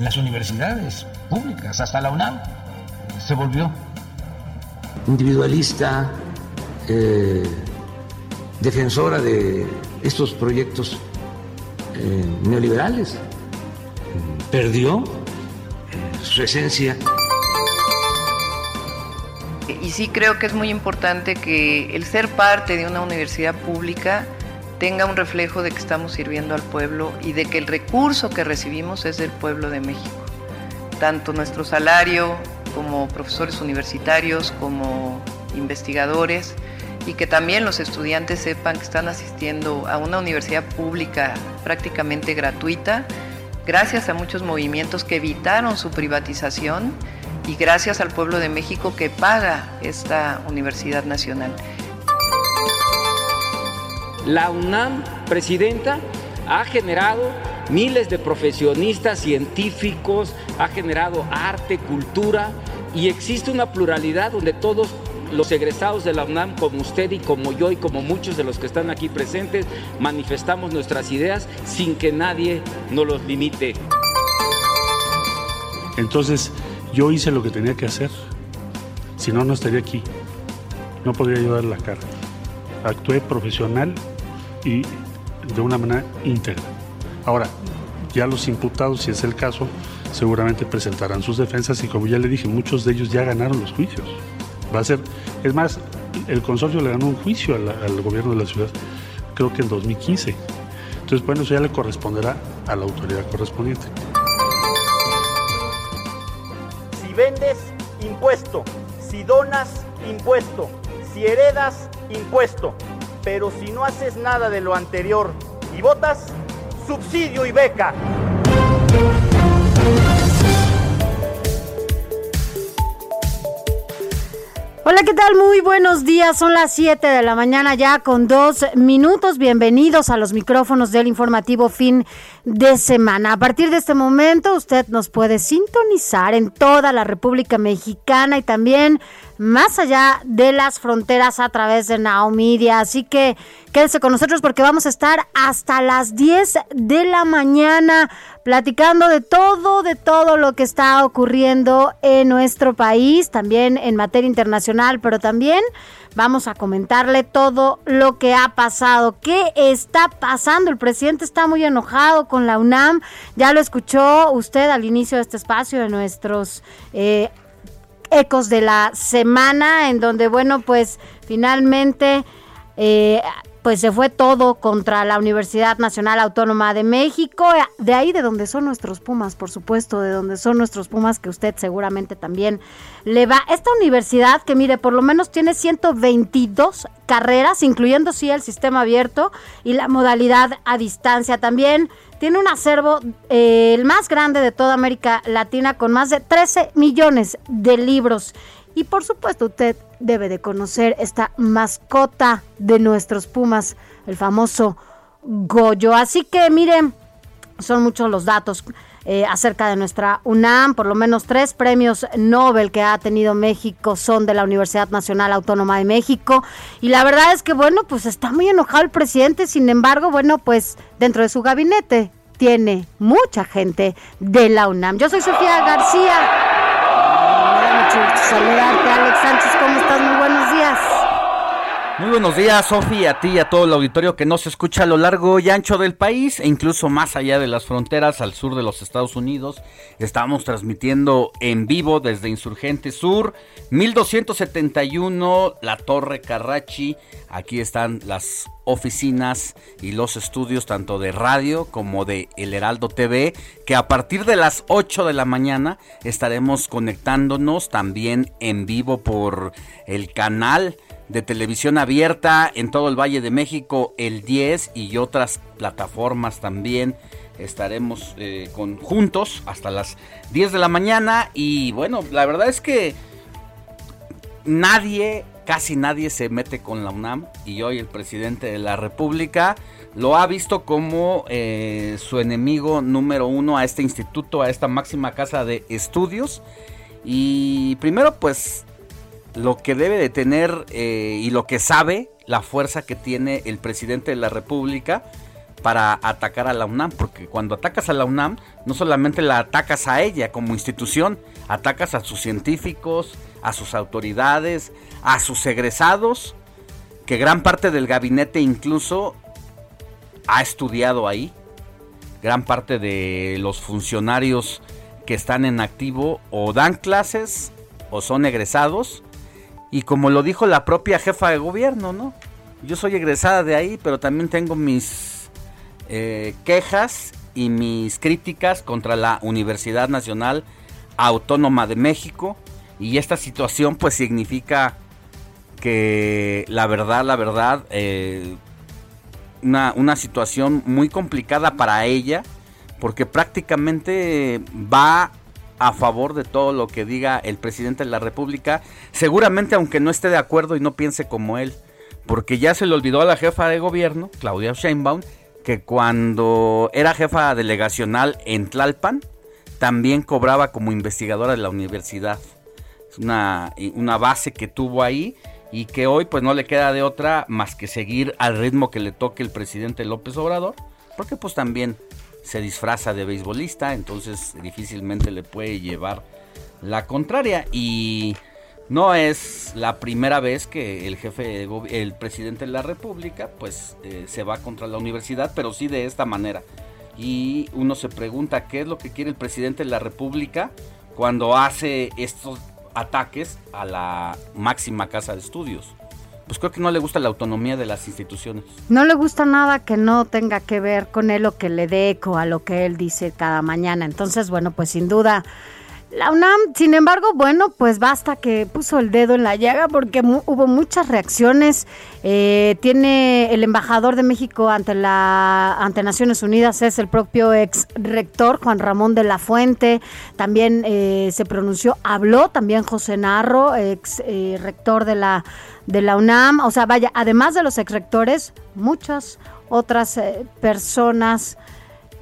Eh, las universidades públicas, hasta la UNAM, se volvió individualista, eh, defensora de estos proyectos eh, neoliberales. Perdió eh, su esencia. Y sí creo que es muy importante que el ser parte de una universidad pública tenga un reflejo de que estamos sirviendo al pueblo y de que el recurso que recibimos es del pueblo de México. Tanto nuestro salario como profesores universitarios, como investigadores, y que también los estudiantes sepan que están asistiendo a una universidad pública prácticamente gratuita, gracias a muchos movimientos que evitaron su privatización y gracias al pueblo de México que paga esta Universidad Nacional. La UNAM, presidenta, ha generado miles de profesionistas, científicos, ha generado arte, cultura y existe una pluralidad donde todos los egresados de la UNAM, como usted y como yo y como muchos de los que están aquí presentes, manifestamos nuestras ideas sin que nadie nos los limite. Entonces, yo hice lo que tenía que hacer. Si no, no estaría aquí. No podría dar la cara. Actué profesional y de una manera íntegra. Ahora, ya los imputados, si es el caso, seguramente presentarán sus defensas y como ya le dije, muchos de ellos ya ganaron los juicios. Va a ser, es más, el consorcio le ganó un juicio al, gobierno de la ciudad, creo que en 2015. Entonces, bueno, eso ya le corresponderá a la autoridad correspondiente. Si vendes, impuesto. Si donas, impuesto. Si heredas, impuesto. Pero si no haces nada de lo anterior y votas, subsidio y beca. Hola, ¿qué tal? Muy buenos días. Son las 7 de la mañana ya con dos minutos. Bienvenidos a los micrófonos del informativo fin de semana. A partir de este momento usted nos puede sintonizar en toda la República Mexicana y también más allá de las fronteras a través de Now. Así que quédese con nosotros porque vamos a estar hasta las 10 de la mañana platicando de todo, de todo lo que está ocurriendo en nuestro país, también en materia internacional, pero también vamos a comentarle todo lo que ha pasado. ¿Qué está pasando? El presidente está muy enojado con la UNAM. Ya lo escuchó usted al inicio de este espacio de nuestros... Eh, ecos de la semana, en donde, bueno, pues finalmente, eh, pues se fue todo contra la Universidad Nacional Autónoma de México, de ahí de donde son nuestros Pumas, por supuesto, de donde son nuestros Pumas, que usted seguramente también le va. Esta universidad, que mire, por lo menos tiene 122 carreras, incluyendo sí el sistema abierto y la modalidad a distancia también tiene un acervo eh, el más grande de toda América Latina con más de 13 millones de libros. Y por supuesto usted debe de conocer esta mascota de nuestros Pumas, el famoso Goyo. Así que miren, son muchos los datos eh, acerca de nuestra UNAM. Por lo menos tres premios Nobel que ha tenido México son de la Universidad Nacional Autónoma de México. Y la verdad es que, bueno, pues está muy enojado el presidente. Sin embargo, bueno, pues dentro de su gabinete tiene mucha gente de la UNAM. Yo soy Sofía García. Saludarte, Alex Sánchez. ¿Cómo estás? Muy buenos días. Muy buenos días, Sofi, a ti y a todo el auditorio que nos escucha a lo largo y ancho del país e incluso más allá de las fronteras al sur de los Estados Unidos. Estamos transmitiendo en vivo desde Insurgente Sur, 1271, la Torre Carrachi. Aquí están las oficinas y los estudios tanto de radio como de El Heraldo TV, que a partir de las 8 de la mañana estaremos conectándonos también en vivo por el canal de televisión abierta en todo el Valle de México, el 10 y otras plataformas también. Estaremos eh, juntos hasta las 10 de la mañana y bueno, la verdad es que nadie, casi nadie se mete con la UNAM y hoy el presidente de la República lo ha visto como eh, su enemigo número uno a este instituto, a esta máxima casa de estudios. Y primero pues lo que debe de tener eh, y lo que sabe la fuerza que tiene el presidente de la República para atacar a la UNAM, porque cuando atacas a la UNAM no solamente la atacas a ella como institución, atacas a sus científicos, a sus autoridades, a sus egresados, que gran parte del gabinete incluso ha estudiado ahí, gran parte de los funcionarios que están en activo o dan clases o son egresados y como lo dijo la propia jefa de gobierno, ¿no? Yo soy egresada de ahí, pero también tengo mis eh, quejas y mis críticas contra la Universidad Nacional Autónoma de México. Y esta situación pues significa que la verdad, la verdad, eh, una, una situación muy complicada para ella, porque prácticamente va a favor de todo lo que diga el presidente de la República, seguramente aunque no esté de acuerdo y no piense como él, porque ya se le olvidó a la jefa de gobierno, Claudia Sheinbaum, que cuando era jefa delegacional en Tlalpan, también cobraba como investigadora de la universidad. Es una, una base que tuvo ahí y que hoy pues no le queda de otra más que seguir al ritmo que le toque el presidente López Obrador, porque pues también se disfraza de beisbolista, entonces difícilmente le puede llevar la contraria. Y no es la primera vez que el jefe, el presidente de la República, pues eh, se va contra la universidad, pero sí de esta manera. Y uno se pregunta qué es lo que quiere el presidente de la República cuando hace estos ataques a la máxima casa de estudios pues creo que no le gusta la autonomía de las instituciones. No le gusta nada que no tenga que ver con él o que le dé eco a lo que él dice cada mañana. Entonces, bueno, pues sin duda la UNAM, sin embargo, bueno, pues basta que puso el dedo en la llaga porque hubo muchas reacciones. Eh, tiene el embajador de México ante la ante Naciones Unidas es el propio ex rector Juan Ramón de la Fuente. También eh, se pronunció, habló también José Narro, ex eh, rector de la de la UNAM. O sea, vaya, además de los ex rectores, muchas otras personas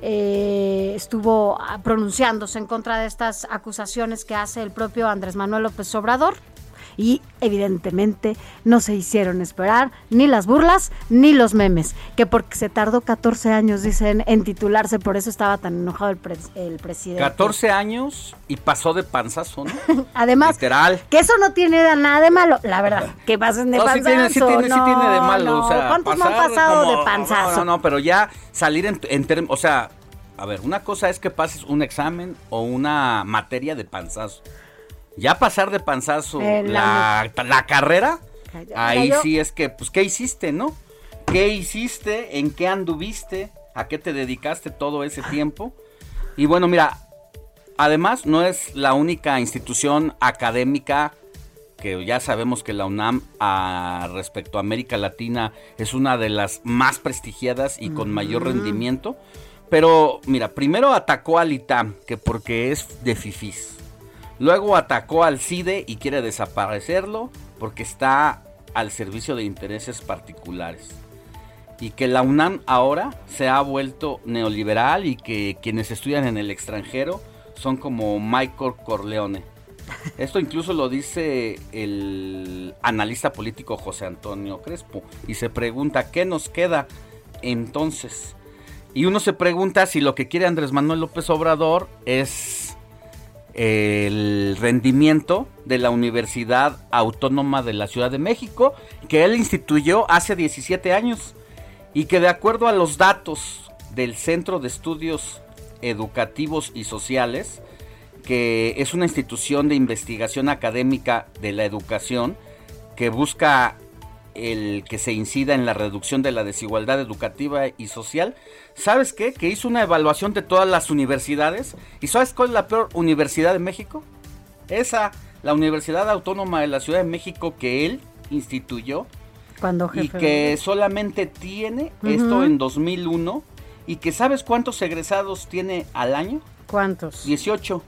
eh, estuvo ah, pronunciándose en contra de estas acusaciones que hace el propio Andrés Manuel López Obrador. Y evidentemente no se hicieron esperar ni las burlas ni los memes, que porque se tardó 14 años, dicen, en titularse, por eso estaba tan enojado el, el presidente. 14 años y pasó de panzazo, ¿no? Además, Literal. que eso no tiene nada de malo, la verdad, que pasen de panzazo. Sí tiene, sí tiene, sí tiene de malo, o sea, ¿cuántos no han pasado de panzazo? No, no, pero ya salir en, en términos, o sea, a ver, una cosa es que pases un examen o una materia de panzazo. Ya pasar de panzazo eh, la, la, carrera, ahí sí es que, pues, ¿qué hiciste, no? ¿Qué hiciste? ¿En qué anduviste? ¿A qué te dedicaste todo ese tiempo? Y bueno, mira, además no es la única institución académica que ya sabemos que la UNAM a, respecto a América Latina es una de las más prestigiadas y con mayor rendimiento. Pero mira, primero atacó al ITAM, que porque es de fifís. Luego atacó al CIDE y quiere desaparecerlo porque está al servicio de intereses particulares. Y que la UNAM ahora se ha vuelto neoliberal y que quienes estudian en el extranjero son como Michael Corleone. Esto incluso lo dice el analista político José Antonio Crespo y se pregunta, ¿qué nos queda entonces? Y uno se pregunta si lo que quiere Andrés Manuel López Obrador es el rendimiento de la Universidad Autónoma de la Ciudad de México, que él instituyó hace 17 años y que de acuerdo a los datos del Centro de Estudios Educativos y Sociales, que es una institución de investigación académica de la educación que busca el que se incida en la reducción de la desigualdad educativa y social. ¿Sabes qué? Que hizo una evaluación de todas las universidades. ¿Y sabes cuál es la peor universidad de México? Esa, la Universidad Autónoma de la Ciudad de México que él instituyó. Cuando y que solamente tiene esto en 2001 y que sabes cuántos egresados tiene al año? ¿Cuántos? 18.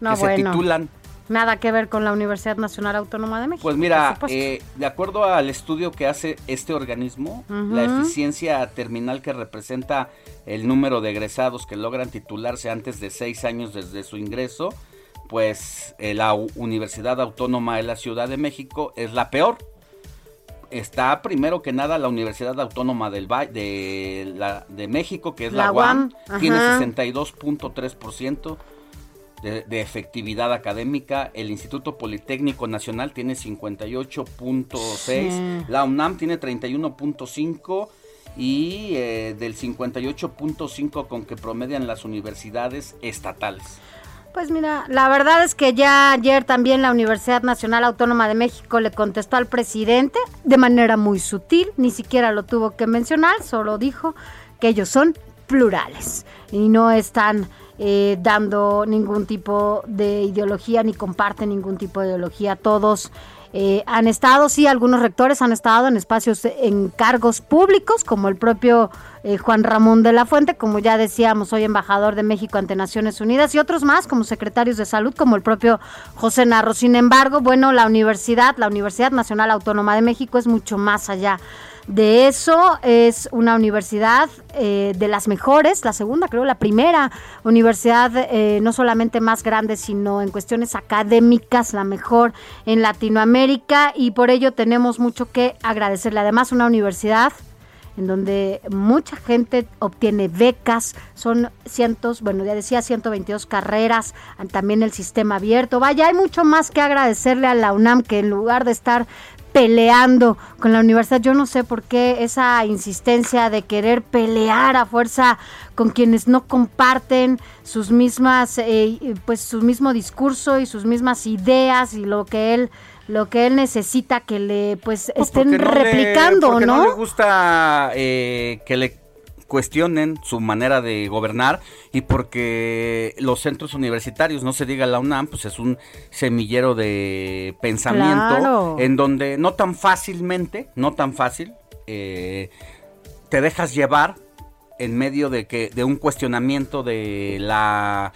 No, que bueno. se titulan. Nada que ver con la Universidad Nacional Autónoma de México. Pues mira, eh, de acuerdo al estudio que hace este organismo, la eficiencia terminal que representa el número de egresados que logran titularse antes de seis años desde su ingreso, pues eh, la Universidad Autónoma de la Ciudad de México es la peor. Está primero que nada la Universidad Autónoma del de, la, de México, que es la, La UAM, UAM, tiene ajá. 62.3% de, de efectividad académica. El Instituto Politécnico Nacional tiene 58.6. Sí. La UNAM tiene 31.5. Y eh, del 58.5 con que promedian las universidades estatales. Pues mira, la verdad es que ya ayer también la Universidad Nacional Autónoma de México le contestó al presidente de manera muy sutil, ni siquiera lo tuvo que mencionar, solo dijo que ellos son plurales y no están eh, dando ningún tipo de ideología ni comparten ningún tipo de ideología. Todos eh, han estado, sí, algunos rectores han estado en espacios en cargos públicos, como el propio eh, Juan Ramón de la Fuente, como ya decíamos, hoy embajador de México ante Naciones Unidas, y otros más, como secretarios de salud, como el propio José Narro. Sin embargo, bueno, la universidad, la Universidad Nacional Autónoma de México es mucho más allá. De eso es una universidad eh, de las mejores, la segunda, creo, la primera universidad eh, no solamente más grande, sino en cuestiones académicas, la mejor en Latinoamérica y por ello tenemos mucho que agradecerle. Además, una universidad en donde mucha gente obtiene becas, son cientos, bueno, ya decía 122 carreras, también el sistema abierto. Vaya, hay mucho más que agradecerle a la UNAM que en lugar de estar peleando con la universidad. Yo no sé por qué esa insistencia de querer pelear a fuerza con quienes no comparten sus mismas, eh, pues su mismo discurso y sus mismas ideas y lo que él lo que él necesita que le pues estén Porque no le- replicando, porque ¿no? le gusta eh, que le cuestionen su manera de gobernar y porque los centros universitarios, no se diga la UNAM, pues es un semillero de pensamiento Claro. en donde no tan fácilmente, no tan fácil, eh, te dejas llevar en medio de que de un cuestionamiento de la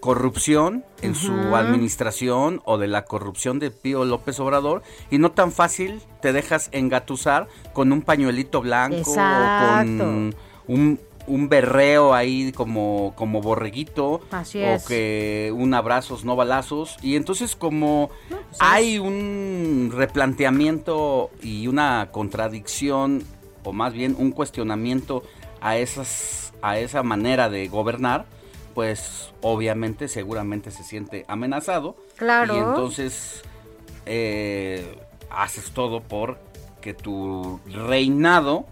corrupción en su administración o de la corrupción de Pío López Obrador y no tan fácil te dejas engatusar con un pañuelito blanco Exacto. o con un, un berreo ahí como, como borreguito Así o que un abrazos no balazos. Y entonces como hay un replanteamiento y una contradicción o más bien un cuestionamiento a esas a esa manera de gobernar pues obviamente seguramente se siente amenazado Claro. y entonces eh, haces todo por que tu reinado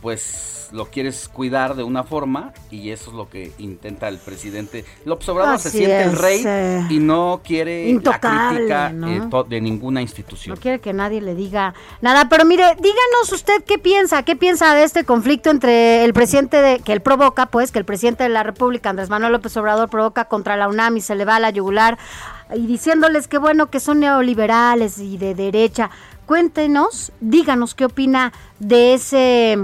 pues lo quieres cuidar de una forma y eso es lo que intenta el presidente López Obrador se siente el rey eh, y no quiere la crítica ¿no? eh, de ninguna institución No quiere que nadie le diga nada, pero mire, díganos usted qué piensa, qué piensa de este conflicto entre el presidente de, que él provoca, pues, que el presidente de la República, Andrés Manuel López Obrador, provoca contra la UNAM y se le va a la yugular y diciéndoles que bueno, que son neoliberales y de derecha. Cuéntenos, díganos qué opina de ese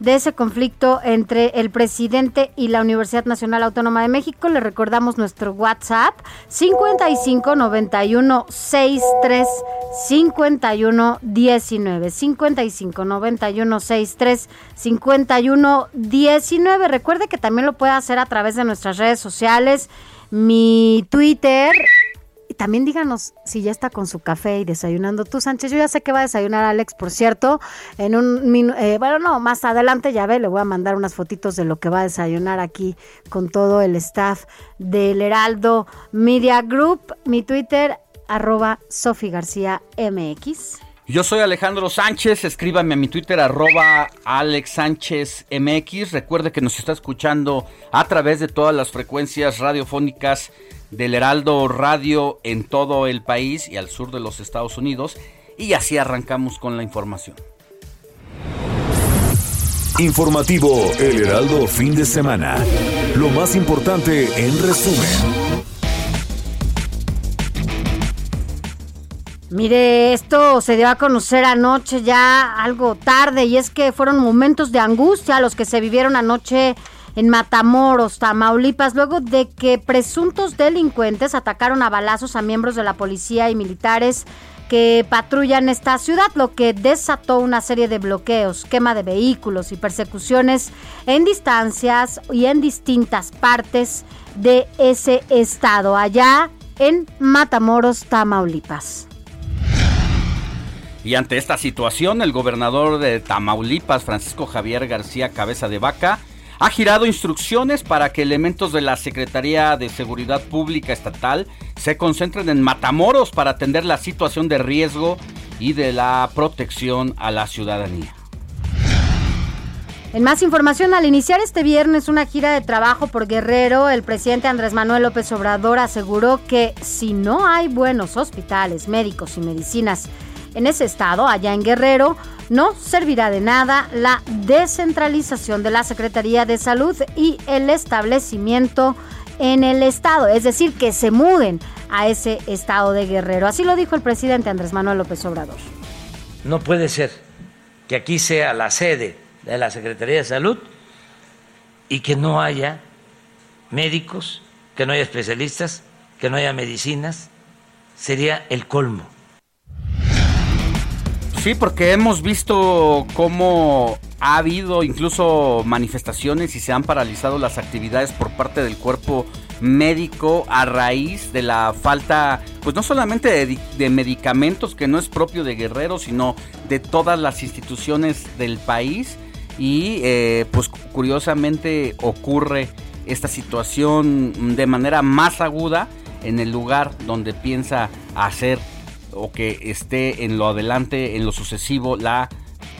de ese conflicto entre el presidente y la Universidad Nacional Autónoma de México. Le recordamos nuestro WhatsApp 55 91 63 51 19 55 91 63 51 19. Recuerde que también lo puede hacer a través de nuestras redes sociales. Mi Twitter también díganos si ya está con su café y desayunando. Tú, Sánchez, yo ya sé que va a desayunar Alex, por cierto. En un minuto, eh, bueno, no, más adelante ya ve, le voy a mandar unas fotitos de lo que va a desayunar aquí con todo el staff del Heraldo Media Group. Mi Twitter, arroba Sofi García MX. Yo soy Alejandro Sánchez, escríbame a mi Twitter arroba Alex Sánchez MX. Recuerde que nos está escuchando a través de todas las frecuencias radiofónicas del Heraldo Radio en todo el país y al sur de los Estados Unidos. Y así arrancamos con la información. Informativo El Heraldo fin de semana. Lo más importante en resumen. Mire, esto se dio a conocer anoche ya algo tarde y es que fueron momentos de angustia los que se vivieron anoche en Matamoros, Tamaulipas, luego de que presuntos delincuentes atacaron a balazos a miembros de la policía y militares que patrullan esta ciudad, lo que desató una serie de bloqueos, quema de vehículos y persecuciones en distancias y en distintas partes de ese estado, allá en Matamoros, Tamaulipas. Y ante esta situación, el gobernador de Tamaulipas, Francisco Javier García Cabeza de Vaca, ha girado instrucciones para que elementos de la Secretaría de Seguridad Pública Estatal se concentren en Matamoros para atender la situación de riesgo y de la protección a la ciudadanía. En más información, al iniciar este viernes una gira de trabajo por Guerrero, el presidente Andrés Manuel López Obrador aseguró que si no hay buenos hospitales, médicos y medicinas en ese estado, allá en Guerrero, no servirá de nada la descentralización de la Secretaría de Salud y el establecimiento en el estado, es decir, que se muden a ese estado de Guerrero. Así lo dijo el presidente Andrés Manuel López Obrador. No puede ser que aquí sea la sede de la Secretaría de Salud y que no haya médicos, que no haya especialistas, que no haya medicinas. Sería el colmo. Sí, porque hemos visto cómo ha habido incluso manifestaciones y se han paralizado las actividades por parte del cuerpo médico a raíz de la falta, pues no solamente de, medicamentos, que no es propio de Guerrero, sino de todas las instituciones del país. Y eh, pues curiosamente ocurre esta situación de manera más aguda en el lugar donde piensa hacer o que esté en lo adelante, en lo sucesivo, la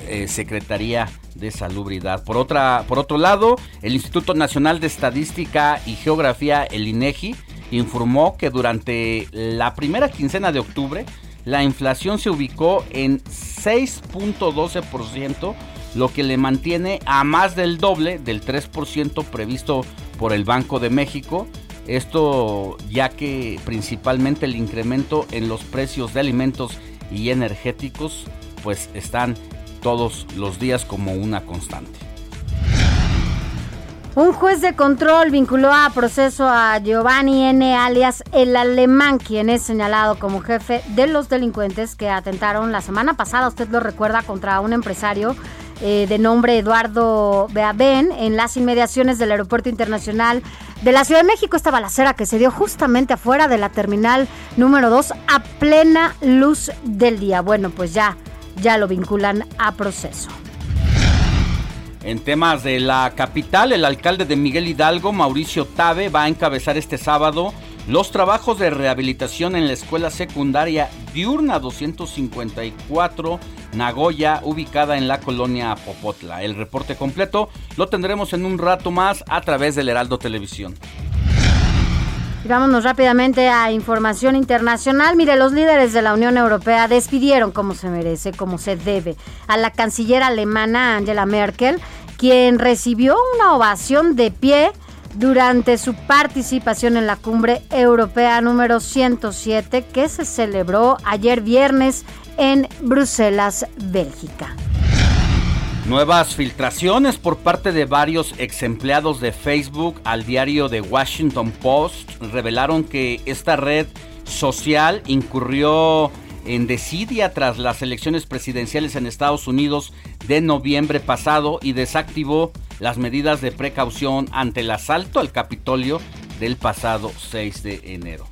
eh, Secretaría de Salubridad. Por, otra, por otro lado, el Instituto Nacional de Estadística y Geografía, el INEGI, informó que durante la primera quincena de octubre, la inflación se ubicó en 6.12%, lo que le mantiene a más del doble del 3% previsto por el Banco de México esto ya que principalmente el incremento en los precios de alimentos y energéticos pues están todos los días como una constante. Un juez de control vinculó a proceso a Giovanni N. alias el alemán, quien es señalado como jefe de los delincuentes que atentaron la semana pasada, usted lo recuerda, contra un empresario eh, de nombre Eduardo Beaben en las inmediaciones del Aeropuerto Internacional de la Ciudad de México. Esta balacera que se dio justamente afuera de la terminal número 2 a plena luz del día. Bueno, pues ya, ya lo vinculan a proceso. En temas de la capital, el alcalde de Miguel Hidalgo, Mauricio Tabe, va a encabezar este sábado los trabajos de rehabilitación en la escuela secundaria diurna 254 Nagoya, ubicada en la colonia Popotla. El reporte completo lo tendremos en un rato más a través del Heraldo Televisión. vámonos rápidamente a información internacional. Mire, los líderes de la Unión Europea despidieron como se merece, como se debe, a la canciller alemana Angela Merkel, quien recibió una ovación de pie durante su participación en la cumbre europea número 107 que se celebró ayer viernes en Bruselas, Bélgica. Nuevas filtraciones por parte de varios ex empleados de Facebook al diario The Washington Post revelaron que esta red social incurrió en desidia tras las elecciones presidenciales en Estados Unidos de noviembre pasado y desactivó las medidas de precaución ante el asalto al Capitolio del pasado 6 de enero.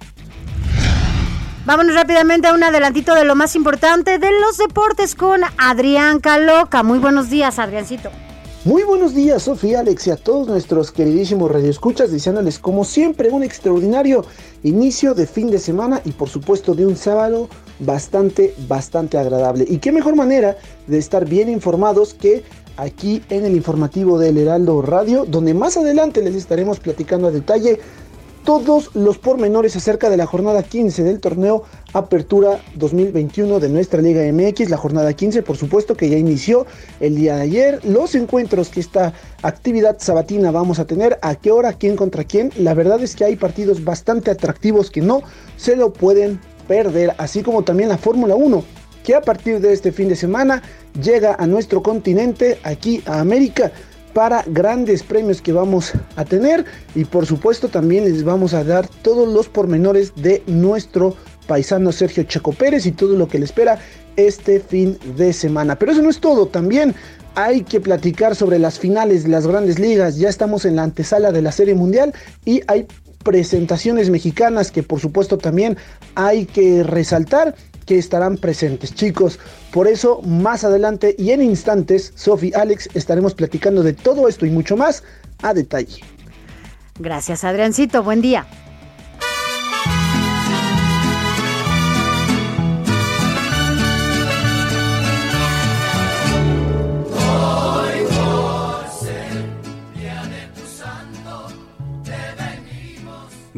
Vámonos rápidamente a un adelantito de lo más importante de los deportes con Adrián Caloca. Muy buenos días, Adriancito. Muy buenos días, Sofía, Alex y a todos nuestros queridísimos radioescuchas, deseándoles como siempre un extraordinario inicio de fin de semana y por supuesto de un sábado bastante, bastante agradable. Y qué mejor manera de estar bien informados que aquí en el informativo del Heraldo Radio, donde más adelante les estaremos platicando a detalle todos los pormenores acerca de la jornada 15 del torneo Apertura 2021 de nuestra Liga MX. La jornada 15, por supuesto, que ya inició el día de ayer. Los encuentros que esta actividad sabatina vamos a tener, a qué hora, quién contra quién. La verdad es que hay partidos bastante atractivos que no se lo pueden perder, así como también la Fórmula 1 que a partir de este fin de semana llega a nuestro continente, aquí a América para grandes premios que vamos a tener. Y por supuesto también les vamos a dar todos los pormenores de nuestro paisano Sergio Checo Pérez y todo lo que le espera este fin de semana. Pero eso no es todo, también hay que platicar sobre las finales de las grandes ligas, ya estamos en la antesala de la Serie Mundial y hay presentaciones mexicanas que por supuesto también hay que resaltar que estarán presentes. Chicos, por eso más adelante y en instantes, Sofi, Alex, estaremos platicando de todo esto y mucho más a detalle. Gracias, Adriancito. Buen día.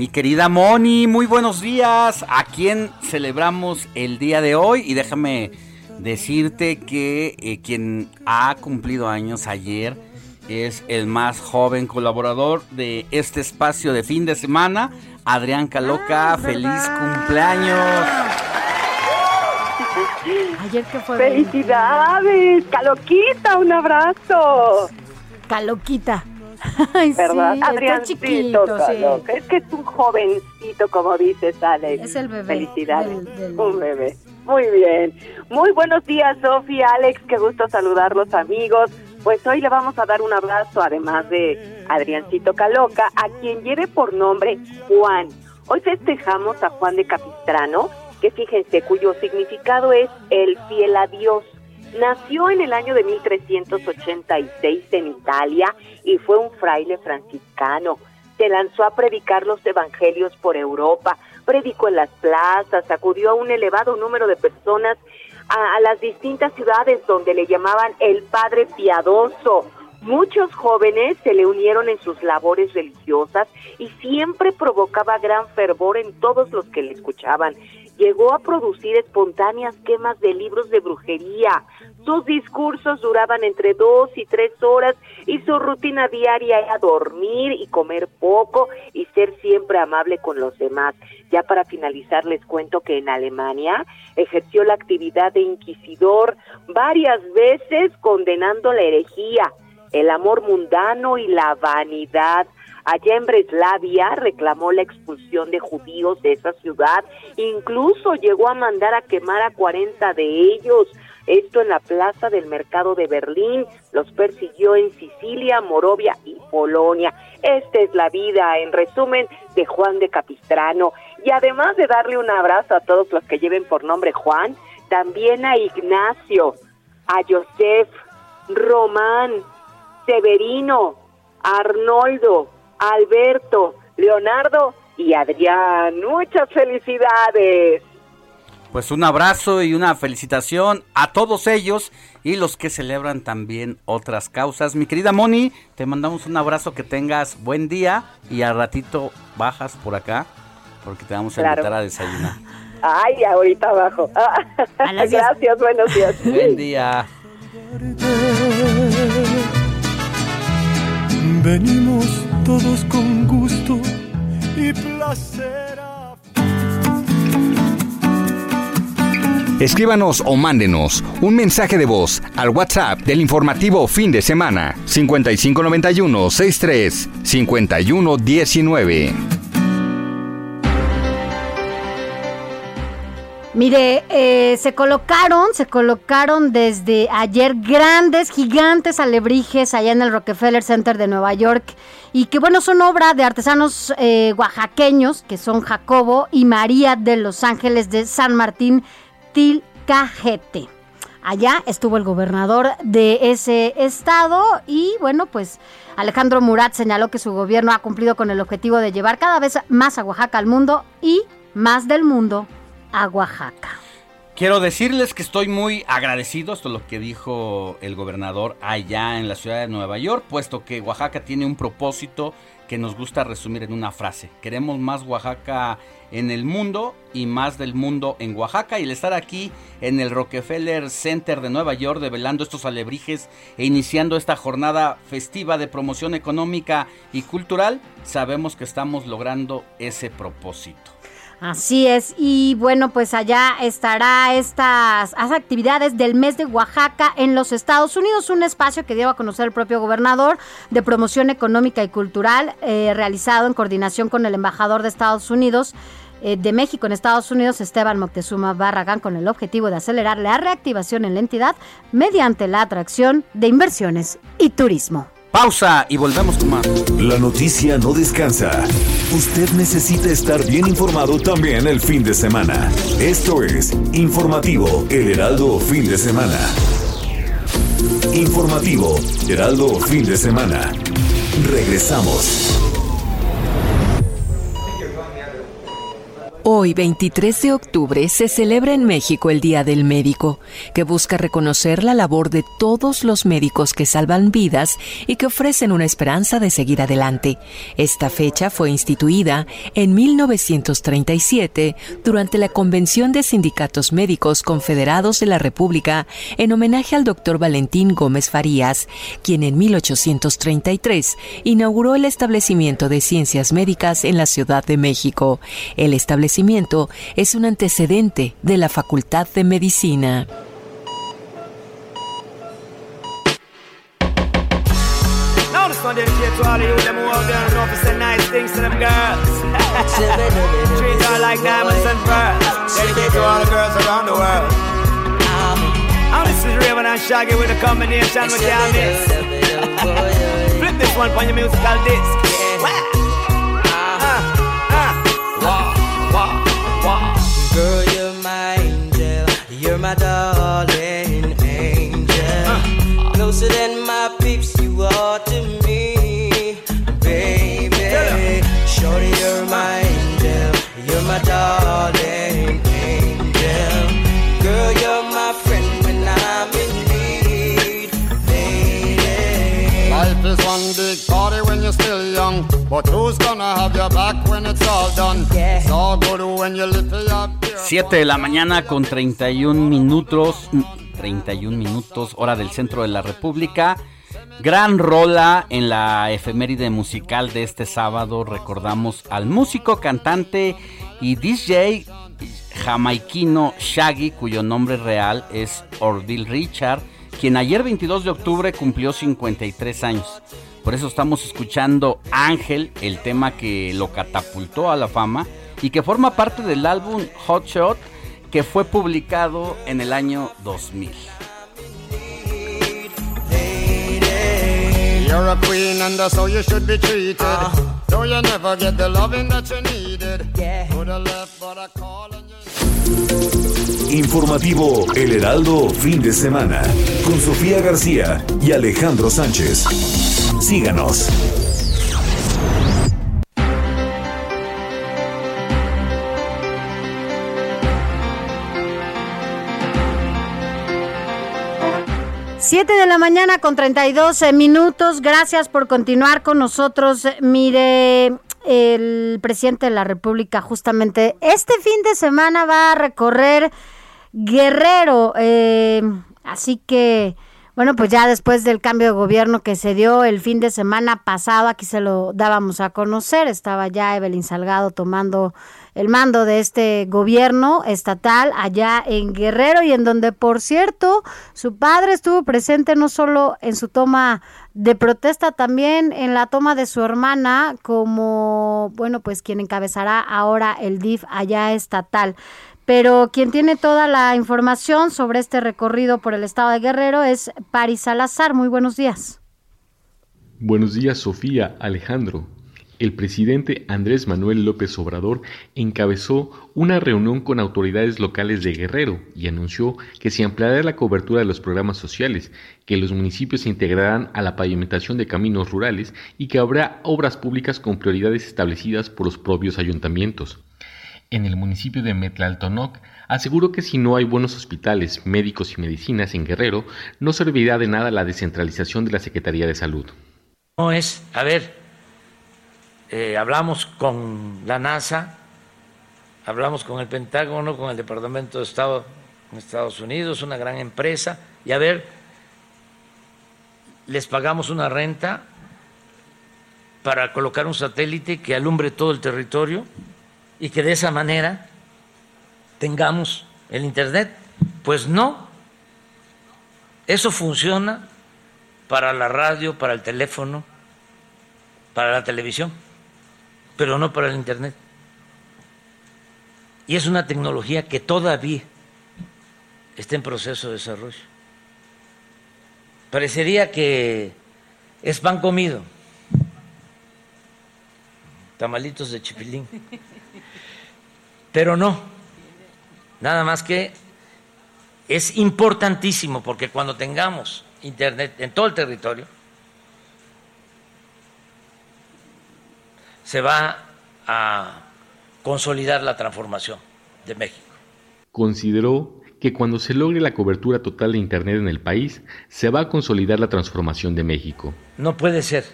Mi querida Moni, muy buenos días. ¿A quién celebramos el día de hoy? Y déjame decirte que eh, quien ha cumplido años ayer es el más joven colaborador de este espacio de fin de semana, Adrián Caloca. Ah, ¡Feliz cumpleaños! Ayer que fue. ¡Felicidades! ¡Caloquita! ¡Un abrazo! Caloquita. Ay, ¿Verdad? sí, está Adriancito, chiquito, sí. Caloca. Es que es un jovencito, como dices, Alex. Es el bebé Felicidades. del- del- Un bebé. Muy bien. Muy buenos días, Sofía, Alex. Qué gusto saludarlos, amigos. Pues hoy le vamos a dar un abrazo, además de Adriancito Caloca, a quien lleve por nombre Juan. Hoy festejamos a Juan de Capistrano, que fíjense, cuyo significado es el fiel a Dios. Nació en el año de 1386 en Italia y fue un fraile franciscano. Se lanzó a predicar los evangelios por Europa, predicó en las plazas, acudió a un elevado número de personas a, a las distintas ciudades donde le llamaban el Padre Piadoso. Muchos jóvenes se le unieron en sus labores religiosas y siempre provocaba gran fervor en todos los que le escuchaban. Llegó a producir espontáneas quemas de libros de brujería. Sus discursos duraban entre dos y tres horas y su rutina diaria era dormir y comer poco y ser siempre amable con los demás. Ya para finalizar les cuento que en Alemania ejerció la actividad de inquisidor varias veces condenando la herejía, el amor mundano y la vanidad. Allá en Breslavia reclamó la expulsión de judíos de esa ciudad, incluso llegó a mandar a quemar a 40 de ellos. Esto en la plaza del mercado de Berlín, los persiguió en Sicilia, Morovia y Polonia. Esta es la vida, en resumen, de Juan de Capistrano. Y además de darle un abrazo a todos los que lleven por nombre Juan, también a Ignacio, a Joseph, Román, Severino, Arnoldo, Alberto, Leonardo y Adrián. Muchas felicidades. Pues un abrazo y una felicitación a todos ellos y los que celebran también otras causas. Mi querida Moni, te mandamos un abrazo, que tengas buen día y al ratito bajas por acá porque te vamos a Claro. invitar a desayunar. Ay, ahorita abajo. Gracias, buenos días. Buen día. Venimos todos con gusto y placer. Escríbanos o mándenos un mensaje de voz al WhatsApp del informativo fin de semana 5591 63 5119. Mire, eh, se colocaron, se colocaron desde ayer grandes, gigantes alebrijes allá en el Rockefeller Center de Nueva York y que bueno, son obra de artesanos eh, oaxaqueños que son Jacobo y María de Los Ángeles de San Martín Tilcajete. Allá estuvo el gobernador de ese estado y bueno, pues Alejandro Murat señaló que su gobierno ha cumplido con el objetivo de llevar cada vez más a Oaxaca al mundo y más del mundo a Oaxaca. Quiero decirles que estoy muy agradecido, esto es lo que dijo el gobernador allá en la ciudad de Nueva York, puesto que Oaxaca tiene un propósito que nos gusta resumir en una frase. Queremos más Oaxaca en el mundo y más del mundo en Oaxaca y el estar aquí en el Rockefeller Center de Nueva York develando estos alebrijes e iniciando esta jornada festiva de promoción económica y cultural, sabemos que estamos logrando ese propósito. Así es, y bueno, pues allá estará estas actividades del mes de Oaxaca en los Estados Unidos, un espacio que dio a conocer el propio gobernador de promoción económica y cultural, eh, realizado en coordinación con el embajador de Estados Unidos. Eh, de México en Estados Unidos, Esteban Moctezuma Barragán, con el objetivo de acelerar la reactivación en la entidad mediante la atracción de inversiones y turismo. Pausa y volvemos con más. La noticia no descansa. Usted necesita estar bien informado también el fin de semana. Esto es Informativo El Heraldo Fin de Semana. Informativo Heraldo Fin de Semana. Regresamos. Hoy, 23 de octubre, se celebra en México el Día del Médico, que busca reconocer la labor de todos los médicos que salvan vidas y que ofrecen una esperanza de seguir adelante. Esta fecha fue instituida en 1937 durante la Convención de Sindicatos Médicos Confederados de la República en homenaje al doctor Valentín Gómez Farías, quien en 1833 inauguró el establecimiento de ciencias médicas en la Ciudad de México. El establecimiento es un antecedente de la Facultad de Medicina. this is Raven and Shaggy with a combination with your miss. Flip this one on your musical disc. Girl, you're my angel. You're my darling angel. Ah. Closer than my peeps, you are to me, baby. Shorty, you're my ah. angel. You're my darling angel. Girl, you're my friend when I'm in need, baby. Life is one big party when you're still young. But who's gonna have your back when it's all done? It's all good when you lift it up. 7 de la mañana con 31 minutos, 31 minutos, hora del centro de la República. Gran rola en la efeméride musical de este sábado. Recordamos al músico, cantante y DJ jamaiquino Shaggy, cuyo nombre real es Ordil Richard, quien ayer 22 de octubre cumplió 53 años. Por eso estamos escuchando Ángel, el tema que lo catapultó a la fama y que forma parte del álbum Hot Shot que fue publicado en el año 2000. Informativo El Heraldo Fin de Semana con Sofía García y Alejandro Sánchez. Síganos. Siete de la mañana con 32 eh, minutos. Gracias por continuar con nosotros. Mire, el presidente de la República justamente este fin de semana va a recorrer Guerrero. Eh, así que, bueno, pues ya después del cambio de gobierno que se dio el fin de semana pasado, aquí se lo dábamos a conocer, estaba ya Evelyn Salgado tomando el mando de este gobierno estatal allá en Guerrero y en donde, por cierto, su padre estuvo presente no solo en su toma de protesta, también en la toma de su hermana como, bueno, pues quien encabezará ahora el DIF allá estatal. Pero quien tiene toda la información sobre este recorrido por el estado de Guerrero es Paris Salazar. Muy buenos días. Buenos días, Sofía, Alejandro. El presidente Andrés Manuel López Obrador encabezó una reunión con autoridades locales de Guerrero y anunció que se ampliará la cobertura de los programas sociales, que los municipios se integrarán a la pavimentación de caminos rurales y que habrá obras públicas con prioridades establecidas por los propios ayuntamientos. En el municipio de Metlaltonoc aseguró que si no hay buenos hospitales, médicos y medicinas en Guerrero, no servirá de nada la descentralización de la Secretaría de Salud. No es, a ver, eh, hablamos con la NASA, hablamos con el Pentágono, con el Departamento de Estado en Estados Unidos, una gran empresa, y a ver, les pagamos una renta para colocar un satélite que alumbre todo el territorio y que de esa manera tengamos el Internet. Pues no, eso funciona para la radio, para el teléfono, para la televisión, pero no para el Internet. Y es una tecnología que todavía está en proceso de desarrollo. Parecería que es pan comido, tamalitos de chipilín, pero no, nada más que es importantísimo porque cuando tengamos Internet en todo el territorio, se va a consolidar la transformación de México. Consideró que cuando se logre la cobertura total de Internet en el país, se va a consolidar la transformación de México. No puede ser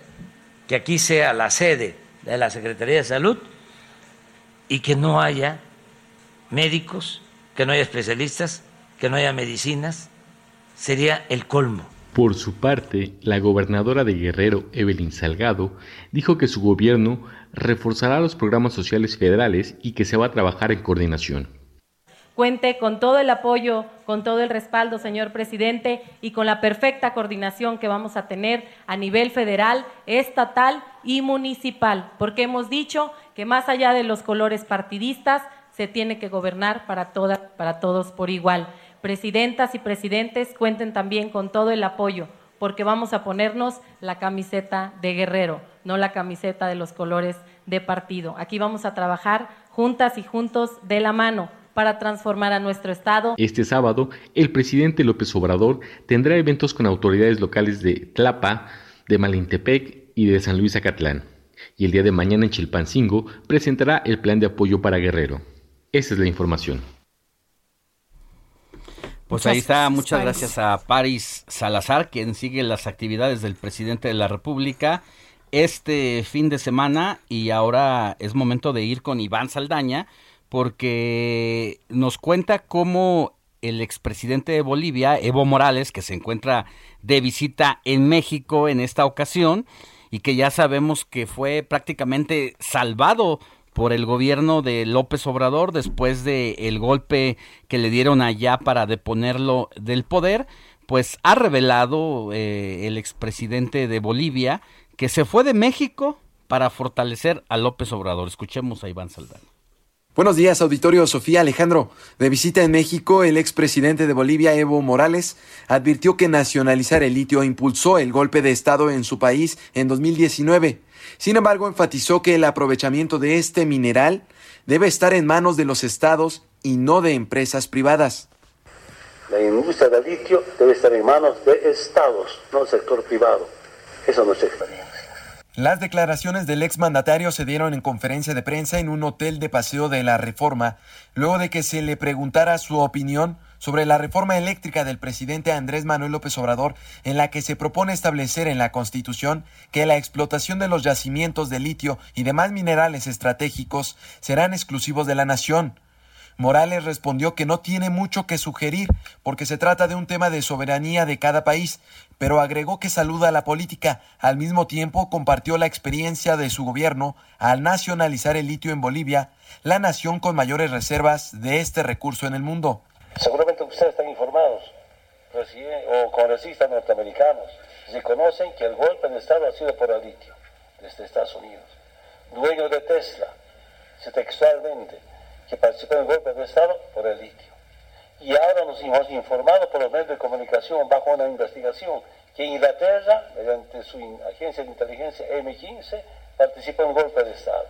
que aquí sea la sede de la Secretaría de Salud y que no haya médicos, que no haya especialistas, que no haya medicinas. Sería el colmo. Por su parte, la gobernadora de Guerrero, Evelyn Salgado, dijo que su gobierno reforzará los programas sociales federales y que se va a trabajar en coordinación. Cuente con todo el apoyo, con todo el respaldo, señor presidente, y con la perfecta coordinación que vamos a tener a nivel federal, estatal y municipal, porque hemos dicho que más allá de los colores partidistas, se tiene que gobernar para, todas, para todos por igual presidentas y presidentes cuenten también con todo el apoyo, porque vamos a ponernos la camiseta de guerrero, no la camiseta de los colores de partido. Aquí vamos a trabajar juntas y juntos de la mano para transformar a nuestro Estado. Este sábado, el presidente López Obrador tendrá eventos con autoridades locales de Tlapa, de Malintepec y de San Luis Acatlán. Y el día de mañana en Chilpancingo presentará el plan de apoyo para Guerrero. Esa es la información. Pues ahí está, muchas gracias a Paris Salazar, quien sigue las actividades del presidente de la República este fin de semana y ahora es momento de ir con Iván Saldaña porque nos cuenta cómo el expresidente de Bolivia, Evo Morales, que se encuentra de visita en México en esta ocasión y que ya sabemos que fue prácticamente salvado por el gobierno de López Obrador después de el golpe que le dieron allá para deponerlo del poder, pues ha revelado eh, el expresidente de Bolivia que se fue de México para fortalecer a López Obrador. Escuchemos a Iván Saldana. Buenos días, auditorio Sofía Alejandro. De visita en México, el expresidente de Bolivia, Evo Morales, advirtió que nacionalizar el litio impulsó el golpe de Estado en su país en 2019. Sin embargo, enfatizó que el aprovechamiento de este mineral debe estar en manos de los estados y no de empresas privadas. La industria del litio debe estar en manos de estados, no del sector privado. Eso no es experiencia. Las declaraciones del exmandatario se dieron en conferencia de prensa en un hotel de paseo de la Reforma, luego de que se le preguntara su opinión sobre la reforma eléctrica del presidente Andrés Manuel López Obrador, en la que se propone establecer en la Constitución que la explotación de los yacimientos de litio y demás minerales estratégicos serán exclusivos de la nación. Morales respondió que no tiene mucho que sugerir porque se trata de un tema de soberanía de cada país, pero agregó que saluda a la política. Al mismo tiempo compartió la experiencia de su gobierno al nacionalizar el litio en Bolivia, la nación con mayores reservas de este recurso en el mundo. Seguramente ustedes están informados, o congresistas norteamericanos, si conocen que el golpe de Estado ha sido por el litio, desde Estados Unidos. Dueño de Tesla, textualmente, que participó en el golpe de Estado por el litio. Y ahora nos hemos informado por los medios de comunicación bajo una investigación que Inglaterra, mediante su agencia de inteligencia M15, participó en el golpe de Estado.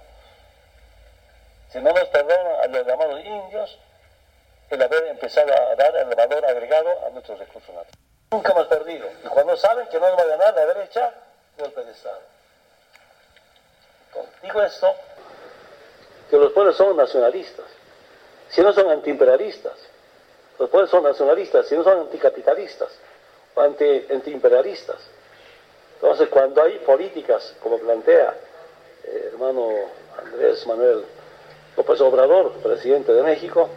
Si no nos perdona a los llamados indios el haber empezado a dar el valor agregado a nuestros recursos naturales. Nunca hemos perdido. Y cuando saben que no nos va a ganar la derecha, golpe de Estado. Digo esto, que los pueblos son nacionalistas, si no son antiimperialistas. Los pueblos son nacionalistas, si no son anticapitalistas anti, antiimperialistas. Entonces, cuando hay políticas, como plantea eh, hermano Andrés Manuel López Obrador, presidente de México,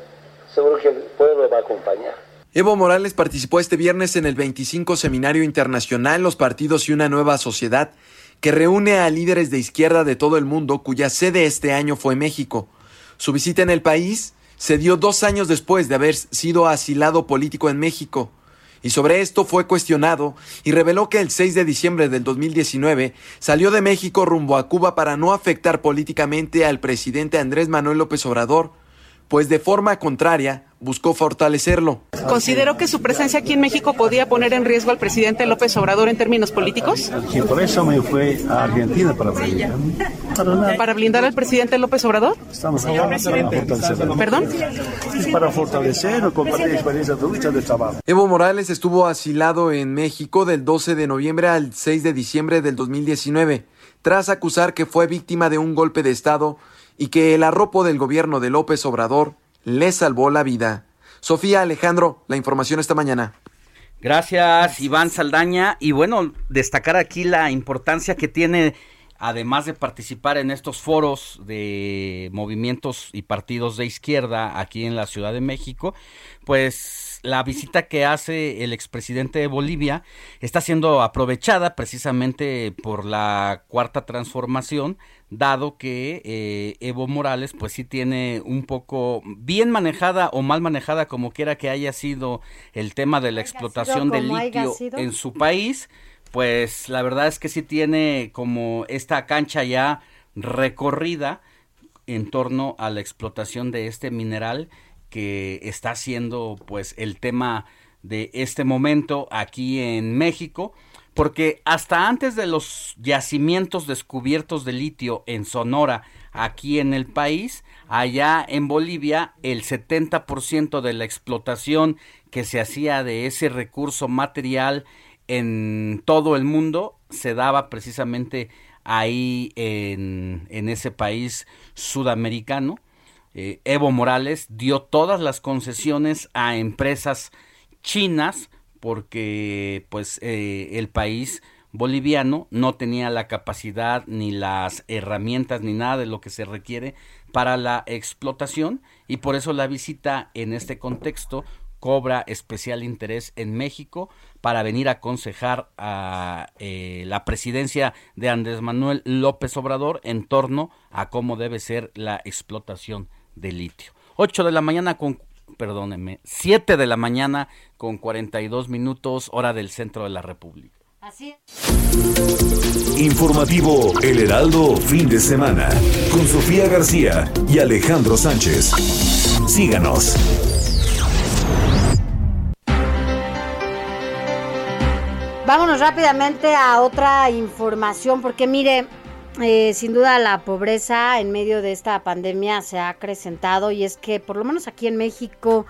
seguro que el pueblo va a acompañar. Evo Morales participó este viernes en el 25 Seminario Internacional Los Partidos y una Nueva Sociedad, que reúne a líderes de izquierda de todo el mundo cuya sede este año fue México. Su visita en el país se dio dos años después de haber sido asilado político en México. Y sobre esto fue cuestionado y reveló que el 6 de diciembre del 2019 salió de México rumbo a Cuba para no afectar políticamente al presidente Andrés Manuel López Obrador, pues de forma contraria buscó fortalecerlo. ¿Consideró que su presencia aquí en México podía poner en riesgo al presidente López Obrador en términos políticos? Y por eso me fue a Argentina para blindar. ¿Para blindar al presidente López Obrador? Estamos hablando para fortalecerlo. ¿Perdón? Es para fortalecer o compartir experiencias de lucha de trabajo. Evo Morales estuvo asilado en México del 12 de noviembre al 6 de diciembre del 2019, tras acusar que fue víctima de un golpe de Estado y que el arropo del gobierno de López Obrador le salvó la vida. Sofía Alejandro, la información esta mañana. Gracias, Iván Saldaña. Y bueno, destacar aquí la importancia que tiene, además de participar en estos foros de movimientos y partidos de izquierda aquí en la Ciudad de México, pues la visita que hace el expresidente de Bolivia está siendo aprovechada precisamente por la cuarta transformación, dado que eh, Evo Morales pues sí tiene un poco bien manejada o mal manejada como quiera que haya sido el tema de la explotación del litio en su país, pues la verdad es que sí tiene como esta cancha ya recorrida en torno a la explotación de este mineral que está siendo pues el tema de este momento aquí en México, porque hasta antes de los yacimientos descubiertos de litio en Sonora, aquí en el país, allá en Bolivia, el 70% de la explotación que se hacía de ese recurso material en todo el mundo se daba precisamente ahí en, en ese país sudamericano eh, Evo Morales dio todas las concesiones a empresas chinas porque pues eh, el país boliviano no tenía la capacidad ni las herramientas ni nada de lo que se requiere para la explotación y por eso la visita en este contexto cobra especial interés en México para venir a aconsejar a eh, la presidencia de Andrés Manuel López Obrador en torno a cómo debe ser la explotación de litio. 8 de la mañana con, perdónenme, 7 de la mañana con 42 minutos hora del centro de la República. Así Informativo El Heraldo fin de semana con Sofía García y Alejandro Sánchez. Síganos. Vámonos rápidamente a otra información porque mire, eh, sin duda la pobreza en medio de esta pandemia se ha acrecentado y es que por lo menos aquí en México,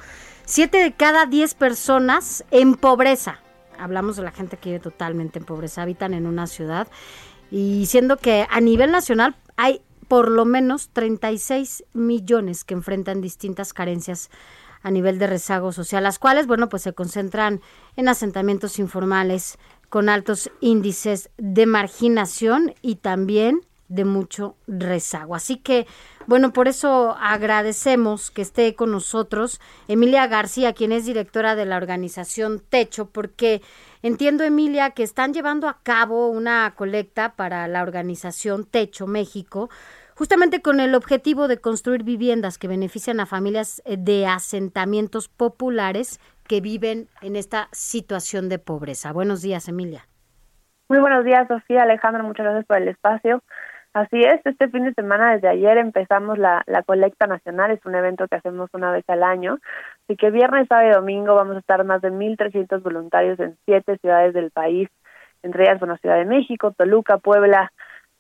7 de cada 10 personas en pobreza, hablamos de la gente que vive totalmente en pobreza, habitan en una ciudad y siendo que a nivel nacional hay por lo menos 36 millones que enfrentan distintas carencias a nivel de rezago social, las cuales, bueno, pues se concentran en asentamientos informales, con altos índices de marginación y también de mucho rezago. Así que, bueno, por eso agradecemos que esté con nosotros Emilia García, quien es directora de la organización Techo, porque entiendo, Emilia, que están llevando a cabo una colecta para la organización Techo México, justamente con el objetivo de construir viviendas que benefician a familias de asentamientos populares que viven en esta situación de pobreza. Buenos días, Emilia. Muy buenos días, Sofía, Alejandro, muchas gracias por el espacio. Así es, este fin de semana desde ayer empezamos la, la colecta nacional, es un evento que hacemos una vez al año, así que viernes, sábado y domingo vamos a estar más de 1.300 voluntarios en siete ciudades del país, entre ellas, bueno, Ciudad de México, Toluca, Puebla,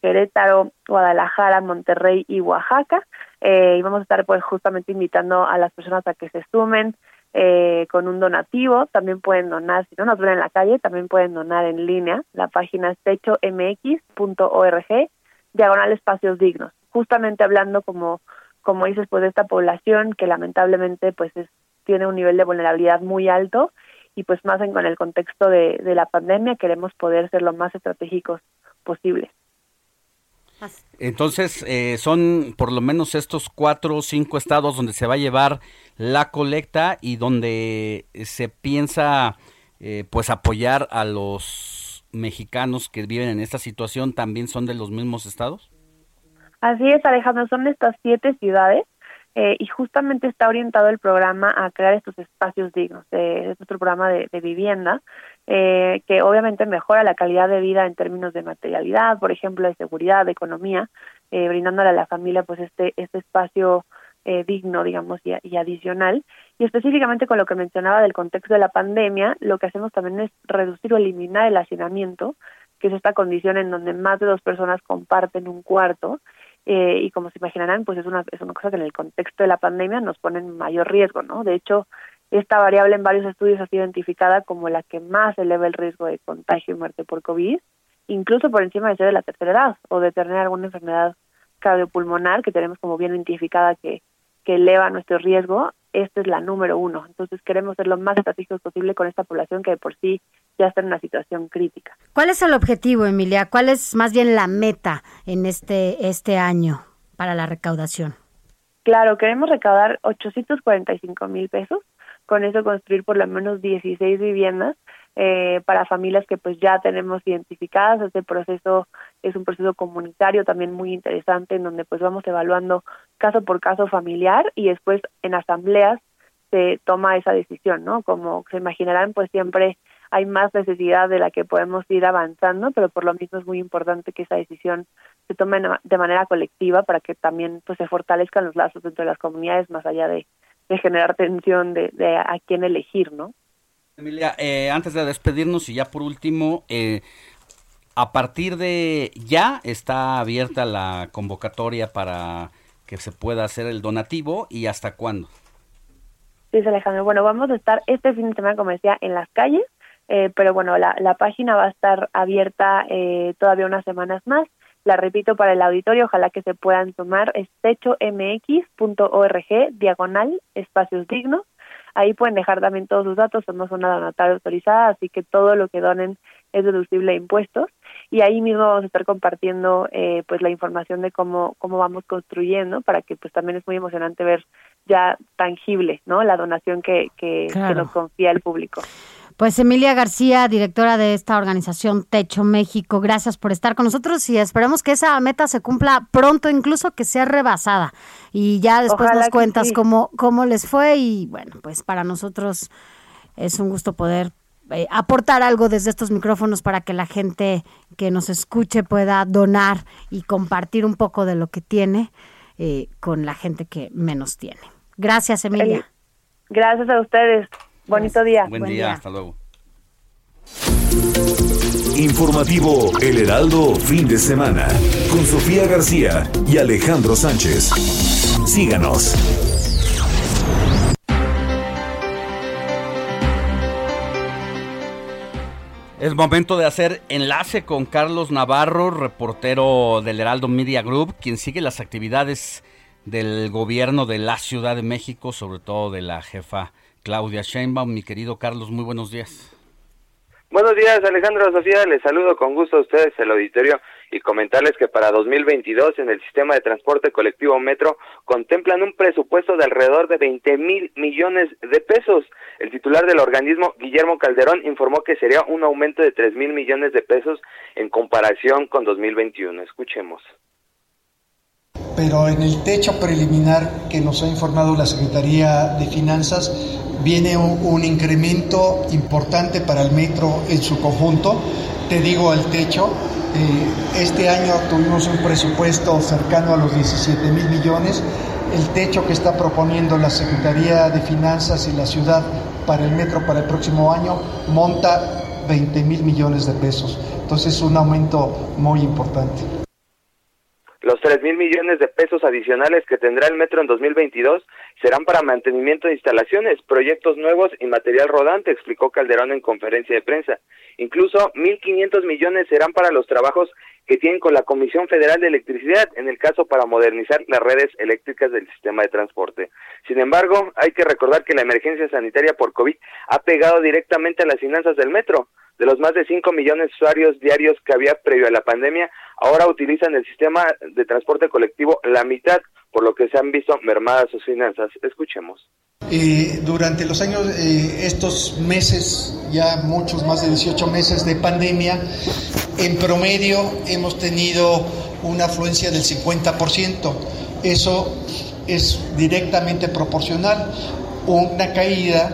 Querétaro, Guadalajara, Monterrey y Oaxaca, eh, y vamos a estar pues justamente invitando a las personas a que se sumen, eh, con un donativo. También pueden donar, si no nos ven en la calle, también pueden donar en línea. La página es techomx.org, diagonal espacios dignos. Justamente hablando, como, como dices, pues de esta población que lamentablemente pues es, tiene un nivel de vulnerabilidad muy alto y pues más en, con el contexto de, de la pandemia queremos poder ser lo más estratégicos posible. Entonces, eh, son por lo menos estos cuatro o cinco estados donde se va a llevar la colecta y donde se piensa eh, pues apoyar a los mexicanos que viven en esta situación, ¿también son de los mismos estados? Así es, Alejandro, son estas siete ciudades eh, y justamente está orientado el programa a crear estos espacios dignos. Eh, es nuestro programa de, de vivienda eh, que obviamente mejora la calidad de vida en términos de materialidad, por ejemplo, de seguridad, de economía, eh, brindándole a la familia pues este este espacio eh, digno, digamos, y, adicional. Y específicamente con lo que mencionaba del contexto de la pandemia, lo que hacemos también es reducir o eliminar el hacinamiento, que es esta condición en donde más de dos personas comparten un cuarto. Eh, y como se imaginarán, pues es una, es una cosa que en el contexto de la pandemia nos pone en mayor riesgo, ¿no? De hecho, esta variable en varios estudios ha sido identificada como la que más eleva el riesgo de contagio y muerte por COVID, incluso por encima de ser de la tercera edad o de tener alguna enfermedad cardiopulmonar que tenemos como bien identificada que, que eleva nuestro riesgo. Esta es la número uno. Entonces queremos ser lo más estratégicos posible con esta población que de por sí ya está en una situación crítica. ¿Cuál es el objetivo, Emilia? ¿Cuál es más bien la meta en este, este año para la recaudación? Claro, queremos recaudar 845 mil pesos con eso construir por lo menos 16 viviendas eh, para familias que pues ya tenemos identificadas. Este proceso es un proceso comunitario también muy interesante en donde pues vamos evaluando caso por caso familiar y después en asambleas se toma esa decisión, ¿no? Como se imaginarán, pues siempre hay más necesidad de la que podemos ir avanzando, pero por lo mismo es muy importante que esa decisión se tome de manera colectiva para que también pues se fortalezcan los lazos dentro de las comunidades más allá de de generar tensión de, de a quién elegir, ¿no? Emilia, eh, antes de despedirnos y ya por último, eh, a partir de ya está abierta la convocatoria para que se pueda hacer el donativo y hasta cuándo. Sí, Alejandro. Bueno, vamos a estar este fin de semana, como decía, en las calles, eh, pero bueno, la, la página va a estar abierta eh, todavía unas semanas más. La repito para el auditorio, ojalá que se puedan sumar, es techomx.org, diagonal, espacios dignos. Ahí pueden dejar también todos sus datos, somos una donataria autorizada, así que todo lo que donen es deducible de impuestos. Y ahí mismo vamos a estar compartiendo eh, pues la información de cómo, cómo vamos construyendo, para que pues también es muy emocionante ver ya tangible, ¿no? La donación que, que, claro. que nos confía el público. Pues Emilia García, directora de esta organización Techo México, gracias por estar con nosotros y esperemos que esa meta se cumpla pronto, incluso que sea rebasada. Y ya después Ojalá nos cuentas sí. cómo, cómo les fue y bueno, pues para nosotros es un gusto poder eh, aportar algo desde estos micrófonos para que la gente que nos escuche pueda donar y compartir un poco de lo que tiene eh, con la gente que menos tiene. Gracias, Emilia. Gracias a ustedes. Bonito día. Buen, Buen día. día, hasta luego. Informativo El Heraldo, fin de semana, con Sofía García y Alejandro Sánchez. Síganos. Es momento de hacer enlace con Carlos Navarro, reportero del Heraldo Media Group, quien sigue las actividades del gobierno de la Ciudad de México, sobre todo de la jefa Claudia Sheinbaum. Mi querido Carlos, muy buenos días. Buenos días, Alejandro Sofía. Les saludo con gusto a ustedes, el auditorio, y comentarles que para 2022 en el sistema de transporte colectivo Metro contemplan un presupuesto de alrededor de 20 mil millones de pesos. El titular del organismo, Guillermo Calderón, informó que sería un aumento de 3 mil millones de pesos en comparación con 2021. Escuchemos. Pero en el techo preliminar que nos ha informado la Secretaría de Finanzas, viene un, incremento importante para el metro en su conjunto. Te digo al techo, Eh, este año tuvimos un presupuesto cercano a los 17 mil millones. El techo que está proponiendo la Secretaría de Finanzas y la ciudad para el metro para el próximo año monta 20 mil millones de pesos. Entonces es un aumento muy importante. Los 3 mil millones de pesos adicionales que tendrá el metro en 2022 serán para mantenimiento de instalaciones, proyectos nuevos y material rodante, explicó Calderón en conferencia de prensa. Incluso 1.500 millones serán para los trabajos que tienen con la Comisión Federal de Electricidad, en el caso para modernizar las redes eléctricas del sistema de transporte. Sin embargo, hay que recordar que la emergencia sanitaria por COVID ha pegado directamente a las finanzas del metro. De los más de 5 millones de usuarios diarios que había previo a la pandemia, ahora utilizan el sistema de transporte colectivo la mitad, por lo que se han visto mermadas sus finanzas. Escuchemos. Durante los años, eh, estos meses, ya muchos, más de 18 meses de pandemia, en promedio hemos tenido una afluencia del 50%. Eso es directamente proporcional. Una caída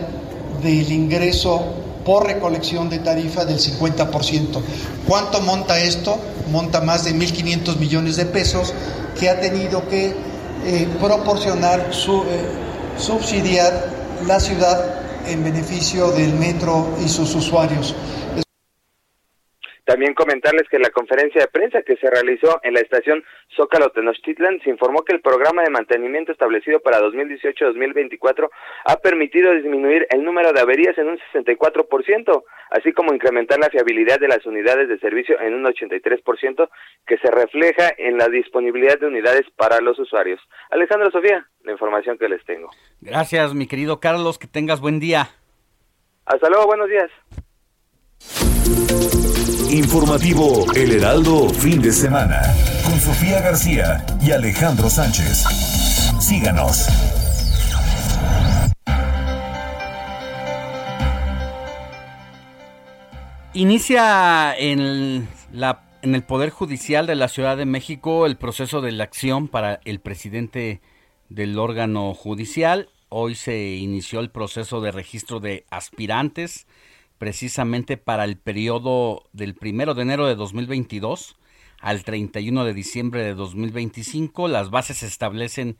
del ingreso por recolección de tarifa del 50%. ¿Cuánto monta esto? Monta más de 1.500 millones de pesos que ha tenido que eh, proporcionar, su, eh, subsidiar la ciudad en beneficio del metro y sus usuarios. También comentarles que en la conferencia de prensa que se realizó en la estación Zócalo Tenochtitlan se informó que el programa de mantenimiento establecido para 2018-2024 ha permitido disminuir el número de averías en un 64%, así como incrementar la fiabilidad de las unidades de servicio en un 83%, que se refleja en la disponibilidad de unidades para los usuarios. Alejandro Sofía, la información que les tengo. Gracias, mi querido Carlos, que tengas buen día. Hasta luego, buenos días. Informativo El Heraldo Fin de Semana con Sofía García y Alejandro Sánchez. Síganos. Inicia en, la, en el Poder Judicial de la Ciudad de México el proceso de la acción para el presidente del órgano judicial. Hoy se inició el proceso de registro de aspirantes precisamente para el periodo del primero de enero de 2022 al 31 de diciembre de 2025. Las bases establecen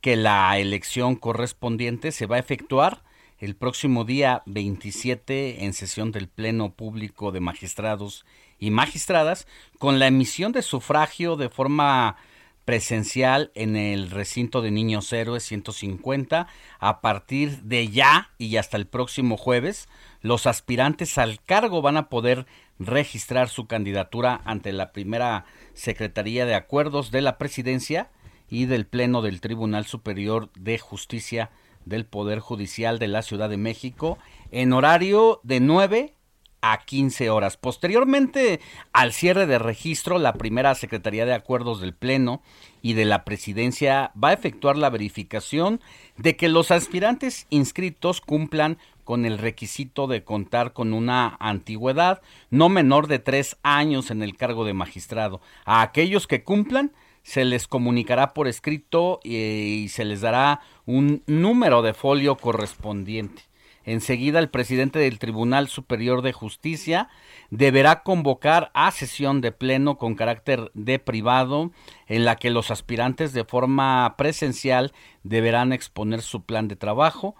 que la elección correspondiente se va a efectuar el próximo día 27 en sesión del Pleno Público de Magistrados y Magistradas con la emisión de sufragio de forma presencial en el recinto de Niños Héroes 150 a partir de ya y hasta el próximo jueves los aspirantes al cargo van a poder registrar su candidatura ante la primera Secretaría de Acuerdos de la Presidencia y del Pleno del Tribunal Superior de Justicia del Poder Judicial de la Ciudad de México en horario de 9 a 15 horas. Posteriormente al cierre de registro, la primera Secretaría de Acuerdos del Pleno y de la Presidencia va a efectuar la verificación de que los aspirantes inscritos cumplan con el requisito de contar con una antigüedad no menor de tres años en el cargo de magistrado. A aquellos que cumplan se les comunicará por escrito eh, y se les dará un número de folio correspondiente. Enseguida el presidente del Tribunal Superior de Justicia deberá convocar a sesión de pleno con carácter de privado en la que los aspirantes de forma presencial deberán exponer su plan de trabajo.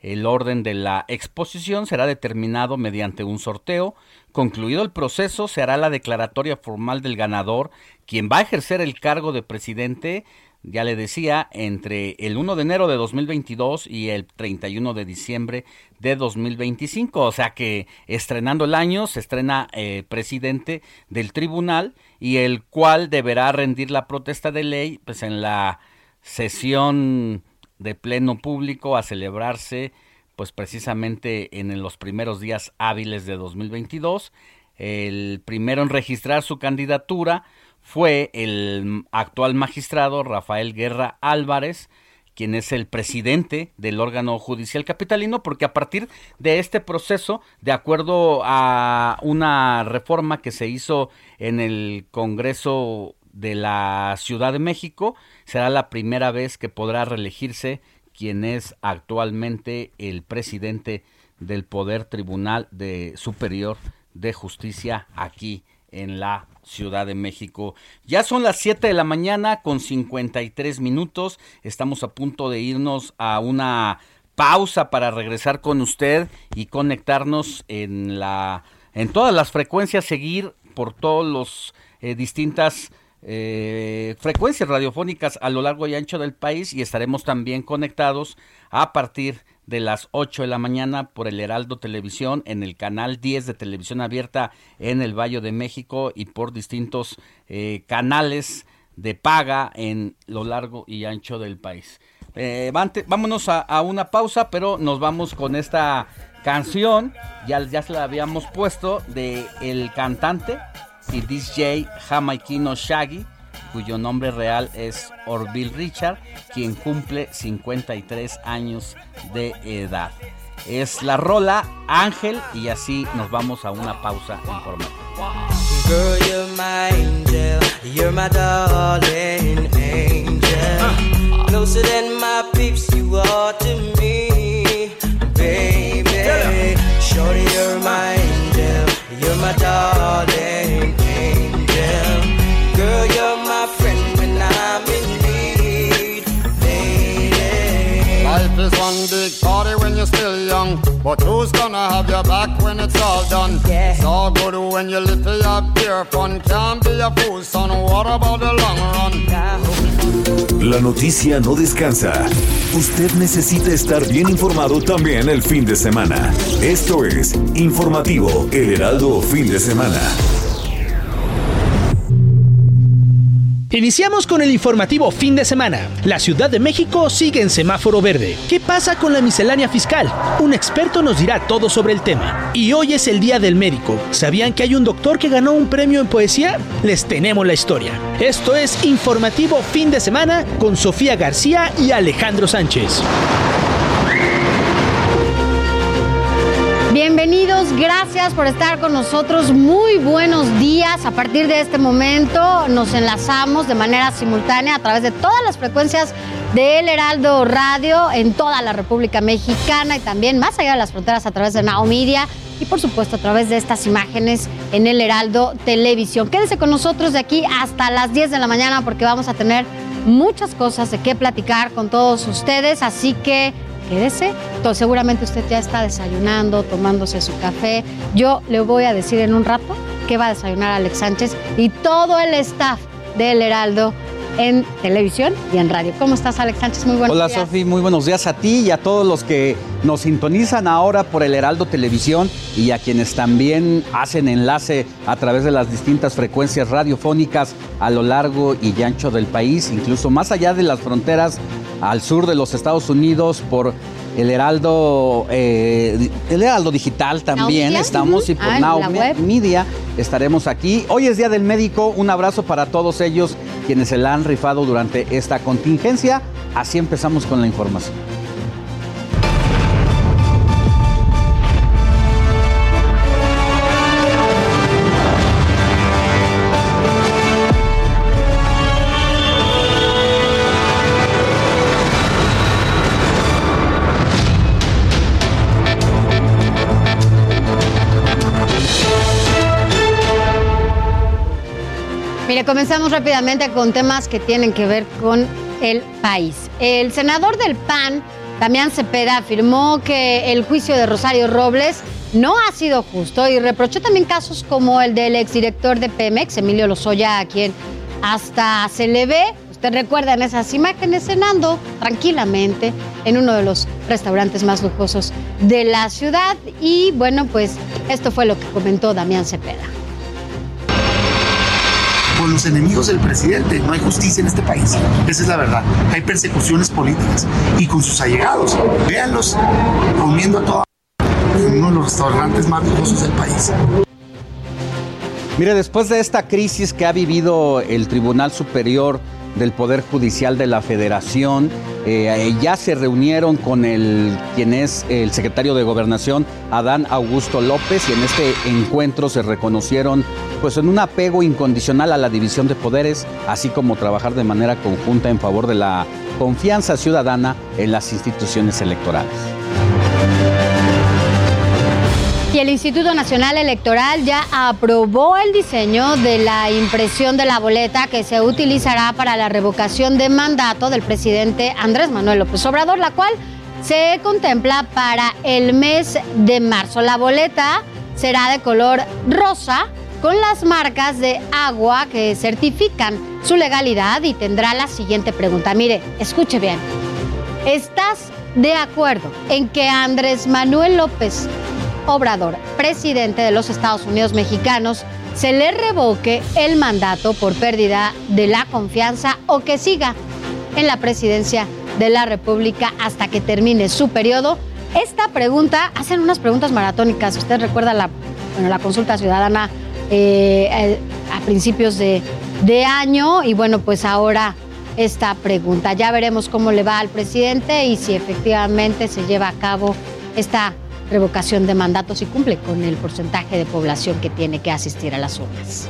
El orden de la exposición será determinado mediante un sorteo. Concluido el proceso, se hará la declaratoria formal del ganador, quien va a ejercer el cargo de presidente ya le decía, entre el 1 de enero de 2022 y el 31 de diciembre de 2025. O sea que estrenando el año se estrena eh, presidente del tribunal y el cual deberá rendir la protesta de ley pues en la sesión de pleno público a celebrarse pues precisamente en los primeros días hábiles de 2022. El primero en registrar su candidatura fue el actual magistrado Rafael Guerra Álvarez, quien es el presidente del órgano judicial capitalino, porque a partir de este proceso, de acuerdo a una reforma que se hizo en el Congreso de la Ciudad de México, será la primera vez que podrá reelegirse quien es actualmente el presidente del Poder Tribunal de Superior de Justicia aquí en la Ciudad de México. Ya son las 7 de la mañana con 53 minutos. Estamos a punto de irnos a una pausa para regresar con usted y conectarnos en la en todas las frecuencias, seguir por todos los eh, distintas eh, frecuencias radiofónicas a lo largo y ancho del país y estaremos también conectados a partir de las 8 de la mañana por el Heraldo Televisión en el canal 10 de televisión abierta en el Valle de México y por distintos eh, canales de paga en lo largo y ancho del país. Eh, vámonos a, una pausa, pero nos vamos con esta canción, ya, ya se la habíamos puesto, de el cantante y DJ jamaiquino Shaggy, cuyo nombre real es Orville Richard, quien cumple 53 años de edad. Es la rola Ángel y así nos vamos a una pausa informativa. Shorty, you're my angel, you're my darling you're still young, but who's gonna have your back when it's all done? Yeah. It's all good when you live for your pure fun. Can't be a fool, son. What about the long run? La noticia no descansa. Usted necesita estar bien informado también el fin de semana. Esto es Informativo El Heraldo Fin de Semana. Iniciamos con el informativo fin de semana. La Ciudad de México sigue en semáforo verde. ¿Qué pasa con la miscelánea fiscal? Un experto nos dirá todo sobre el tema. Y hoy es el Día del Médico. ¿Sabían que hay un doctor que ganó un premio en poesía? Les tenemos la historia. Esto es informativo fin de semana con Sofía García y Alejandro Sánchez. Bienvenidos, gracias por estar con nosotros. Muy buenos días. A partir de este momento nos enlazamos de manera simultánea a través de todas las frecuencias de El Heraldo Radio en toda la República Mexicana y también más allá de las fronteras a través de Now Media y por supuesto a través de estas imágenes en El Heraldo Televisión. Quédese con nosotros de aquí hasta las 10 de la mañana porque vamos a tener muchas cosas de qué platicar con todos ustedes, así que quédese. Entonces, seguramente usted ya está desayunando, tomándose su café. Yo le voy a decir en un rato qué va a desayunar Alex Sánchez y todo el staff del Heraldo en televisión y en radio. ¿Cómo estás, Alex Sánchez? Muy buenos días. Hola, Sofi. Muy buenos días a ti y a todos los que nos sintonizan ahora por el Heraldo Televisión y a quienes también hacen enlace a través de las distintas frecuencias radiofónicas a lo largo y ancho del país, incluso más allá de las fronteras al sur de los Estados Unidos por el Heraldo, eh, el Heraldo Digital también estamos y por ah, Now Media estaremos aquí. Hoy es Día del Médico, un abrazo para todos ellos quienes se la han rifado durante esta contingencia. Así empezamos con la información. Comenzamos rápidamente con temas que tienen que ver con el país. El senador del PAN, Damián Cepeda, afirmó que el juicio de Rosario Robles no ha sido justo y reprochó también casos como el del exdirector de Pemex, Emilio Lozoya, a quien hasta se le ve, usted recuerda en esas imágenes, cenando tranquilamente en uno de los restaurantes más lujosos de la ciudad. Y bueno, pues esto fue lo que comentó Damián Cepeda con los enemigos del presidente. No hay justicia en este país. Esa es la verdad. Hay persecuciones políticas y con sus allegados. Véanlos comiendo a toda en uno de los restaurantes más lujosos del país. Mire, después de esta crisis que ha vivido el Tribunal Superior del Poder Judicial de la Federación. Eh, ya se reunieron con el quien es el secretario de Gobernación, Adán Augusto López, y en este encuentro se reconocieron pues en un apego incondicional a la división de poderes, así como trabajar de manera conjunta en favor de la confianza ciudadana en las instituciones electorales. Y el Instituto Nacional Electoral ya aprobó el diseño de la impresión de la boleta que se utilizará para la revocación de mandato del presidente Andrés Manuel López Obrador, la cual se contempla para el mes de marzo. La boleta será de color rosa con las marcas de agua que certifican su legalidad y tendrá la siguiente pregunta. Mire, escuche bien. ¿Estás de acuerdo en que Andrés Manuel López Obrador, presidente de los Estados Unidos mexicanos, se le revoque el mandato por pérdida de la confianza o que siga en la presidencia de la República hasta que termine su periodo. Esta pregunta, hacen unas preguntas maratónicas. Usted recuerda la, bueno, la consulta ciudadana eh, eh, a principios de, de año y bueno, pues ahora esta pregunta. Ya veremos cómo le va al presidente y si efectivamente se lleva a cabo esta revocación de mandatos y cumple con el porcentaje de población que tiene que asistir a las urnas.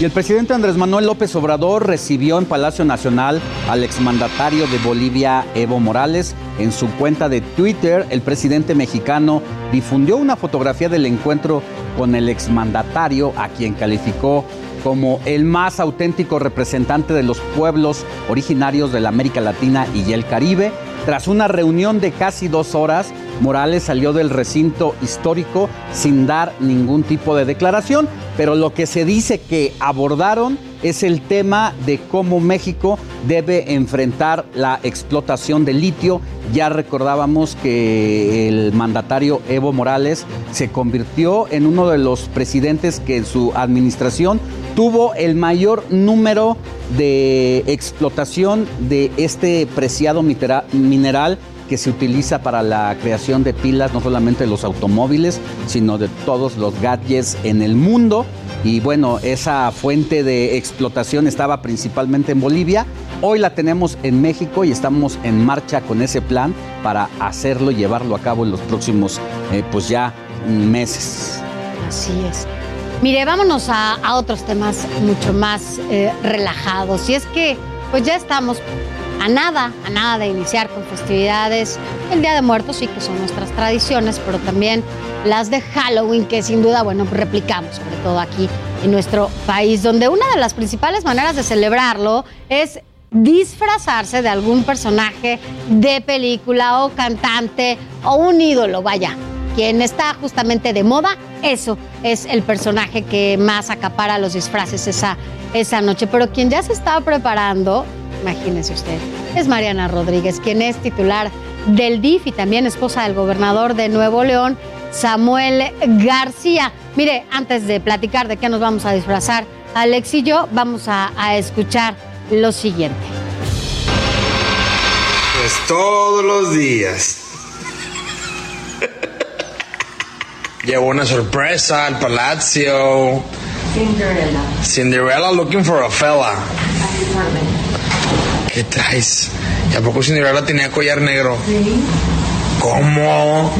Y el presidente Andrés Manuel López Obrador recibió en Palacio Nacional al exmandatario de Bolivia, Evo Morales. En su cuenta de Twitter, el presidente mexicano difundió una fotografía del encuentro con el exmandatario, a quien calificó como el más auténtico representante de los pueblos originarios de la América Latina y el Caribe. Tras una reunión de casi dos horas, Morales salió del recinto histórico sin dar ningún tipo de declaración, pero lo que se dice que abordaron es el tema de cómo México debe enfrentar la explotación de litio. Ya recordábamos que el mandatario Evo Morales se convirtió en uno de los presidentes que en su administración tuvo el mayor número de explotación de este preciado mineral que se utiliza para la creación de pilas, no solamente de los automóviles, sino de todos los gadgets en el mundo. Y bueno, esa fuente de explotación estaba principalmente en Bolivia. Hoy la tenemos en México y estamos en marcha con ese plan para hacerlo llevarlo a cabo en los próximos, eh, pues ya meses. Así es. Mire, vámonos a, otros temas mucho más eh, relajados. Y es que, pues ya estamos a nada, a nada de iniciar con festividades. El Día de Muertos sí que son nuestras tradiciones, pero también las de Halloween, que sin duda, bueno, replicamos, sobre todo aquí en nuestro país, donde una de las principales maneras de celebrarlo es disfrazarse de algún personaje de película o cantante o un ídolo, vaya. Quien está justamente de moda, eso es el personaje que más acapara los disfraces esa, esa noche. Pero quien ya se estaba preparando imagínese usted. Es Mariana Rodríguez, quien es titular del DIF y también esposa del gobernador de Nuevo León, Samuel García. Mire, antes de platicar de qué nos vamos a disfrazar, Alex y yo vamos a, a escuchar lo siguiente. Pues todos los días. Llevo una sorpresa al palacio. Cinderella. Cinderella looking for a fella. ¿Qué traes? ¿Y a poco Cinderella tenía collar negro? Sí. ¿Cómo?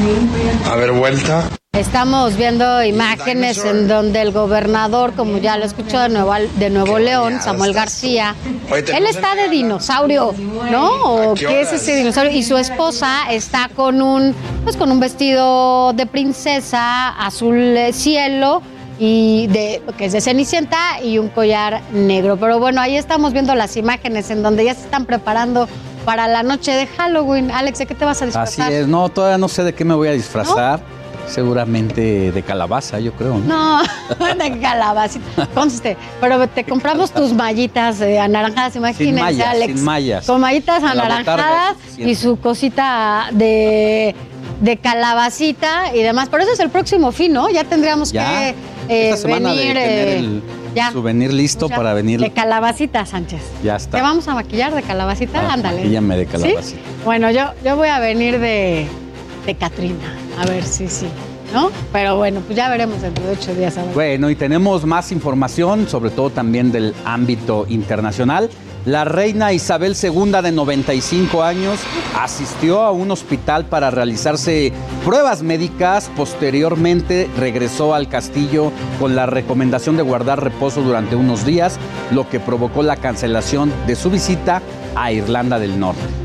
A ver, vuelta. Estamos viendo imágenes en donde el gobernador, como ya lo escuchó de Nuevo, de Nuevo León, Samuel García, él está de dinosaurio, ¿no? ¿O qué es ese dinosaurio? Y su esposa está con un, pues con un vestido de princesa azul eh, cielo y de que es de Cenicienta y un collar negro. Pero bueno, ahí estamos viendo las imágenes en donde ya se están preparando para la noche de Halloween. Alex, ¿de qué te vas a disfrazar? Así es, no, todavía no sé de qué me voy a disfrazar. Seguramente de calabaza, yo creo. No, de calabacita. Conste, pero te compramos tus mallitas eh, anaranjadas, imagínense, Sin mallas, Alex. sin mallas. Con mallitas anaranjadas botarga, y su cosita de, de calabacita y demás. Pero eso es el próximo fin, ¿no? Ya tendríamos Ya, que eh, venir. de tener eh, el ya. souvenir listo Ya, para venir. De calabacita, Sánchez. Ya está. ¿Te vamos a maquillar de calabacita? Ah, Ándale. maquíllame de ¿Sí? calabacita. Bueno, yo, yo voy a venir de, de Catrina. A ver si sí, ¿no? Pero bueno, pues ya veremos dentro de ocho días. Bueno, y tenemos más información, sobre todo también del ámbito internacional. La reina Isabel II de 95 años asistió a un hospital para realizarse pruebas médicas. Posteriormente regresó al castillo con la recomendación de guardar reposo durante unos días, lo que provocó la cancelación de su visita a Irlanda del Norte.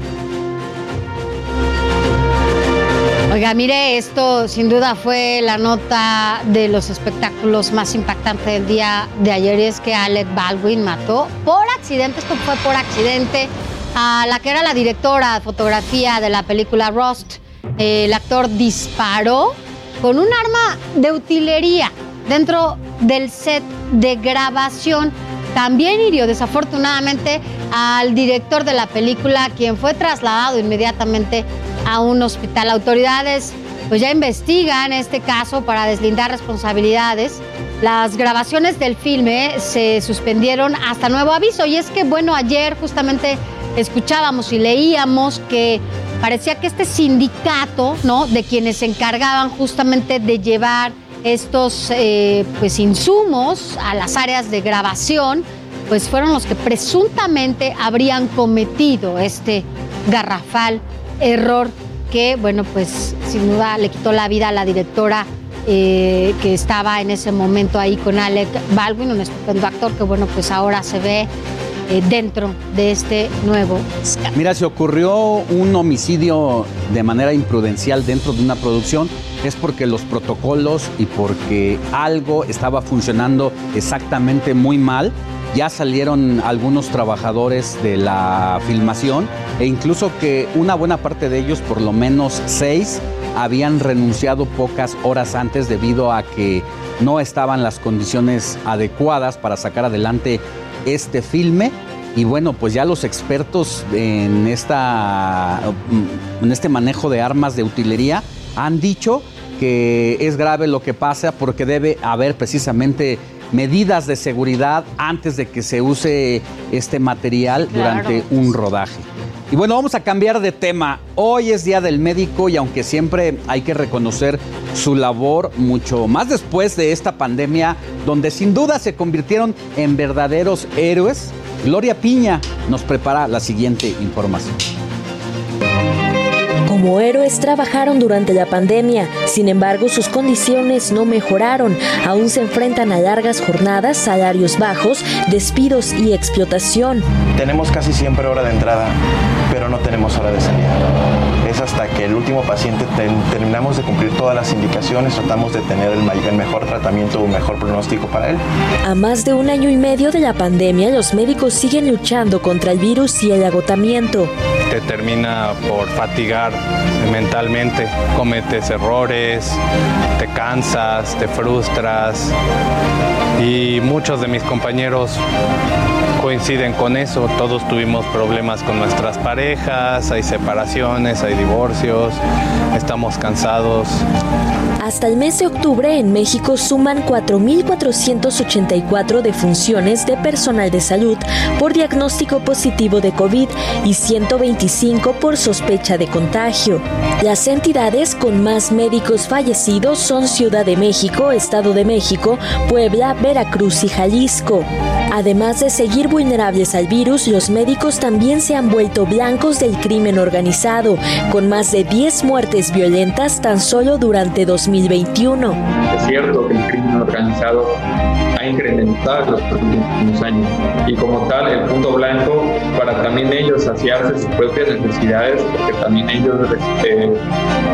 Oiga, mire, esto sin duda fue la nota de los espectáculos más impactantes del día de ayer es que Alec Baldwin mató por accidente, esto fue por accidente, a la que era la directora de fotografía de la película Rust. El actor disparó con un arma de utilería dentro del set de grabación. También hirió desafortunadamente al director de la película, quien fue trasladado inmediatamente a un hospital. Autoridades pues ya investigan este caso para deslindar responsabilidades. Las grabaciones del filme se suspendieron hasta nuevo aviso y es que bueno, ayer justamente escuchábamos y leíamos que parecía que este sindicato, ¿no? De quienes se encargaban justamente de llevar estos eh, pues insumos a las áreas de grabación, pues fueron los que presuntamente habrían cometido este garrafal error que, bueno, pues sin duda le quitó la vida a la directora eh, que estaba en ese momento ahí con Alec Baldwin, un estupendo actor que, bueno, pues ahora se ve eh, dentro de este nuevo. Mira, si ocurrió un homicidio de manera imprudencial dentro de una producción, es porque los protocolos y porque algo estaba funcionando exactamente muy mal. Ya salieron algunos trabajadores de la filmación e incluso que una buena parte de ellos, por lo menos seis, habían renunciado pocas horas antes debido a que no estaban las condiciones adecuadas para sacar adelante este filme. Y bueno, pues ya los expertos en, esta, en este manejo de armas de utilería han dicho que es grave lo que pasa porque debe haber precisamente medidas de seguridad antes de que se use este material durante un rodaje. Y bueno, vamos a cambiar de tema. Hoy es Día del Médico y aunque siempre hay que reconocer su labor, mucho más después de esta pandemia, donde sin duda se convirtieron en verdaderos héroes, Gloria Piña nos prepara la siguiente información. Como héroes trabajaron durante la pandemia, sin embargo sus condiciones no mejoraron. Aún se enfrentan a largas jornadas, salarios bajos, despidos y explotación. Tenemos casi siempre hora de entrada, pero no tenemos hora de salida. Hasta que el último paciente ten- terminamos de cumplir todas las indicaciones, tratamos de tener el, el mejor tratamiento o un mejor pronóstico para él. A más de un año y medio de la pandemia, los médicos siguen luchando contra el virus y el agotamiento. te termina por fatigar mentalmente, cometes errores, te cansas, te frustras y muchos de mis compañeros coinciden con eso, todos tuvimos problemas con nuestras parejas, hay separaciones, hay divorcios, estamos cansados. Hasta el mes de octubre en México suman 4.484 defunciones de personal de salud por diagnóstico positivo de COVID y 125 por sospecha de contagio. Las entidades con más médicos fallecidos son Ciudad de México, Estado de México, Puebla, Veracruz y Jalisco. Además de seguir vulnerables al virus, los médicos también se han vuelto blancos del crimen organizado, con más de 10 muertes violentas tan solo durante 2021. Es cierto que el crimen organizado en los últimos años y como tal el punto blanco para también ellos saciarse sus propias necesidades porque también ellos este,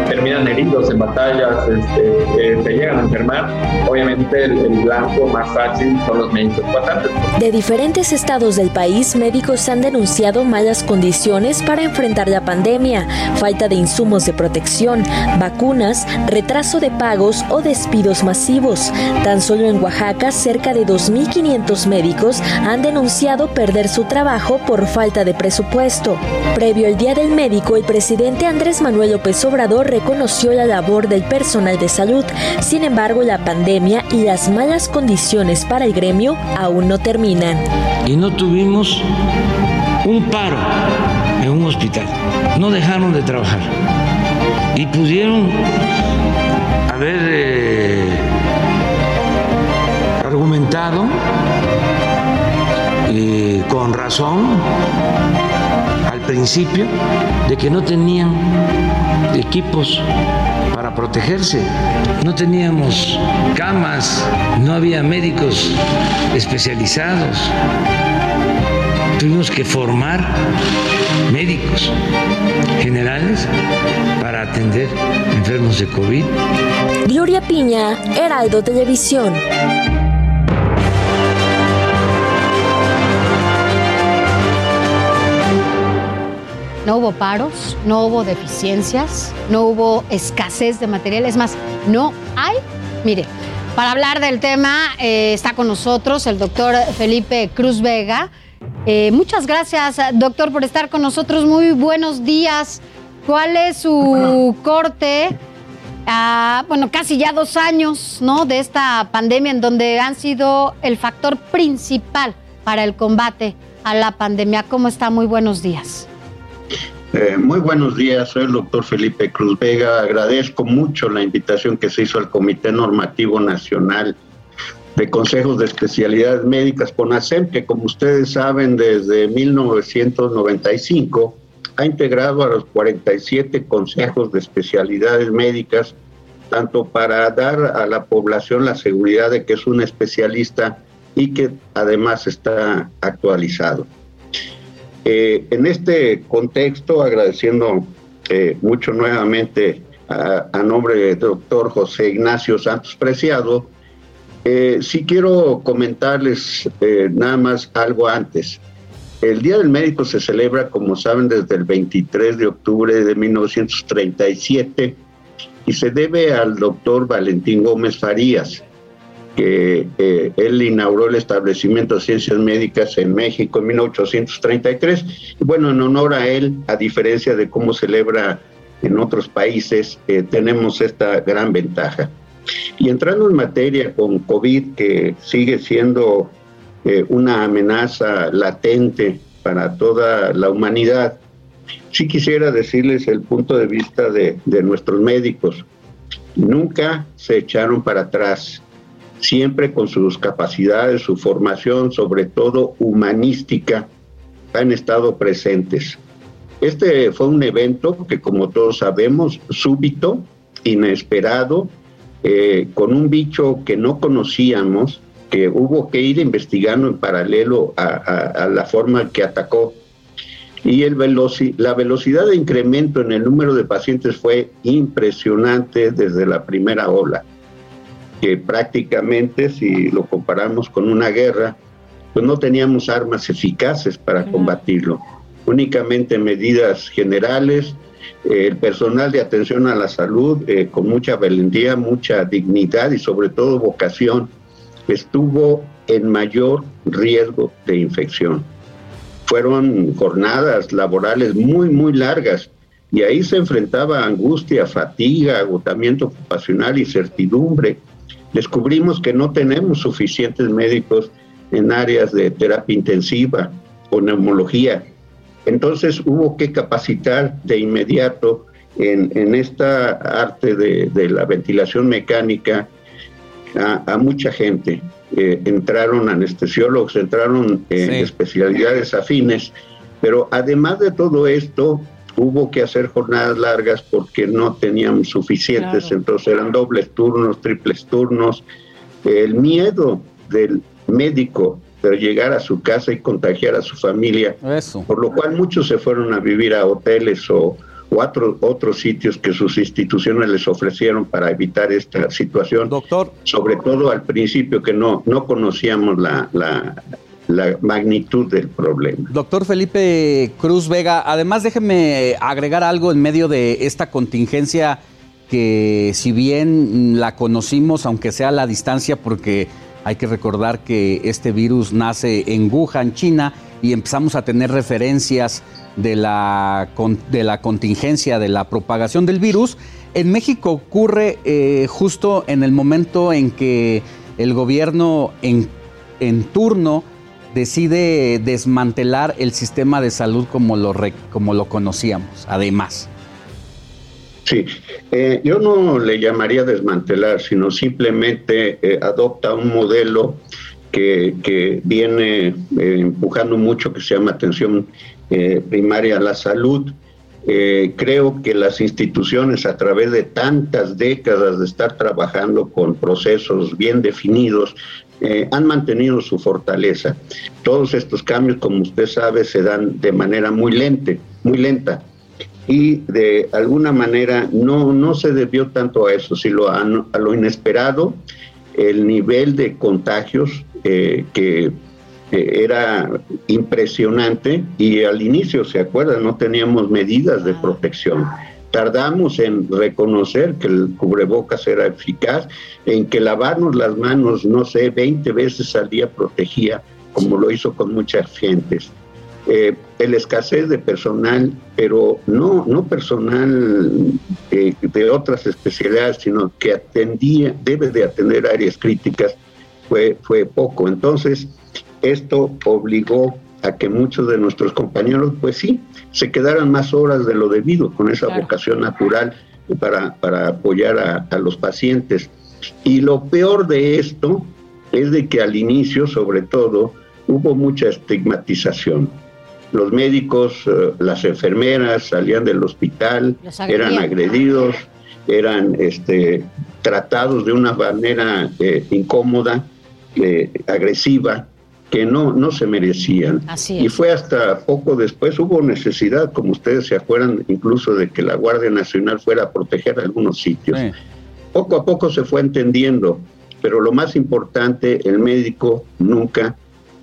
terminan heridos en batallas, este, eh, se llegan a enfermar. Obviamente el, el blanco más fácil son los médicos pasantes. De diferentes estados del país, médicos han denunciado malas condiciones para enfrentar la pandemia, falta de insumos de protección, vacunas, retraso de pagos o despidos masivos. Tan solo en Oaxaca, cerca de 2.500 médicos han denunciado perder su trabajo por falta de presupuesto. Previo al Día del Médico, el presidente Andrés Manuel López Obrador reconoció la labor del personal de salud. Sin embargo, la pandemia y las malas condiciones para el gremio aún no terminan. y no tuvimos un paro en un hospital. No dejaron de trabajar y pudieron haber eh, eh, con razón al principio de que no tenían equipos para protegerse. No teníamos camas, no había médicos especializados. tuvimos que formar médicos generales para atender enfermos de COVID. Gloria Piña, Heraldo Televisión. No hubo paros, no hubo deficiencias, no hubo escasez de materiales, más, no hay. Mire, para hablar del tema eh, está con nosotros el doctor Felipe Cruz Vega. Eh, muchas gracias, doctor, por estar con nosotros. Muy buenos días. ¿Cuál es su corte? a, bueno, casi ya dos años, ¿no? De esta pandemia en donde han sido el factor principal para el combate a la pandemia. ¿Cómo está? Muy buenos días. Eh, muy buenos días, soy el doctor Felipe Cruz Vega. Agradezco mucho la invitación que se hizo al Comité Normativo Nacional de Consejos de Especialidades Médicas, CONASEM, que como ustedes saben, desde 1995 ha integrado a los 47 consejos de especialidades médicas, tanto para dar a la población la seguridad de que es un especialista y que además está actualizado. Eh, en este contexto, agradeciendo eh, mucho nuevamente a, nombre del doctor José Ignacio Santos Preciado, eh, sí quiero comentarles nada más algo antes. El Día del Médico se celebra, como saben, desde el 23 de octubre de 1937 y se debe al doctor Valentín Gómez Farías, que eh, él inauguró el establecimiento de ciencias médicas en México en 1833. Y bueno, en honor a él, a diferencia de cómo celebra en otros países, eh, tenemos esta gran ventaja. Y entrando en materia con COVID, que sigue siendo eh, una amenaza latente para toda la humanidad, sí quisiera decirles el punto de vista de, de nuestros médicos. Nunca se echaron para atrás siempre con sus capacidades, su formación, sobre todo humanística, han estado presentes. Este fue un evento que, como todos sabemos, súbito, inesperado, eh, con un bicho que no conocíamos, que hubo que ir investigando en paralelo a, la forma que atacó. Y la velocidad de incremento en el número de pacientes fue impresionante desde la primera ola que prácticamente, si lo comparamos con una guerra, pues no teníamos armas eficaces para combatirlo, únicamente medidas generales, eh, el personal de atención a la salud eh, con mucha valentía, mucha dignidad y sobre todo vocación, estuvo en mayor riesgo de infección. Fueron jornadas laborales muy, muy largas y ahí se enfrentaba angustia, fatiga, agotamiento ocupacional, incertidumbre, descubrimos que no tenemos suficientes médicos en áreas de terapia intensiva o neumología. Entonces hubo que capacitar de inmediato en, esta arte de, la ventilación mecánica a, mucha gente. Eh, entraron anestesiólogos, entraron en especialidades afines, pero además de todo esto, hubo que hacer jornadas largas porque no teníamos suficientes, entonces eran dobles turnos, triples turnos. El miedo del médico de llegar a su casa y contagiar a su familia, por lo cual muchos se fueron a vivir a hoteles o, o otros sitios que sus instituciones les ofrecieron para evitar esta situación. Doctor. Sobre todo al principio que no, no conocíamos la, la magnitud del problema. Doctor Felipe Cruz Vega, además déjeme agregar algo en medio de esta contingencia que si bien la conocimos, aunque sea a la distancia, porque hay que recordar que este virus nace en Wuhan, China, y empezamos a tener referencias de la, de la contingencia, de la propagación del virus, en México ocurre eh, justo en el momento en que el gobierno en, en turno decide desmantelar el sistema de salud como lo, como lo conocíamos, además. Sí, eh, yo no le llamaría desmantelar, sino simplemente eh, adopta un modelo que, viene eh, empujando mucho, que se llama atención primaria a la salud. creo que las instituciones a través de tantas décadas de estar trabajando con procesos bien definidos, eh, han mantenido su fortaleza. Todos estos cambios, como usted sabe, se dan de manera muy lenta, muy lenta. Y de alguna manera no, no se debió tanto a eso, sino a, a lo inesperado, el nivel de contagios eh, que eh, era impresionante y al inicio, ¿se acuerdan? No teníamos medidas de protección. Tardamos en reconocer que el cubrebocas era eficaz, en que lavarnos las manos, no sé, 20 veces al día protegía, como lo hizo con muchas gentes. Eh, el escasez de personal, pero no, no personal eh, de otras especialidades, sino que atendía, debe de atender áreas críticas, fue, fue poco. Entonces, esto obligó a que muchos de nuestros compañeros, pues sí, se quedaran más horas de lo debido con esa vocación natural para, para apoyar a, a los pacientes. Y lo peor de esto es de que al inicio, sobre todo, hubo mucha estigmatización. Los médicos, eh, las enfermeras salían del hospital, eran agredidos, eran este, tratados de una manera eh, incómoda, eh, agresiva, que no, no se merecían. Y fue hasta poco después, hubo necesidad, como ustedes se acuerdan, incluso de que la Guardia Nacional fuera a proteger algunos sitios. Poco a poco se fue entendiendo, pero lo más importante, el médico nunca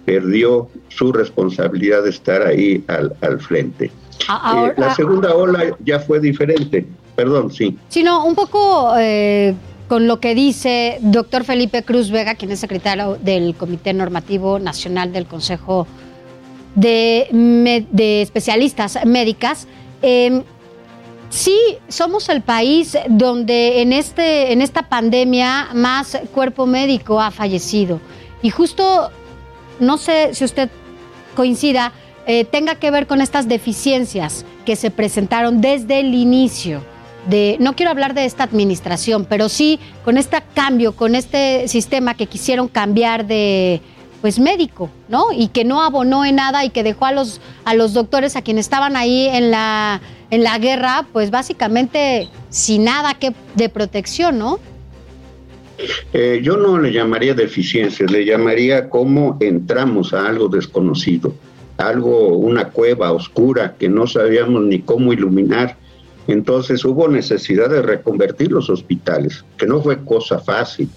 perdió su responsabilidad de estar ahí al, al frente. Ah, Eh, la segunda ola ya fue diferente, perdón, sí. Sino un poco eh, con lo que dice doctor Felipe Cruz Vega, quien es secretario del Comité Normativo Nacional del Consejo de, de Especialistas Médicas. eh, sí, somos el país donde en, este, en esta pandemia más cuerpo médico ha fallecido. Y justo, no sé si usted coincida, eh, tenga que ver con estas deficiencias que se presentaron desde el inicio. De, no quiero hablar de esta administración, pero sí con este cambio, con este sistema que quisieron cambiar de pues médico, ¿no? Y que no abonó en nada y que dejó a los, a los doctores, a quienes estaban ahí en la, en la guerra, pues básicamente sin nada que, de protección, ¿no? Eh, yo no le llamaría deficiencias, le llamaría cómo entramos a algo desconocido, algo, una cueva oscura que no sabíamos ni cómo iluminar. Entonces hubo necesidad de reconvertir los hospitales, que no fue cosa fácil.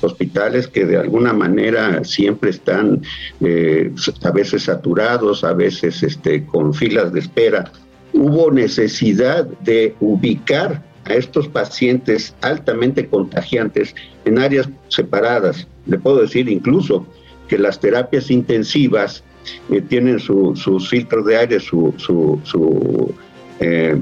Hospitales que de alguna manera siempre están eh, a veces saturados, a veces este, con filas de espera. Hubo necesidad de ubicar a estos pacientes altamente contagiantes en áreas separadas. Le puedo decir incluso que las terapias intensivas eh, tienen su- sus filtros de aire, su, su, su, eh,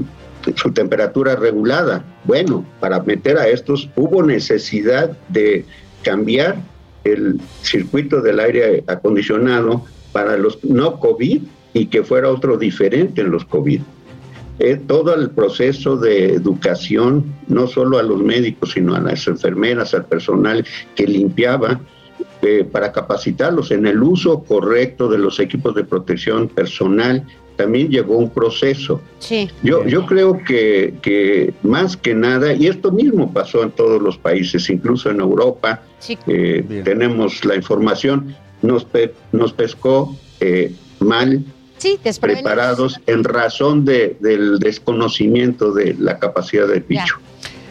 su temperatura regulada. Bueno, para meter a estos hubo necesidad de cambiar el circuito del aire acondicionado para los no COVID y que fuera otro diferente en los COVID. Eh, todo el proceso de educación, no solo a los médicos, sino a las enfermeras, al personal que limpiaba, eh, para capacitarlos en el uso correcto de los equipos de protección personal, también llevó un proceso. Sí. Yo, yo creo que, que más que nada, y esto mismo pasó en todos los países, incluso en Europa, eh, tenemos la información, nos, pe- nos pescó eh, mal Sí, preparados en razón de, del desconocimiento de la capacidad del Ya.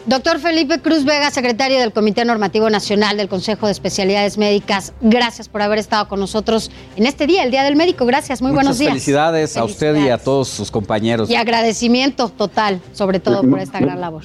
Doctor Felipe Cruz Vega, secretario del Comité Normativo Nacional del Consejo de Especialidades Médicas, gracias por haber estado con nosotros en este día, el Día del Médico. Gracias, muy Muchas buenos días. felicidades a usted y a todos sus compañeros. Y agradecimiento total, sobre todo por esta gran labor.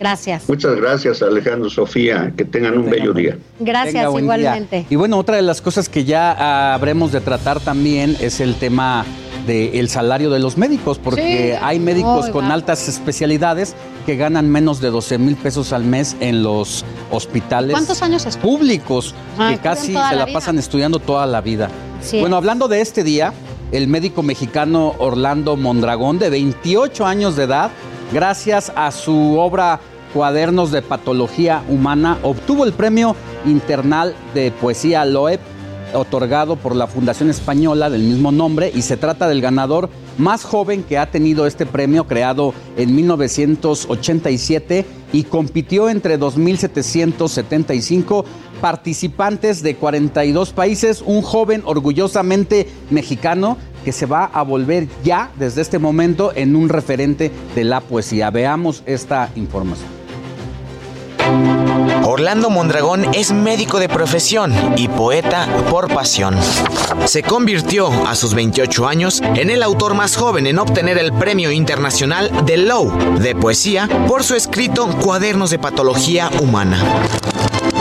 Gracias. Muchas gracias, Alejandro, Sofía, que tengan un bello día. Gracias, Tenga buen día. igualmente. Y bueno, otra de las cosas que ya habremos de tratar también es el tema del salario de los médicos, porque Sí. hay médicos con altas especialidades que ganan menos de 12 mil pesos al mes en los hospitales ¿Cuántos años es? públicos, Ah, que casi se la pasan estudiando toda la vida. Sí. Bueno, hablando de este día, el médico mexicano Orlando Mondragón, de 28 años de edad, gracias a su obra Cuadernos de Patología Humana, obtuvo el premio internal de poesía Loeb, otorgado por la Fundación Española del mismo nombre, y se trata del ganador más joven que ha tenido este premio, creado en 1987 y compitió entre 2.775 participantes de 42 países, un joven orgullosamente mexicano que se va a volver ya desde este momento en un referente de la poesía. Veamos esta información. Orlando Mondragón es médico de profesión y poeta por pasión. Se convirtió a sus 28 años en el autor más joven en obtener el Premio Internacional de Low de Poesía por su escrito Cuadernos de Patología Humana.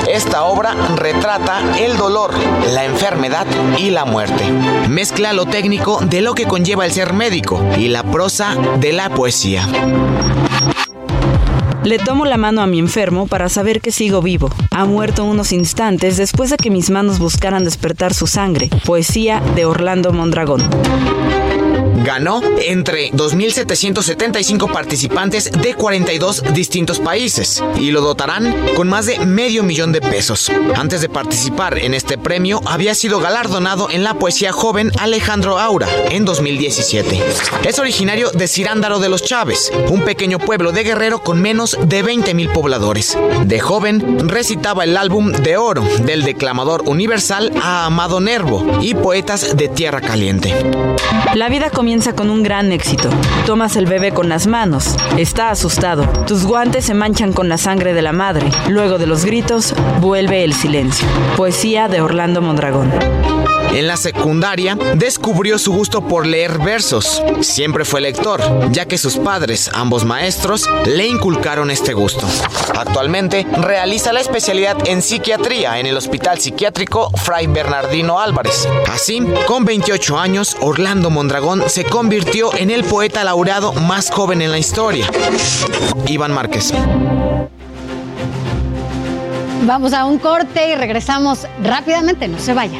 Esta obra retrata el dolor, la enfermedad y la muerte. Mezcla lo técnico de lo que conlleva el ser médico y la prosa de la poesía. Le tomo la mano a mi enfermo para saber que sigo vivo. Ha muerto unos instantes después de que mis manos buscaran despertar su sangre. Poesía de Orlando Mondragón. Ganó entre 2.775 participantes de 42 distintos países y lo dotarán con más de medio millón de pesos. Antes de participar en este premio, había sido galardonado en la poesía joven Alejandro Aura en 2017. Es originario de Cirándaro de los Chávez, un pequeño pueblo de Guerrero con menos de 20.000 pobladores. De joven, recitaba el álbum de oro del declamador universal a Amado Nervo y poetas de Tierra Caliente. La vida comienza con un gran éxito. Tomas el bebé con las manos. Está asustado. Tus guantes se manchan con la sangre de la madre. Luego de los gritos, vuelve el silencio. Poesía de Orlando Mondragón. En la secundaria descubrió su gusto por leer versos. Siempre fue lector, ya que sus padres, ambos maestros, le inculcaron este gusto. Actualmente realiza la especialidad en psiquiatría en el Hospital Psiquiátrico Fray Bernardino Álvarez. Así, con 28 años, Orlando Mondragón se convirtió en el poeta laureado más joven en la historia. Iván Márquez. Vamos a un corte y regresamos rápidamente, no se vaya.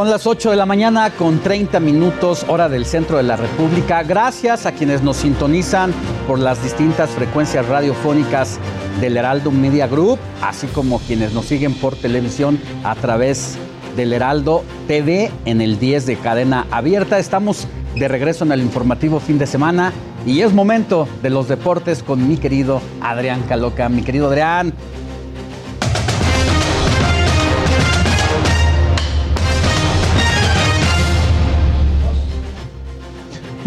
Son las 8 de la mañana con 30 minutos hora del centro de la República. Gracias a quienes nos sintonizan por las distintas frecuencias radiofónicas del Heraldo Media Group, así como quienes nos siguen por televisión a través del Heraldo TV en el 10 de cadena abierta. Estamos de regreso en el informativo fin de semana y es momento de los deportes con mi querido Adrián Caloca. Mi querido Adrián,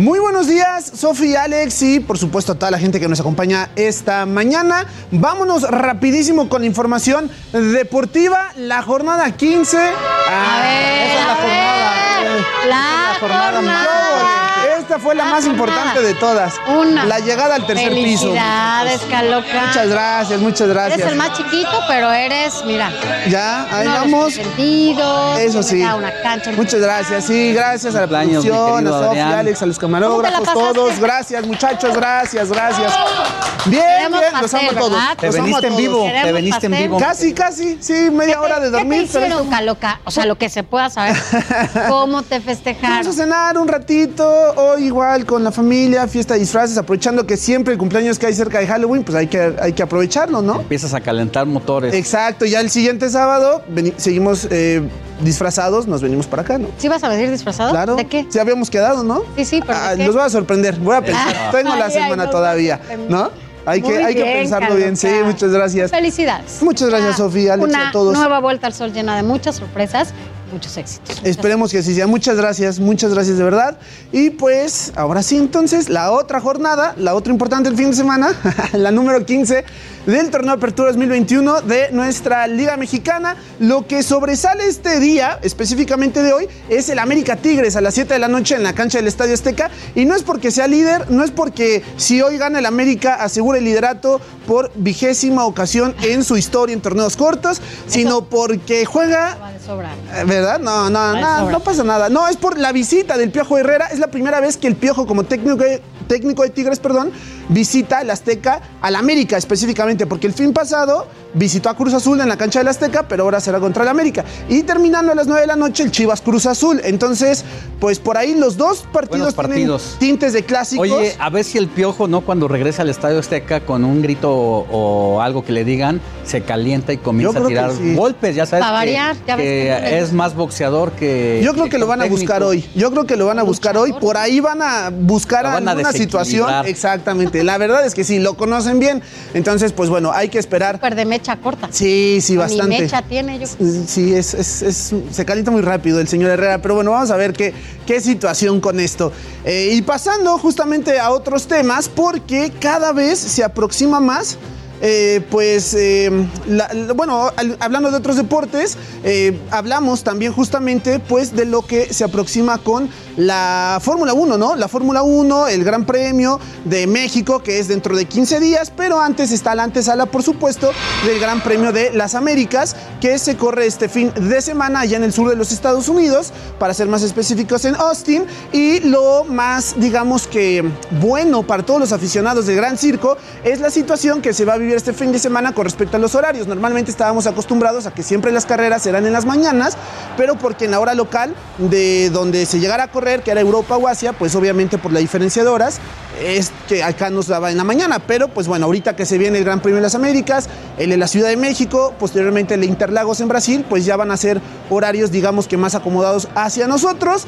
Muy buenos días, Sofi, Alex y por supuesto a toda la gente que nos acompaña esta mañana. Vámonos rapidísimo con la información deportiva. La jornada 15. A ver, esa es la a jornada. ver. La jornada más Esta fue la más importante de todas. Una. La llegada al tercer piso. Felicidades, Caloca. Muchas gracias, muchas gracias. Eres el más chiquito, pero eres, mira. Ya, ahí los vamos. Eso sí. Una cancha Muchas gracias, sí, gracias a la producción, a Sofía. Alex, a los ¿Cómo te la camarógrafos, pasaste? todos. Gracias, muchachos, gracias, gracias. Bien, Queremos bien, los pastel, amo a todos. ¿verdad? Te los veniste en vivo, te veniste en vivo. Casi, casi, sí, media hora de ¿Qué te dormir. pero hicieron, Caloca? O sea, lo que se pueda saber. ¿Cómo te Vamos a festejaron? cenar un ratito, igual con la familia, fiesta de disfraces, aprovechando que siempre el cumpleaños que hay cerca de Halloween, pues hay que, hay que aprovecharlo, ¿no? empiezas a calentar motores. Exacto, ya el siguiente sábado seguimos eh, disfrazados, nos venimos para acá, ¿no? ¿Sí vas a venir disfrazado? Claro. ¿De qué? Sí habíamos quedado, ¿no? Sí, sí, pero ¿de Ah, los voy a sorprender, voy a pensar. Ah. Tengo la Ay, ay, semana todavía, ¿no? Hay que, hay que pensarlo bien, sí, muchas gracias. Felicidades. Muchas gracias, Sofía, Alex, Una a todos. nueva vuelta al sol llena de muchas sorpresas muchos éxitos. Esperemos que así sea. Muchas gracias, muchas gracias de verdad. Y pues ahora sí, entonces, la otra jornada, la otra importante del fin de semana, la número 15 del torneo Apertura 2021 de nuestra Liga Mexicana. Lo que sobresale este día, específicamente de hoy, es el América Tigres a las 7 de la noche en la cancha del Estadio Azteca. Y no es porque sea líder, no es porque si hoy gana el América asegura el liderato por vigésima ocasión en su historia en torneos cortos, sino porque juega eh, ¿Verdad? No, no, no, no pasa nada. No, es por la visita del Piojo Herrera. Es la primera vez que el Piojo, como técnico, técnico de Tigres, perdón, visita el Azteca al América específicamente, porque el fin pasado visitó a Cruz Azul en la cancha del Azteca, pero ahora será contra el América. Y terminando a las 9 de la noche el Chivas Cruz Azul. Entonces, pues por ahí los dos partidos, tienen tintes de clásicos. Oye, a ver si el Piojo, ¿no? Cuando regresa al Estadio Azteca con un grito o, algo que le digan, se calienta y comienza a tirar golpes, ya sabes. variar, que, es más boxeador que. Yo creo que, lo van a buscar hoy. Yo creo que lo van a buscar hoy. Por ahí van a buscar alguna situación. Exactamente. La verdad es que sí, lo conocen bien. Entonces, pues bueno, hay que esperar. Super de mecha corta. Sí, sí, bastante. mecha tiene, yo. Sí, es, se calienta muy rápido el señor Herrera. Pero bueno, vamos a ver qué, qué situación con esto. Eh, y pasando justamente a otros temas, porque cada vez se aproxima más eh, pues, eh, bueno, hablando de otros deportes, eh, hablamos también justamente, pues, de lo que se aproxima con la Fórmula 1, ¿no? La Fórmula 1, el Gran Premio de México, que es dentro de 15 días, pero antes está la antesala, por supuesto, del Gran Premio de las Américas, que se corre este fin de semana allá en el sur de los Estados Unidos, para ser más específicos en Austin, y lo más, digamos que, bueno para todos los aficionados del Gran Circo es la situación que se va a vivir este fin de semana con respecto a los horarios. Normalmente estábamos acostumbrados a que siempre las carreras serán en las mañanas, pero porque en la hora local de donde se llegara a correr, que era Europa o Asia, pues obviamente por la diferencia de horas, es que acá nos daba en la mañana. Pero pues bueno, ahorita que se viene el Gran Premio de las Américas, el de la Ciudad de México, posteriormente el Interlagos en Brasil, pues ya van a ser horarios, digamos que más acomodados hacia nosotros.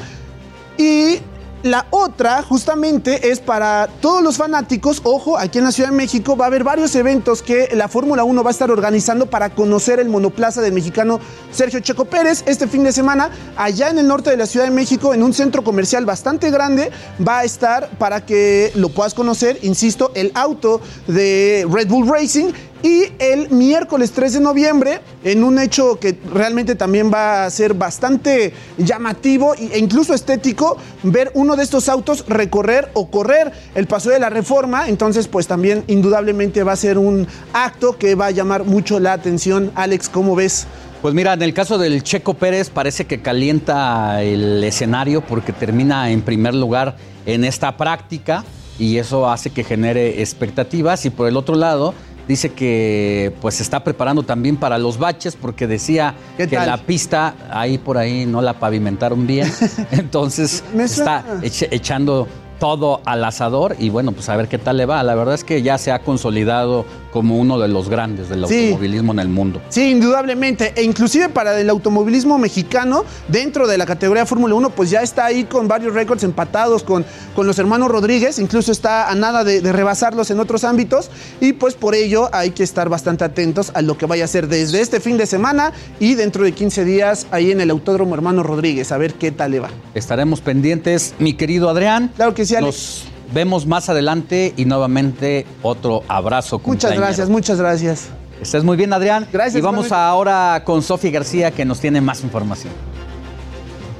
Y la otra, justamente, es para todos los fanáticos. Ojo, aquí en la Ciudad de México va a haber varios eventos que la Fórmula 1 va a estar organizando para conocer el monoplaza del mexicano Sergio Checo Pérez. Este fin de semana, allá en el norte de la Ciudad de México, en un centro comercial bastante grande, va a estar para que lo puedas conocer, insisto, el auto de Red Bull Racing y el miércoles 3 de noviembre, en un hecho que realmente también va a ser bastante llamativo e incluso estético, ver uno de estos autos recorrer o correr el paso de la reforma. Entonces, pues también indudablemente va a ser un acto que va a llamar mucho la atención. Alex, ¿cómo ves? Pues mira, en el caso del Checo Pérez parece que calienta el escenario porque termina en primer lugar en esta práctica y eso hace que genere expectativas y por el otro lado Dice que pues se está preparando también para los baches porque decía que la pista ahí por ahí no la pavimentaron bien. Entonces está echando todo al asador y bueno, pues a ver qué tal le va. La verdad es que ya se ha consolidado como uno de los grandes del automovilismo en el mundo. Sí, indudablemente. E inclusive para el automovilismo mexicano, dentro de la categoría Fórmula 1, pues ya está ahí con varios récords empatados con, con los hermanos Rodríguez. Incluso está a nada de, rebasarlos en otros ámbitos. Y pues por ello hay que estar bastante atentos a lo que vaya a ser desde este fin de semana y dentro de 15 días ahí en el Autódromo Hermano Rodríguez. A ver qué tal le va. Estaremos pendientes, mi querido Adrián. Claro que nos vemos más adelante y nuevamente otro abrazo. Muchas gracias, muchas gracias. Estás muy bien, Adrián. Gracias. Y vamos ahora con Sofía García que nos tiene más información.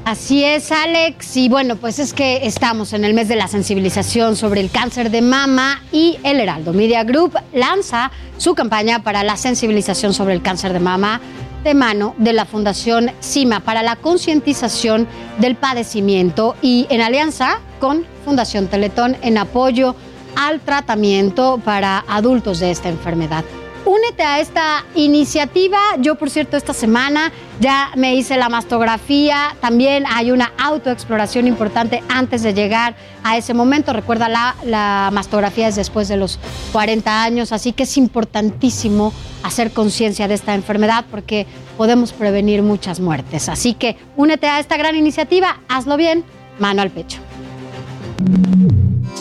Así es, Alex. Y bueno, pues es que estamos en el mes de la sensibilización sobre el cáncer de mama y el Heraldo Media Group lanza su campaña para la sensibilización sobre el cáncer de mama de mano de la Fundación CIMA para la concientización del padecimiento y en alianza con Fundación Teletón en apoyo al tratamiento para adultos de esta enfermedad. Únete a esta iniciativa. Yo, por cierto, esta semana ya me hice la mastografía. También hay una autoexploración importante antes de llegar a ese momento. Recuerda, la, la mastografía es después de los 40 años, así que es importantísimo hacer conciencia de esta enfermedad porque podemos prevenir muchas muertes. Así que únete a esta gran iniciativa, hazlo bien, mano al pecho.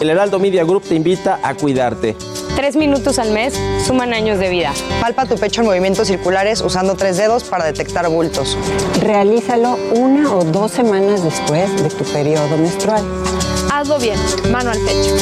El Heraldo Media Group te invita a cuidarte. Tres minutos al mes suman años de vida. Palpa tu pecho en movimientos circulares usando tres dedos para detectar bultos. Realízalo una o dos semanas después de tu periodo menstrual. Hazlo bien, mano al pecho.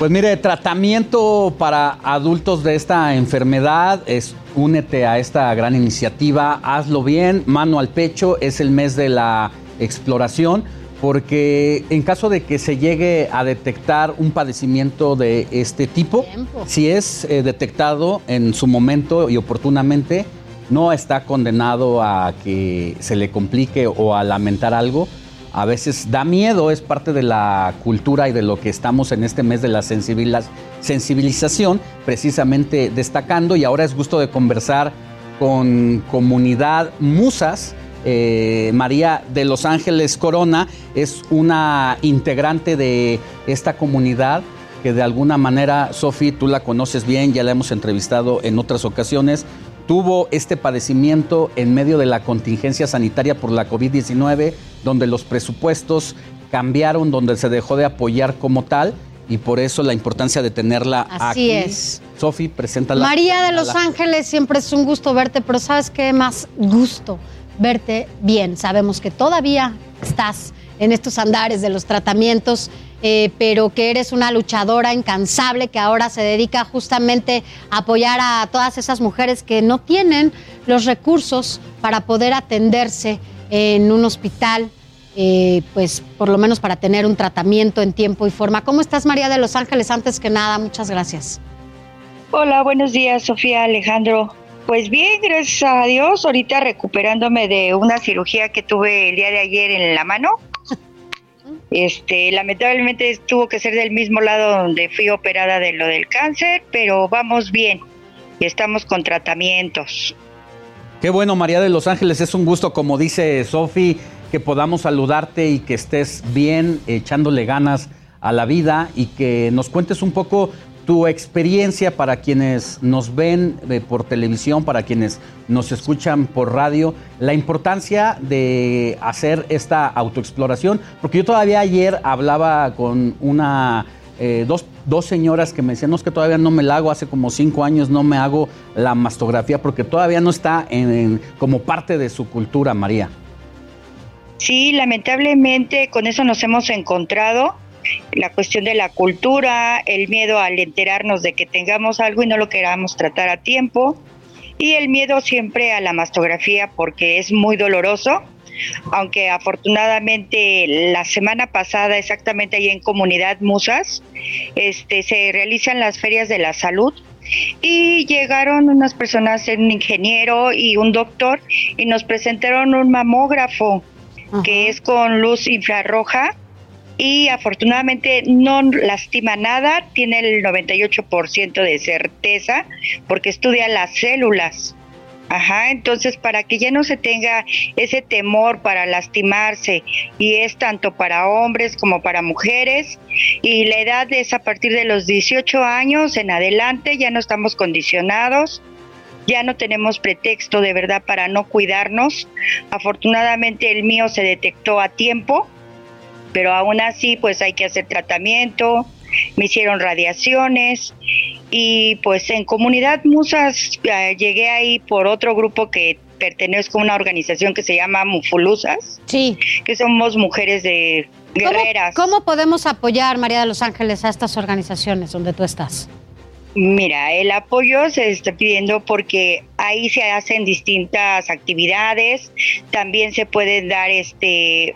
Pues mire, tratamiento para adultos de esta enfermedad es únete a esta gran iniciativa, hazlo bien, mano al pecho, es el mes de la exploración, porque en caso de que se llegue a detectar un padecimiento de este tipo, si es eh, detectado en su momento y oportunamente, no está condenado a que se le complique o a lamentar algo, a veces da miedo, es parte de la cultura y de lo que estamos en este mes de la sensibilización, precisamente destacando. Y ahora es gusto de conversar con comunidad Musas. Eh, María de Los Ángeles Corona es una integrante de esta comunidad que de alguna manera, Sofi, tú la conoces bien, ya la hemos entrevistado en otras ocasiones, tuvo este padecimiento en medio de la contingencia sanitaria por la COVID-19, donde los presupuestos cambiaron, donde se dejó de apoyar como tal y por eso la importancia de tenerla Así es. Sofi, preséntala. María de Los Ángeles, siempre es un gusto verte, pero ¿sabes qué más gusto? Verte bien. Sabemos que todavía estás en estos andares de los tratamientos eh, pero que eres una luchadora incansable que ahora se dedica justamente a apoyar a todas esas mujeres que no tienen los recursos para poder atenderse en un hospital. Eh, pues por lo menos para tener un tratamiento en tiempo y forma. ¿Cómo estás María de Los Ángeles? Antes que nada, muchas gracias. Hola, buenos días Sofía Alejandro. Pues bien, gracias a Dios, ahorita recuperándome de una cirugía que tuve el día de ayer en la mano este, lamentablemente tuvo que ser del mismo lado donde fui operada de lo del cáncer, pero vamos bien y estamos con tratamientos. Qué bueno, María de Los Ángeles, es un gusto, como dice Sofi, que podamos saludarte y que estés bien, echándole ganas a la vida y que nos cuentes un poco tu experiencia para quienes nos ven eh, por televisión, para quienes nos escuchan por radio, la importancia de hacer esta autoexploración, porque yo todavía ayer hablaba con una... Eh, dos, dos, señoras que me decían, no es que todavía no me la hago, hace como cinco años no me hago la mastografía porque todavía no está en, como parte de su cultura, María. Sí, lamentablemente con eso nos hemos encontrado la cuestión de la cultura, el miedo al enterarnos de que tengamos algo y no lo queramos tratar a tiempo, y el miedo siempre a la mastografía porque es muy doloroso, aunque afortunadamente la semana pasada, exactamente ahí en Comunidad Musas, este, se realizan las ferias de la salud y llegaron unas personas, un ingeniero y un doctor, y nos presentaron un mamógrafo que es con luz infrarroja y afortunadamente no lastima nada, tiene el 98% de certeza porque estudia las células. Ajá, entonces para que ya no se tenga ese temor para lastimarse y es tanto para hombres como para mujeres y la edad es a partir de los 18 años en adelante, ya no estamos condicionados, ya no tenemos pretexto de verdad para no cuidarnos. Afortunadamente el mío se detectó a tiempo pero aún así pues hay que hacer tratamiento, me hicieron radiaciones y pues en comunidad Musas eh, llegué ahí por otro grupo que pertenezco a una organización que se llama Mufulusas, sí. que somos mujeres de guerreras. ¿Cómo, podemos apoyar, María de los Ángeles, a estas organizaciones donde tú estás? Mira, el apoyo se está pidiendo porque ahí se hacen distintas actividades, también se pueden dar este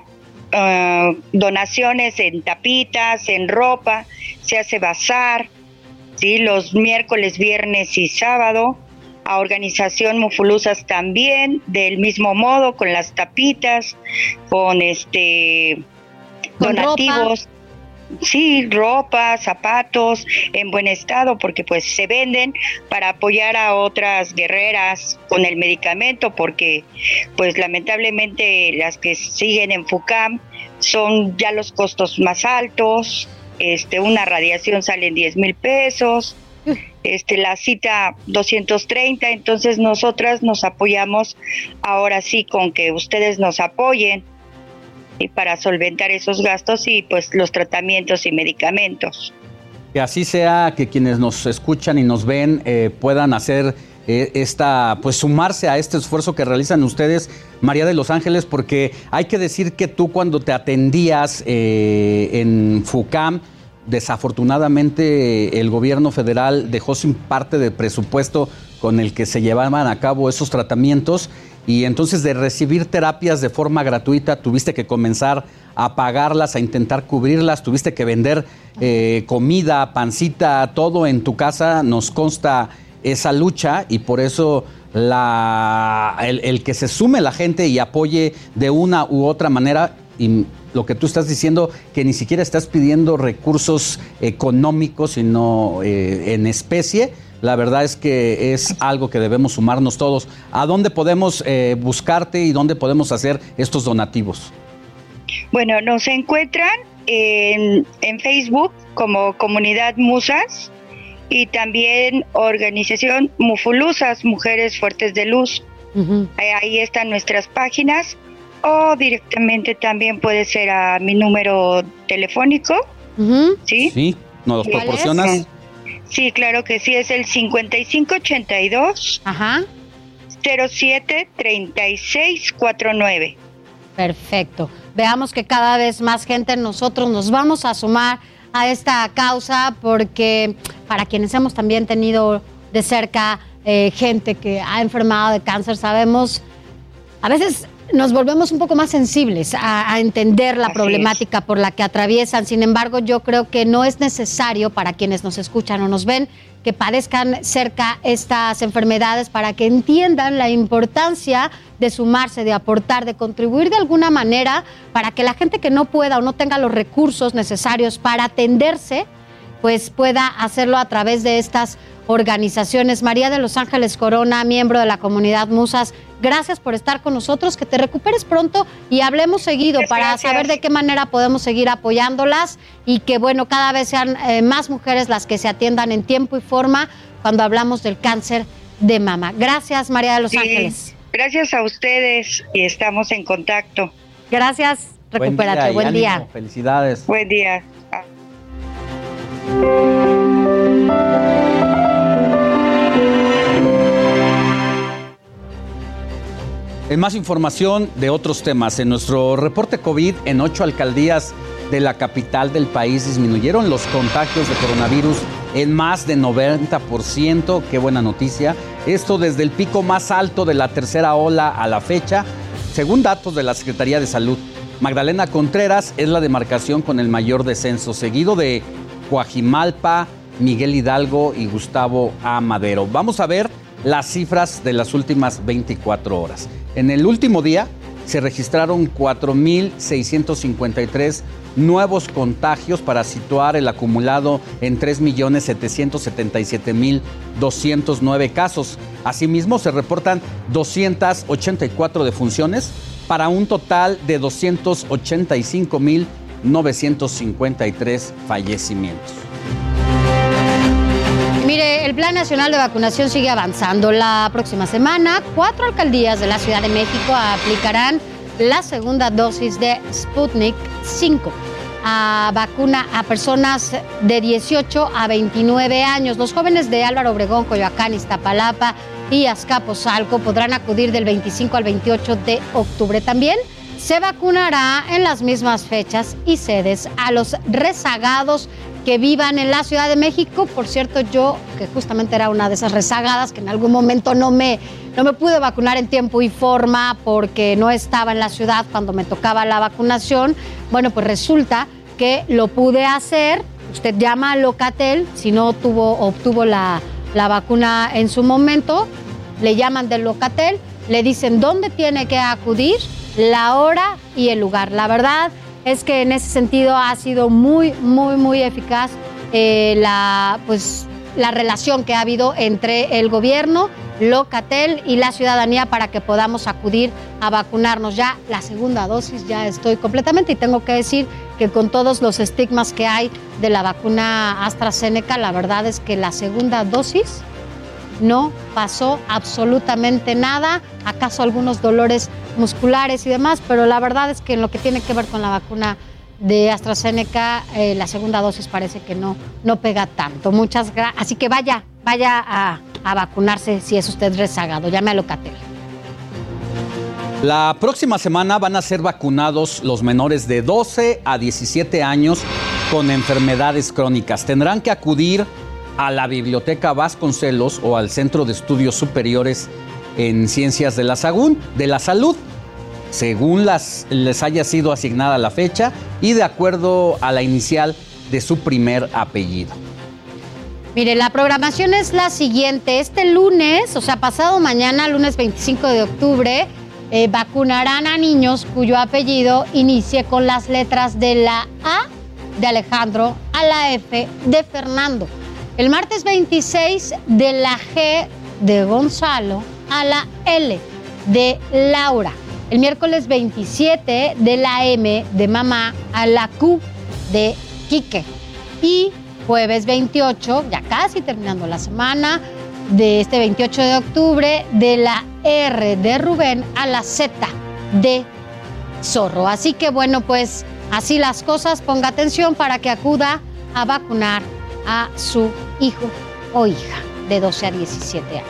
Ah, donaciones en tapitas, en ropa, se hace bazar, ¿sí? los miércoles, viernes y sábado. A organización Mufulusas también, del mismo modo, con las tapitas, con este donativos. Sí, ropa, zapatos en buen estado porque pues se venden para apoyar a otras guerreras con el medicamento porque pues lamentablemente las que siguen en FUCAM son ya los costos más altos, este, una radiación sale en 10 mil pesos, este, la cita 230, entonces nosotras nos apoyamos ahora sí con que ustedes nos apoyen y para solventar esos gastos y pues los tratamientos y medicamentos. Que así sea, que quienes nos escuchan y nos ven eh, puedan hacer eh, esta, pues sumarse a este esfuerzo que realizan ustedes, María de los Ángeles, porque hay que decir que tú cuando te atendías eh, en FUCAM, desafortunadamente el gobierno federal dejó sin parte del presupuesto con el que se llevaban a cabo esos tratamientos y entonces de recibir terapias de forma gratuita tuviste que comenzar a pagarlas, a intentar cubrirlas, tuviste que vender eh, comida, pancita, todo en tu casa, nos consta esa lucha y por eso el que se sume la gente y apoye de una u otra manera y lo que tú estás diciendo, que ni siquiera estás pidiendo recursos económicos, sino eh, en especie, la verdad es que es algo que debemos sumarnos todos. ¿A dónde podemos eh, buscarte y dónde podemos hacer estos donativos? Bueno, nos encuentran en, en Facebook como Comunidad Musas y también organización Mufulusas, Mujeres Fuertes de Luz. ahí, ahí están nuestras páginas o directamente también puede ser a mi número telefónico. ¿Sí? Sí, ¿nos los proporcionas? Sí, claro que sí, es el 5582 Ajá. 07 3649. Perfecto. Veamos que cada vez más gente nosotros nos vamos a sumar a esta causa porque para quienes hemos también tenido de cerca eh, gente que ha enfermado de cáncer, sabemos, a veces nos volvemos un poco más sensibles a, a entender la Así problemática por la que atraviesan. Sin embargo, yo creo que no es necesario para quienes nos escuchan o nos ven que padezcan cerca estas enfermedades para que entiendan la importancia de sumarse, de aportar, de contribuir de alguna manera para que la gente que no pueda o no tenga los recursos necesarios para atenderse, pues pueda hacerlo a través de estas organizaciones. María de Los Ángeles Corona, miembro de la comunidad Musas, gracias por estar con nosotros, que te recuperes pronto y hablemos seguido para gracias. saber de qué manera podemos seguir apoyándolas y que, bueno, cada vez sean eh, más mujeres las que se atiendan en tiempo y forma cuando hablamos del cáncer de mama. Gracias, María de Los Sí, Ángeles. Gracias a ustedes y estamos en contacto. Gracias, recupérate, buen ánimo, día. Felicidades. Buen día. En más información de otros temas, en nuestro reporte COVID, en ocho alcaldías de la capital del país disminuyeron los contagios de coronavirus en más de 90%. Qué buena noticia. Esto desde el pico más alto de la tercera ola a la fecha, según datos de la Secretaría de Salud. Magdalena Contreras es la demarcación con el mayor descenso, seguido de Coajimalpa, Miguel Hidalgo y Gustavo A. Madero. Vamos a ver las cifras de las últimas 24 horas. En el último día se registraron 4.653 nuevos contagios para situar el acumulado en 3.777.209 casos. Asimismo, se reportan 284 defunciones para un total de 285.953 fallecimientos. Mire, el Plan Nacional de Vacunación sigue avanzando. La próxima semana, cuatro alcaldías de la Ciudad de México aplicarán la segunda dosis de Sputnik 5. A vacuna a personas de 18 a 29 años. Los jóvenes de Álvaro Obregón, Coyoacán, Iztapalapa y Azcapotzalco podrán acudir del 25 al 28 de octubre. También se vacunará en las mismas fechas y sedes a los rezagados que vivan en la Ciudad de México. Por cierto, yo, que justamente era una de esas rezagadas, que en algún momento no me, no me pude vacunar en tiempo y forma porque no estaba en la ciudad cuando me tocaba la vacunación, bueno, pues resulta que lo pude hacer. Usted llama a Locatel, si no tuvo, obtuvo la, la vacuna en su momento, le llaman del Locatel, le dicen dónde tiene que acudir, la hora y el lugar. La verdad es que en ese sentido ha sido muy, muy, muy eficaz eh, la, pues, la relación que ha habido entre el gobierno Locatel y la ciudadanía para que podamos acudir a vacunarnos. Ya la segunda dosis ya estoy completamente y tengo que decir que con todos los estigmas que hay de la vacuna AstraZeneca, la verdad es que la segunda dosis no pasó absolutamente nada, acaso algunos dolores musculares y demás, pero la verdad es que en lo que tiene que ver con la vacuna de AstraZeneca, eh, la segunda dosis parece que no, no pega tanto. Muchas gracias. Así que vaya, vaya a, a vacunarse si es usted rezagado. Llame a Locatel. La próxima semana van a ser vacunados los menores de 12 a 17 años con enfermedades crónicas. Tendrán que acudir a la Biblioteca Vasconcelos o al Centro de Estudios Superiores en Ciencias de la, Sagún, de la Salud, según las, les haya sido asignada la fecha y de acuerdo a la inicial de su primer apellido. Mire, la programación es la siguiente. Este lunes, o sea, pasado mañana, lunes 25 de octubre, eh, vacunarán a niños cuyo apellido inicie con las letras de la A de Alejandro a la F de Fernando. El martes 26 de la G de Gonzalo a la L de Laura. El miércoles 27 de la M de mamá a la Q de Quique. Y jueves 28, ya casi terminando la semana, de este 28 de octubre, de la R de Rubén a la Z de Zorro. Así que bueno, pues así las cosas, ponga atención para que acuda a vacunar a su hijo o hija de 12 a 17 años.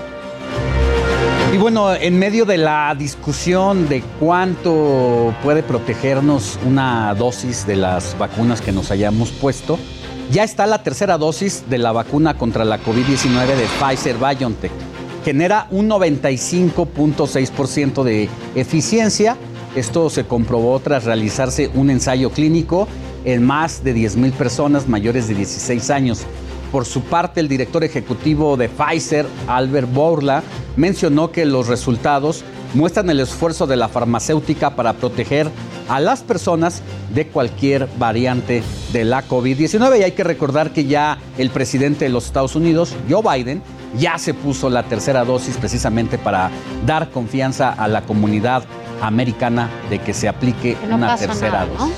Y bueno, en medio de la discusión de cuánto puede protegernos una dosis de las vacunas que nos hayamos puesto, ya está la tercera dosis de la vacuna contra la COVID-19 de Pfizer BioNTech. Genera un 95.6% de eficiencia. Esto se comprobó tras realizarse un ensayo clínico en más de 10.000 personas mayores de 16 años. Por su parte, el director ejecutivo de Pfizer, Albert Bourla, mencionó que los resultados muestran el esfuerzo de la farmacéutica para proteger a las personas de cualquier variante de la COVID-19. Y hay que recordar que ya el presidente de los Estados Unidos, Joe Biden, ya se puso la tercera dosis precisamente para dar confianza a la comunidad americana de que se aplique Que no una tercera nada, ¿no? dosis.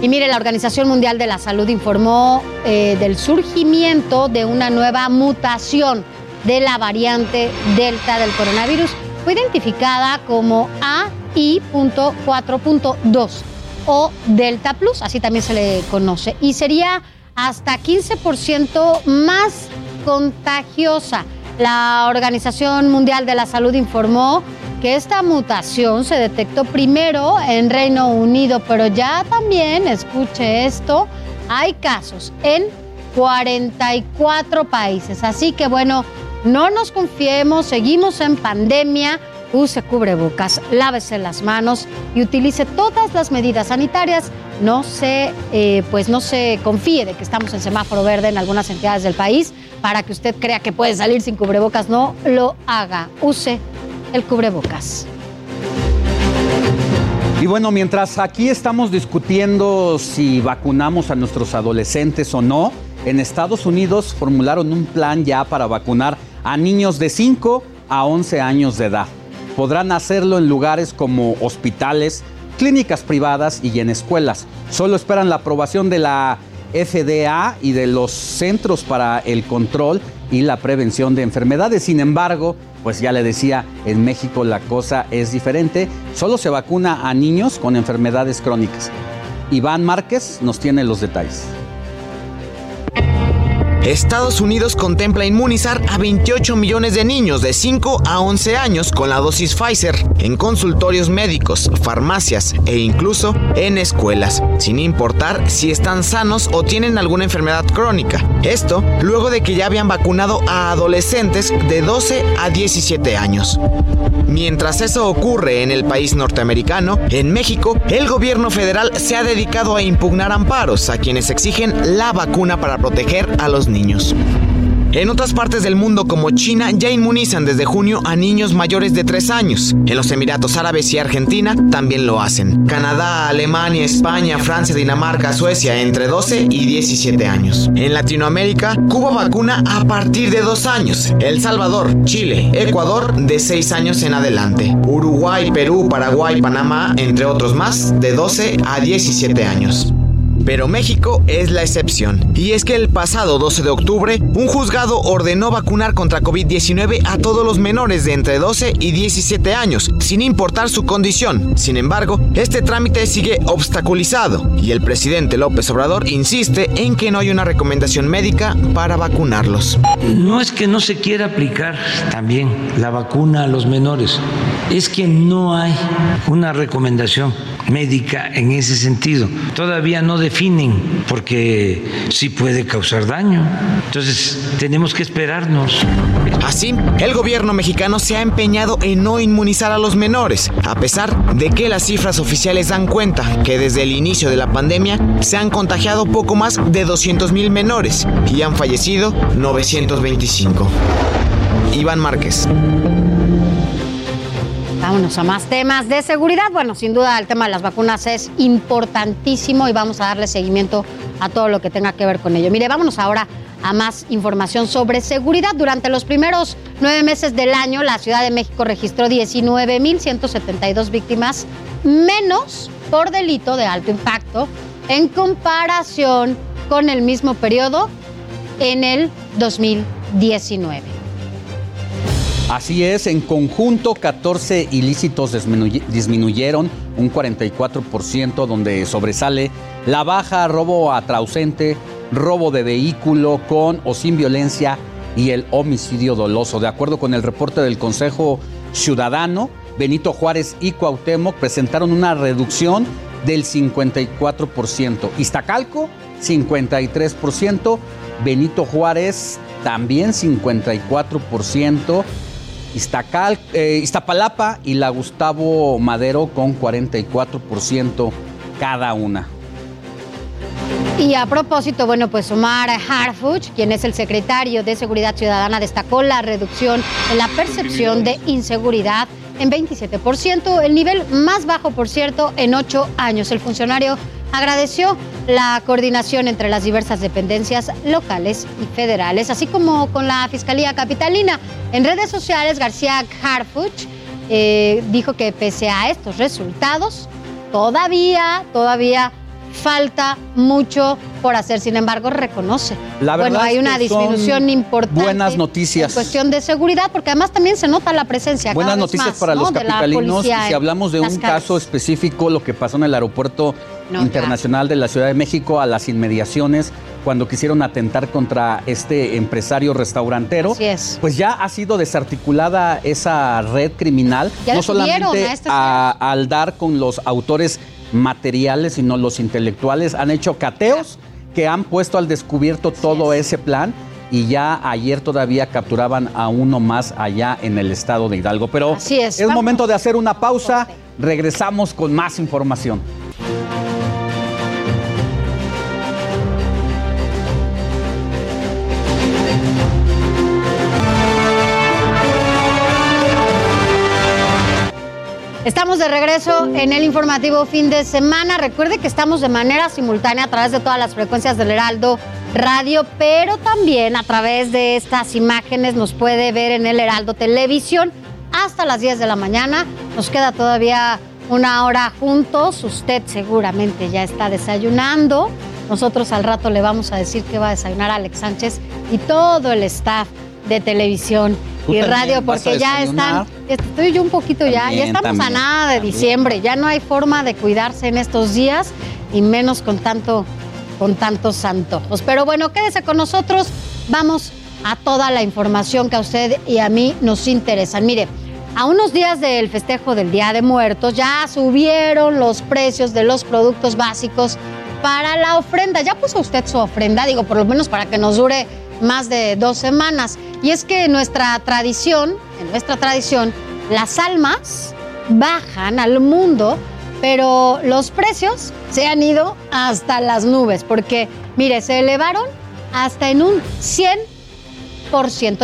Y mire, la Organización Mundial de la Salud informó eh, del surgimiento de una nueva mutación de la variante Delta del coronavirus. Fue identificada como AI.4.2 o Delta Plus, así también se le conoce, y sería hasta 15% más contagiosa. La Organización Mundial de la Salud informó que esta mutación se detectó primero en Reino Unido, pero ya también, escuche esto, hay casos en 44 países. Así que bueno, no nos confiemos, seguimos en pandemia. Use cubrebocas, lávese las manos y utilice todas las medidas sanitarias. No se, eh, pues no se confíe de que estamos en semáforo verde en algunas entidades del país para que usted crea que puede salir sin cubrebocas. No lo haga. Use el cubrebocas. Y bueno, mientras aquí estamos discutiendo si vacunamos a nuestros adolescentes o no, en Estados Unidos formularon un plan ya para vacunar a niños de 5 a 11 años de edad. Podrán hacerlo en lugares como hospitales, clínicas privadas y en escuelas. Solo esperan la aprobación de la FDA y de los Centros para el Control y la Prevención de Enfermedades. Sin embargo, pues ya le decía, en México la cosa es diferente. Solo se vacuna a niños con enfermedades crónicas. Iván Márquez nos tiene los detalles. Estados Unidos contempla inmunizar a 28 millones de niños de 5 a 11 años con la dosis Pfizer en consultorios médicos, farmacias e incluso en escuelas, sin importar si están sanos o tienen alguna enfermedad crónica. Esto luego de que ya habían vacunado a adolescentes de 12 a 17 años. Mientras eso ocurre en el país norteamericano, en México, el gobierno federal se ha dedicado a impugnar amparos a quienes exigen la vacuna para proteger a los niños. En otras partes del mundo como China ya inmunizan desde junio a niños mayores de 3 años. En los Emiratos Árabes y Argentina también lo hacen. Canadá, Alemania, España, Francia, Dinamarca, Suecia entre 12 y 17 años. En Latinoamérica, Cuba vacuna a partir de 2 años. El Salvador, Chile, Ecuador de 6 años en adelante. Uruguay, Perú, Paraguay, Panamá, entre otros más, de 12 a 17 años. Pero México es la excepción. Y es que el pasado 12 de octubre, un juzgado ordenó vacunar contra COVID-19 a todos los menores de entre 12 y 17 años, sin importar su condición. Sin embargo, este trámite sigue obstaculizado y el presidente López Obrador insiste en que no hay una recomendación médica para vacunarlos. No es que no se quiera aplicar también la vacuna a los menores, es que no hay una recomendación médica en ese sentido. Todavía no porque sí puede causar daño. Entonces tenemos que esperarnos. Así, el gobierno mexicano se ha empeñado en no inmunizar a los menores, a pesar de que las cifras oficiales dan cuenta que desde el inicio de la pandemia se han contagiado poco más de 200 mil menores y han fallecido 925. Iván Márquez. Vámonos a más temas de seguridad. Bueno, sin duda el tema de las vacunas es importantísimo y vamos a darle seguimiento a todo lo que tenga que ver con ello. Mire, vámonos ahora a más información sobre seguridad. Durante los primeros nueve meses del año, la Ciudad de México registró 19.172 víctimas menos por delito de alto impacto en comparación con el mismo periodo en el 2019. Así es, en conjunto 14 ilícitos disminuyeron un 44%, donde sobresale la baja, robo atrausente, robo de vehículo con o sin violencia y el homicidio doloso. De acuerdo con el reporte del Consejo Ciudadano, Benito Juárez y Cuauhtémoc presentaron una reducción del 54%. Iztacalco, 53%. Benito Juárez, también 54%. Iztacal, eh, Iztapalapa y la Gustavo Madero con 44% cada una. Y a propósito, bueno, pues Omar Harfuch, quien es el secretario de Seguridad Ciudadana, destacó la reducción en la percepción de inseguridad en 27%, el nivel más bajo, por cierto, en ocho años. El funcionario agradeció la coordinación entre las diversas dependencias locales y federales, así como con la Fiscalía Capitalina. En redes sociales, García Harfuch eh, dijo que pese a estos resultados, todavía, todavía falta mucho por hacer. Sin embargo, reconoce. La verdad bueno, hay una disminución importante. buenas noticias. En cuestión de seguridad, porque además también se nota la presencia. Buenas cada vez noticias más, para ¿no? los capitalinos. Si hablamos de un caso específico, lo que pasó en el aeropuerto No, internacional de la Ciudad de México, a las inmediaciones, cuando quisieron atentar contra este empresario restaurantero, Así es. pues ya ha sido desarticulada esa red criminal, Ya no solamente a este a- al dar con los autores materiales, sino los intelectuales han hecho cateos que han puesto al descubierto todo ese plan y ya ayer todavía capturaban a uno más allá en el estado de Hidalgo. Pero Así es, es vamos. momento de hacer una pausa, regresamos con más información. Estamos de regreso en el informativo fin de semana. Recuerde que estamos de manera simultánea a través de todas las frecuencias del Heraldo Radio, pero también a través de estas imágenes nos puede ver en el Heraldo Televisión hasta las 10 de la mañana. Nos queda todavía una hora juntos. Usted seguramente ya está desayunando. Nosotros al rato le vamos a decir que va a desayunar Alex Sánchez y todo el staff de televisión ¿Tú y también radio, a porque ya están, estoy yo un poquito ya, ya También, estamos a también, nada de diciembre, ya no hay forma de cuidarse en estos días y menos con tanto, con tantos antojos. Pero bueno, quédese con nosotros, vamos a toda la información que a usted y a mí nos interesan. Mire, a unos días del festejo del Día de Muertos ya subieron los precios de los productos básicos para la ofrenda. ¿Ya puso usted su ofrenda? Digo, por lo menos para que nos dure más de dos semanas. Y es que en nuestra tradición, en nuestra tradición, las almas bajan al mundo, pero los precios se han ido hasta las nubes, porque, mire, se elevaron hasta en un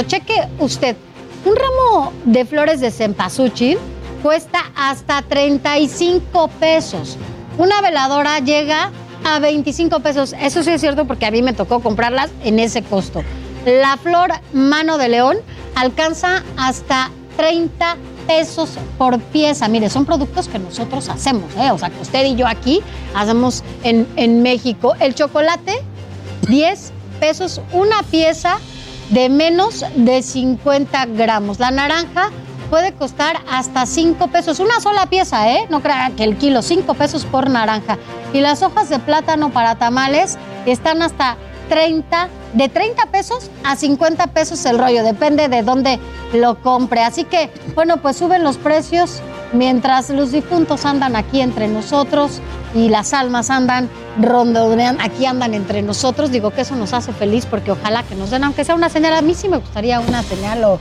Cheque usted, un ramo de flores de cempasúchil cuesta hasta 35 pesos. Una veladora llega a 25 pesos. Eso sí es cierto porque a mí me tocó comprarlas en ese costo. La flor mano de león alcanza hasta 30 pesos por pieza. Mire, son productos que nosotros hacemos, ¿eh? o sea, que usted y yo aquí hacemos en, en México. El chocolate, 10 pesos una pieza de menos de 50 gramos. La naranja puede costar hasta 5 pesos, una sola pieza, ¿eh? No crean que el kilo, 5 pesos por naranja. Y las hojas de plátano para tamales están hasta 30, de 30 pesos a 50 pesos el rollo, depende de dónde lo compre. Así que, bueno, pues suben los precios mientras los difuntos andan aquí entre nosotros y las almas andan rondonean, aquí andan entre nosotros. Digo que eso nos hace feliz porque ojalá que nos den, aunque sea una señal, a mí sí me gustaría una señal o,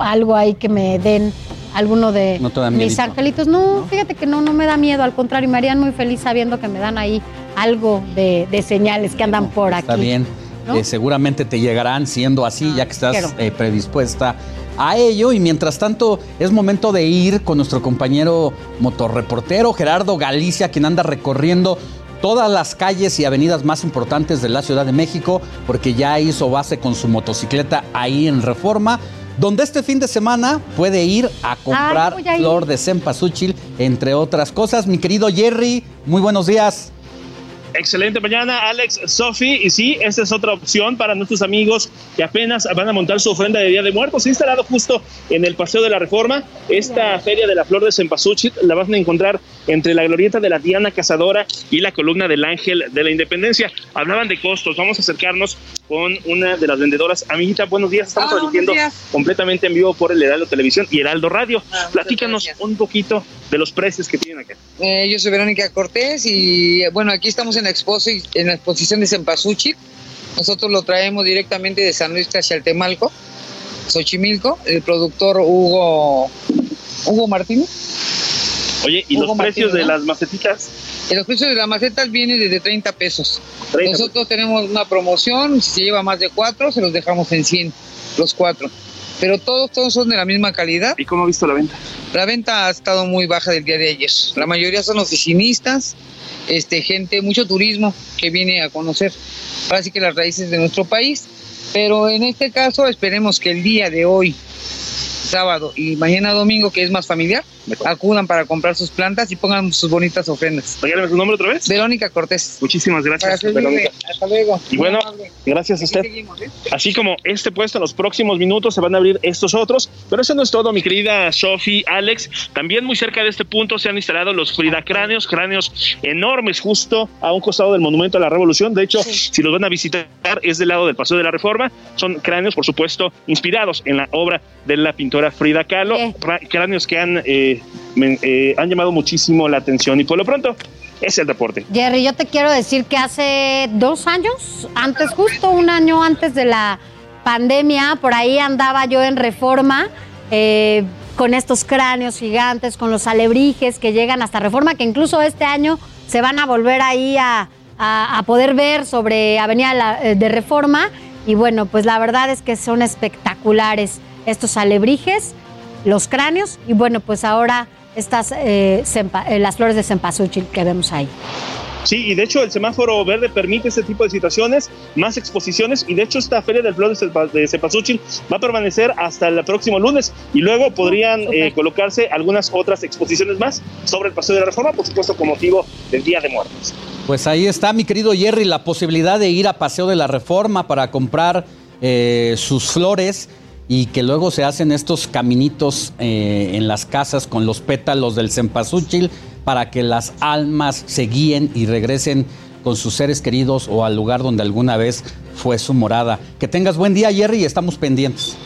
algo ahí que me den alguno de ¿No te da mis angelitos. No, fíjate que no, no me da miedo, al contrario, me harían muy feliz sabiendo que me dan ahí algo de, de señales que andan por aquí. Está bien. ¿no? Eh, seguramente te llegarán siendo así, ya que estás eh, predispuesta a ello. Y mientras tanto, es momento de ir con nuestro compañero motorreportero Gerardo Galicia, quien anda recorriendo todas las calles y avenidas más importantes de la Ciudad de México, porque ya hizo base con su motocicleta ahí en Reforma. Donde este fin de semana puede ir a comprar voy a ir. flor de cempasúchil, entre otras cosas. Mi querido Jerry, muy buenos días. Excelente mañana, Alex, Sofi. Y sí, esta es otra opción para nuestros amigos que apenas van a montar su ofrenda de Día de Muertos. Se ha instalado justo en el Paseo de la Reforma. Esta Feria de la Flor de Cempasúchil la van a encontrar entre la glorieta de la Diana Cazadora y la columna del Ángel de la Independencia. Hablaban de costos. Vamos a acercarnos con una de las vendedoras. Amiguita, buenos días. Estamos Ah, transmitiendo completamente en vivo por el Heraldo Televisión y Heraldo Radio. Platícanos un poquito de los precios que tienen acá. Eh, yo soy Verónica Cortés y bueno, aquí estamos en la, exposi- en la exposición de Cempasúchil. Nosotros lo traemos directamente de San Luis Caxialtemalco, Xochimilco, el productor Hugo, Hugo Martínez. Oye, ¿y Hugo los precios de las macetitas? Los precios de las macetas vienen desde 30 pesos. 30 Nosotros tenemos una promoción, si se lleva más de cuatro, se los dejamos en 100, los cuatro. Pero todos, todos son de la misma calidad. ¿Y cómo ha visto la venta? La venta ha estado muy baja del día de ayer. La mayoría son oficinistas, este, gente, mucho turismo que viene a conocer ahora sí que las raíces de nuestro país. Pero en este caso esperemos que el día de hoy, sábado y mañana domingo, que es más familiar, acudan para comprar sus plantas y pongan sus bonitas ofrendas. Regálame su nombre otra vez. Verónica Cortés. Muchísimas gracias. Verónica. Hasta luego. Y bueno, gracias a usted. Seguimos, ¿eh? Así como este puesto, en los próximos minutos se van a abrir estos otros. Pero eso no es todo, mi querida Sofi, Alex. También muy cerca de este punto se han instalado los Fridacráneos, cráneos enormes, justo a un costado del Monumento a la Revolución. De hecho, si los van a visitar, es del lado del Paseo de la Reforma. Son cráneos, por supuesto, inspirados en la obra de la pintora Frida Kahlo. Ra- Cráneos que han, eh, eh, han llamado muchísimo la atención. Y por lo pronto, es el reporte. Jerry, yo te quiero decir que hace dos años, antes, justo un año antes de la pandemia, por ahí andaba yo en reforma eh, con estos cráneos gigantes, con los alebrijes que llegan hasta reforma, que incluso este año se van a volver ahí a, a- poder ver sobre Avenida eh, de Reforma. Y bueno, pues la verdad es que son espectaculares estos alebrijes, los cráneos, y bueno, pues ahora estas eh, eh, las flores de cempasúchil que vemos ahí. Sí, y de hecho el semáforo verde permite este tipo de situaciones, más exposiciones, y de hecho esta Feria del Flor de Cepa- de Cempasúchil va a permanecer hasta el próximo lunes, y luego podrían eh, colocarse algunas otras exposiciones más sobre el Paseo de la Reforma, por supuesto con motivo del Día de Muertos. Pues ahí está, mi querido Jerry, la posibilidad de ir a Paseo de la Reforma para comprar eh, sus flores y que luego se hacen estos caminitos eh, en las casas con los pétalos del cempasúchil para que las almas se guíen y regresen con sus seres queridos o al lugar donde alguna vez fue su morada. Que tengas buen día, Jerry, y estamos pendientes.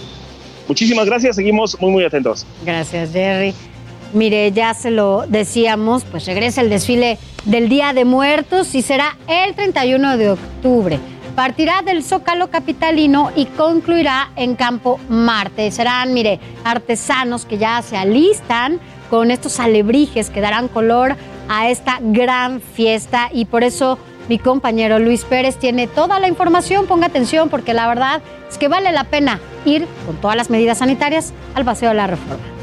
Muchísimas gracias, seguimos muy muy atentos. Gracias, Jerry. Mire, ya se lo decíamos, pues regresa el desfile del Día de Muertos y será el 31 de octubre. Partirá del Zócalo Capitalino y concluirá en Campo Marte. Serán, mire, artesanos que ya se alistan con estos alebrijes que darán color a esta gran fiesta y por eso Mi compañero Luis Pérez tiene toda la información. Ponga atención porque la verdad es que vale la pena ir con todas las medidas sanitarias al Paseo de la Reforma.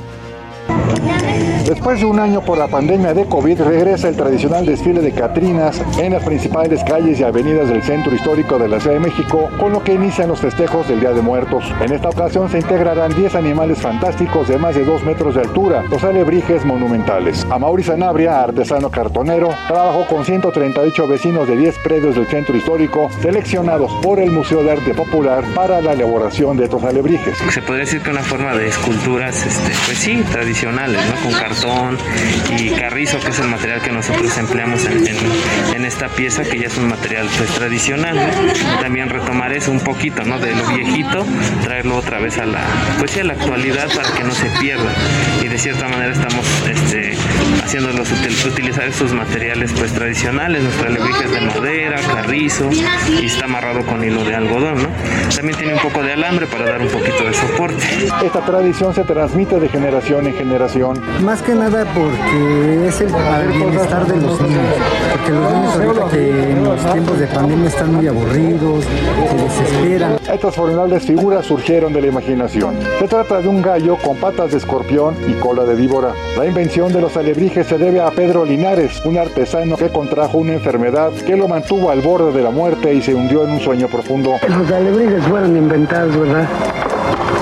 Después de un año por la pandemia de COVID, regresa el tradicional desfile de Catrinas en las principales calles y avenidas del centro histórico de la Ciudad de México, con lo que inician los festejos del Día de Muertos. En esta ocasión se integrarán 10 animales fantásticos de más de 2 metros de altura, los alebrijes monumentales. A Mauri Sanabria, artesano cartonero, trabajó con 138 vecinos de 10 predios del centro histórico, seleccionados por el Museo de Arte Popular para la elaboración de estos alebrijes. Se podría decir que una forma de esculturas, este, pues sí, tradicionales, ¿no? Con cartón y carrizo, que es el material que nosotros empleamos en, esta pieza, que ya es un material pues tradicional. También retomar eso un poquito, ¿no? De lo viejito, traerlo otra vez a la, pues a la actualidad para que no se pierda. Y de cierta manera estamos este, haciéndolos util- utilizar estos materiales pues tradicionales, nuestra alebrije es de madera, carrizo y está amarrado con hilo de algodón, ¿no? También tiene un poco de alambre para dar un poquito de soporte. Esta tradición se transmite de generación en generación. Más que nada porque es el bienestar de los niños. Porque los niños ahorita que en los tiempos de pandemia están muy aburridos, se desesperan. Estas formidables figuras surgieron de la imaginación. Se trata de un gallo con patas de escorpión y cola de víbora. La invención de los alebrijes se debe a Pedro Linares, un artesano que contrajo una enfermedad que lo mantuvo al borde de la muerte y se hundió en un sueño profundo. Los alebrijes fueron inventados, ¿verdad?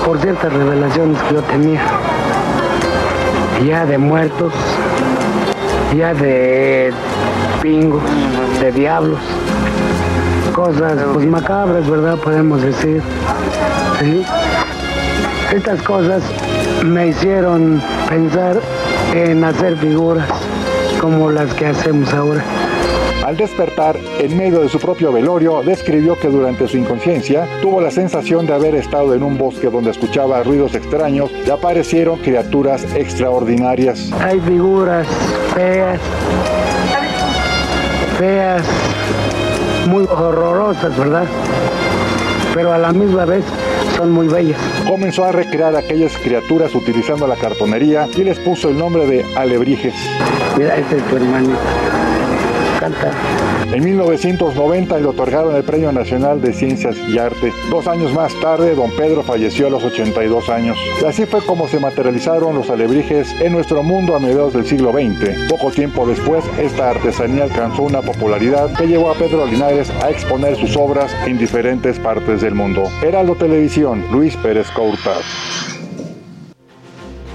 Por ciertas revelaciones que yo tenía. Ya de muertos, ya de pingos, de diablos. Cosas pues macabras, ¿verdad? Podemos decir. Estas cosas me hicieron pensar en hacer figuras como las que hacemos ahora. Al despertar, en medio de su propio velorio, describió que durante su inconsciencia tuvo la sensación de haber estado en un bosque donde escuchaba ruidos extraños y aparecieron criaturas extraordinarias. Hay figuras feas, feas, muy horrorosas, ¿verdad? Pero a la misma vez son muy bellas. Comenzó a recrear aquellas criaturas utilizando la cartonería y les puso el nombre de alebrijes. Mira, este es tu. En 1990 le otorgaron el Premio Nacional de Ciencias y Arte. Dos años más tarde, don Pedro falleció a los 82 años. Así fue como se materializaron los alebrijes en nuestro mundo a mediados del siglo XX. Poco tiempo después, esta artesanía alcanzó una popularidad que llevó a Pedro Linares a exponer sus obras en diferentes partes del mundo. Heraldo Televisión, Luis Pérez Courtad.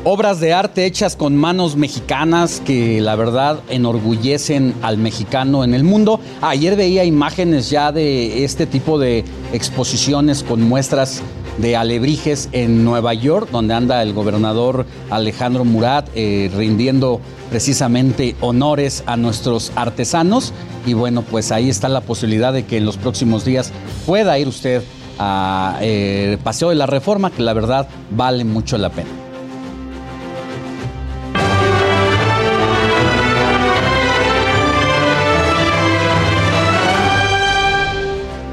Obras de arte hechas con manos mexicanas que la verdad enorgullecen al mexicano en el mundo. Ayer veía imágenes ya de este tipo de exposiciones con muestras de alebrijes en Nueva York, donde anda el gobernador Alejandro Murat eh, rindiendo precisamente honores a nuestros artesanos. Y bueno, pues ahí está la posibilidad de que en los próximos días pueda ir usted a eh, Paseo de la Reforma, que la verdad vale mucho la pena.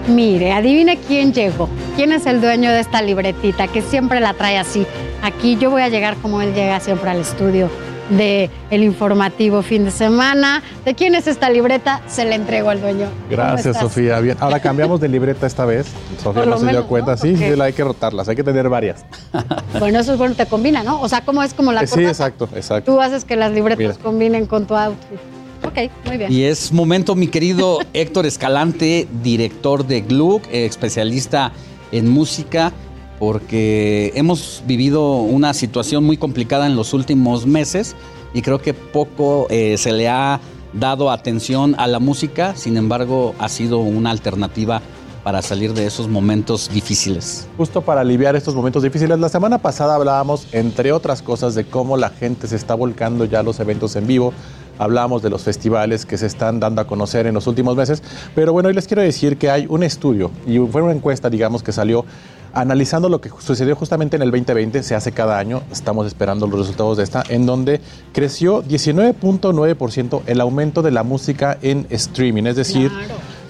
Mire, adivine quién llegó. ¿Quién es el dueño de esta libretita que siempre la trae así? Aquí yo voy a llegar como él llega siempre al estudio de el informativo fin de semana. ¿De quién es esta libreta? Se la entrego al dueño. ¿Cómo Gracias? Sofía. Bien, ahora cambiamos de libreta esta vez. Sofía no se dio cuenta. ¿no? Sí, sí, hay que rotarlas, hay que tener varias. Bueno, eso es bueno, te combina, ¿no? O sea, ¿cómo es como la Eh, sí, exacto, exacto. Tú haces que las libretas Mira. combinen con tu outfit. Ok, muy bien. Y es momento, mi querido Héctor Escalante, director de Gluck, eh, especialista en música, porque hemos vivido una situación muy complicada en los últimos meses y creo que poco eh, se le ha dado atención a la música, sin embargo ha sido una alternativa para salir de esos momentos difíciles. Justo para aliviar estos momentos difíciles, la semana pasada hablábamos, entre otras cosas, de cómo la gente se está volcando ya a los eventos en vivo. Hablábamos de los festivales que se están dando a conocer en los últimos meses. Pero bueno, hoy les quiero decir que hay un estudio y fue una encuesta, digamos, que salió analizando lo que sucedió justamente en el 2020, se hace cada año, estamos esperando los resultados de esta, en donde creció 19.9% el aumento de la música en streaming, es decir,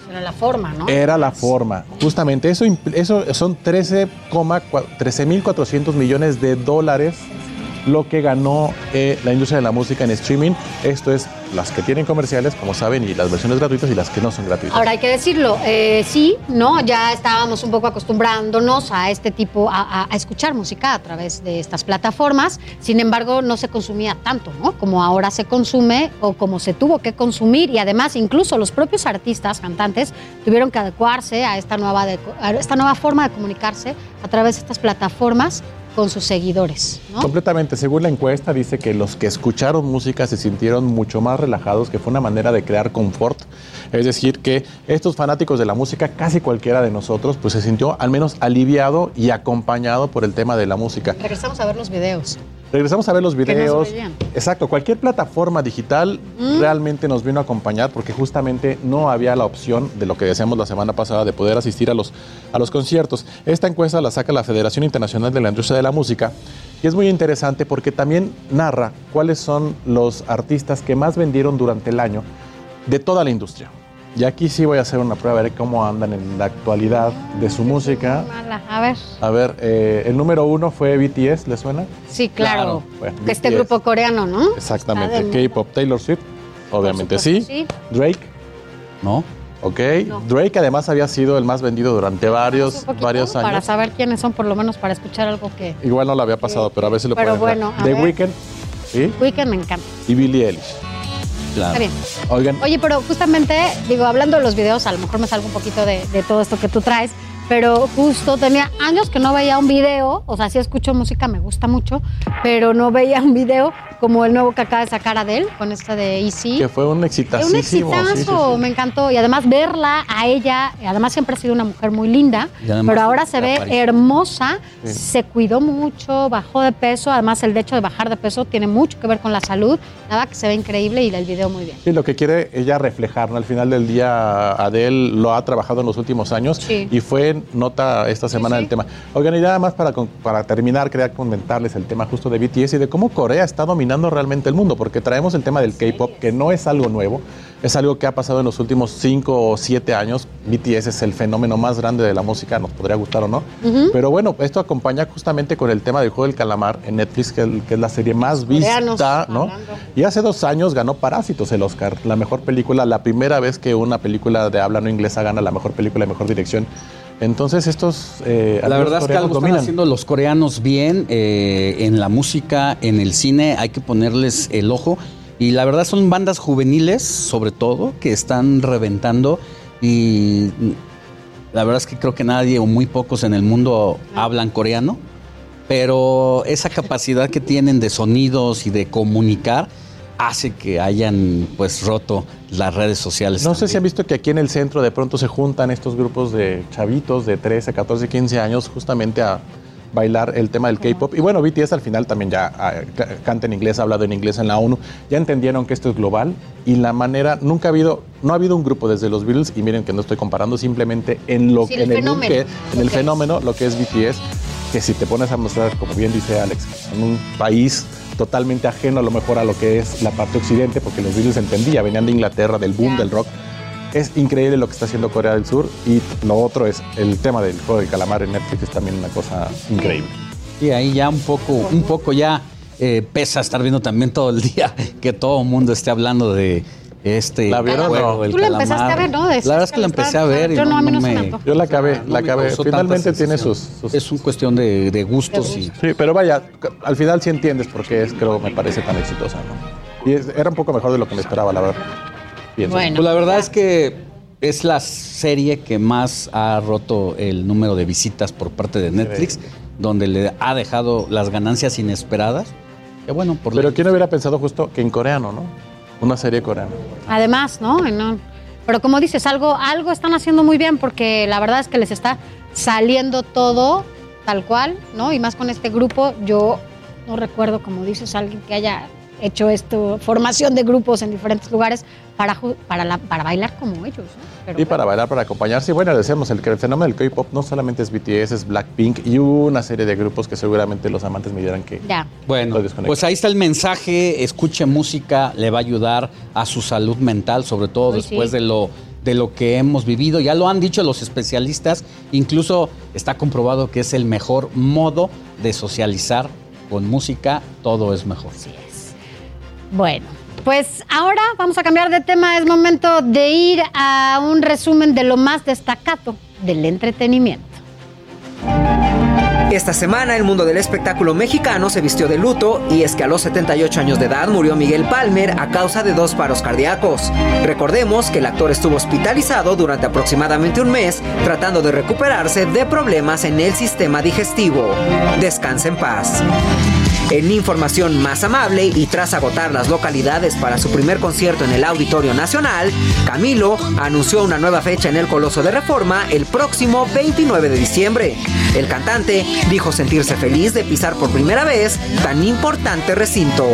Era la forma, ¿no? era la forma. Justamente eso, eso son 13,4 13.400 millones de dólares lo que ganó eh, la industria de la música en streaming. Esto es las que tienen comerciales, como saben, y las versiones gratuitas y las que no son gratuitas. Ahora hay que decirlo, eh, sí, ¿no? Ya estábamos un poco acostumbrándonos a este tipo, a, escuchar música a través de estas plataformas. Sin embargo, no se consumía tanto, ¿no? Como ahora se consume o como se tuvo que consumir. Y además, incluso los propios artistas, cantantes, tuvieron que adecuarse a esta nueva, de- a esta nueva forma de comunicarse a través de estas plataformas con sus seguidores, ¿no? Completamente, según la encuesta dice que los que escucharon música se sintieron mucho más relajados, que fue una manera de crear confort. Es decir, que estos fanáticos de la música, casi cualquiera de nosotros, pues se sintió al menos aliviado y acompañado por el tema de la música. Regresamos a ver los videos. Regresamos a ver los videos. Exacto, cualquier plataforma digital Mm. realmente nos vino a acompañar porque justamente no había la opción de lo que decíamos la semana pasada de poder asistir a los, a los conciertos. Esta encuesta la saca la Federación Internacional de la Industria de la Música y es muy interesante porque también narra cuáles son los artistas que más vendieron durante el año de toda la industria. Y aquí sí voy a hacer una prueba a ver cómo andan en la actualidad de su música. Mala. A ver. A ver, eh, el número uno fue BTS, ¿le suena? Sí, claro. Bueno, Que este BTS. grupo coreano, ¿no? Exactamente, K-pop, Taylor Swift, obviamente sí. sí. Drake, ¿no? Ok, Drake además había sido el más vendido durante varios, varios Para años. saber quiénes son, por lo menos para escuchar algo que. Igual no lo había pasado, pero a ver si lo Pero pueden bueno, a The ver. Weeknd, ¿sí? Weekend me encanta. Y Billie Eilish. Está bien. Oigan, Oye, pero justamente, digo, hablando de los videos, a lo mejor me salgo un poquito de, de todo esto que tú traes, pero justo tenía años que no veía un video, o sea, sí escucho música, me gusta mucho, pero no veía un video como el nuevo que acaba de sacar Adele, con esta de Easy. que fue un exitacísimo. un sí, sí, exitazo, sí. me encantó. Y además verla a ella, además siempre ha sido una mujer muy linda, pero ahora se ve hermosa, Sí. se cuidó mucho, bajó de peso. Además, el hecho de bajar de peso tiene mucho que ver con la salud. Nada que se ve increíble y el video muy bien. Sí, lo que quiere ella reflejar, ¿no? Al final del día, Adele lo ha trabajado en los últimos años Sí. y fue nota esta semana del tema. Oigan, y nada más para, para terminar, quería comentarles el tema justo de BTS y de cómo Corea está dominando realmente el mundo, porque traemos el tema del K-pop, que no es algo nuevo, es algo que ha pasado en los últimos cinco o siete años. BTS es el fenómeno más grande de la música, nos podría gustar o no. Pero bueno, esto acompaña justamente con el tema del juego del calamar en Netflix, que, que es la serie más Coreanos, vista, ¿no? Y hace dos años ganó Parásitos el Oscar, la mejor película, la primera vez que una película de habla no inglesa gana la mejor película y mejor dirección. Entonces estos eh, La verdad es que algo están haciendo los coreanos bien eh, en la música, en el cine, hay que ponerles el ojo. Y la verdad son bandas juveniles, sobre todo, que están reventando. Y la verdad es que creo que nadie o muy pocos en el mundo hablan coreano. Pero esa capacidad que tienen de sonidos y de comunicar hace que hayan pues roto las redes sociales. No sé si han visto que aquí en el centro de pronto se juntan estos grupos de chavitos de 13, 14, 15 años justamente a bailar el tema del K-pop. Y bueno, BTS al final también ya ah, ca- canta en inglés, ha hablado en inglés en la ONU. Ya entendieron que esto es global y la manera, nunca ha habido, no ha habido un grupo desde los Beatles, y miren que no estoy comparando, simplemente en lo Sí, que, el en el, que- en el lo que fenómeno, lo que es BTS, que si te pones a mostrar, como bien dice Alex, en un país totalmente ajeno a lo mejor a lo que es la parte occidente, porque los Beatles entendía, venían de Inglaterra, del boom del rock. Es increíble lo que está haciendo Corea del Sur y lo otro es el tema del juego del calamar en Netflix es también una cosa increíble. Y ahí ya un poco, un poco ya eh, pesa estar viendo también todo el día que todo el mundo esté hablando de este ¿La vieron juego, no? el Tú la calamar. empezaste a ver, ¿no? La verdad es que la empecé a ver y Yo no, a mí no se me. Yo la acabé, no la acabé. Finalmente tiene sus, sus- Es una cuestión de, de gustos y... Sí, pero vaya, al final sí entiendes por qué es, creo, me parece tan exitosa, ¿no? Y es- era un poco mejor de lo que me esperaba, la verdad. Pienso. Pues la verdad es que es la serie que más ha roto el número de visitas por parte de Netflix, donde le ha dejado las ganancias inesperadas. Que bueno, por Pero ¿quién hubiera pensado justo que en coreano, no? Una serie coreana. Además, ¿no? Pero como dices, algo, algo están haciendo muy bien porque la verdad es que les está saliendo todo tal cual, ¿no? Y más con este grupo, yo no recuerdo, como dices, alguien que haya hecho esto, formación de grupos en diferentes lugares para, para, la- para bailar como ellos, ¿no? Pero y para bailar, para acompañarse. Y bueno, decíamos, el, fenómeno del K-pop no solamente es BTS, es Blackpink y una serie de grupos que seguramente los amantes me dirán que ya. Bueno, pues ahí está el mensaje, escuche música, le va a ayudar a su salud mental, sobre todo Uy, después sí. de lo de lo que hemos vivido. Ya lo han dicho los especialistas, incluso está comprobado que es el mejor modo de socializar con música todo es mejor. Bueno, pues ahora vamos a cambiar de tema. Es momento de ir a un resumen de lo más destacado del entretenimiento. Esta semana el mundo del espectáculo mexicano se vistió de luto y es que a los 78 años de edad murió Miguel Palmer a causa de dos paros cardíacos. Recordemos que el actor estuvo hospitalizado durante aproximadamente un mes tratando de recuperarse de problemas en el sistema digestivo. Descansa en paz. En información más amable y tras agotar las localidades para su primer concierto en el Auditorio Nacional, Camilo anunció una nueva fecha en el Coloso de Reforma el próximo 29 de diciembre. El cantante dijo sentirse feliz de pisar por primera vez tan importante recinto.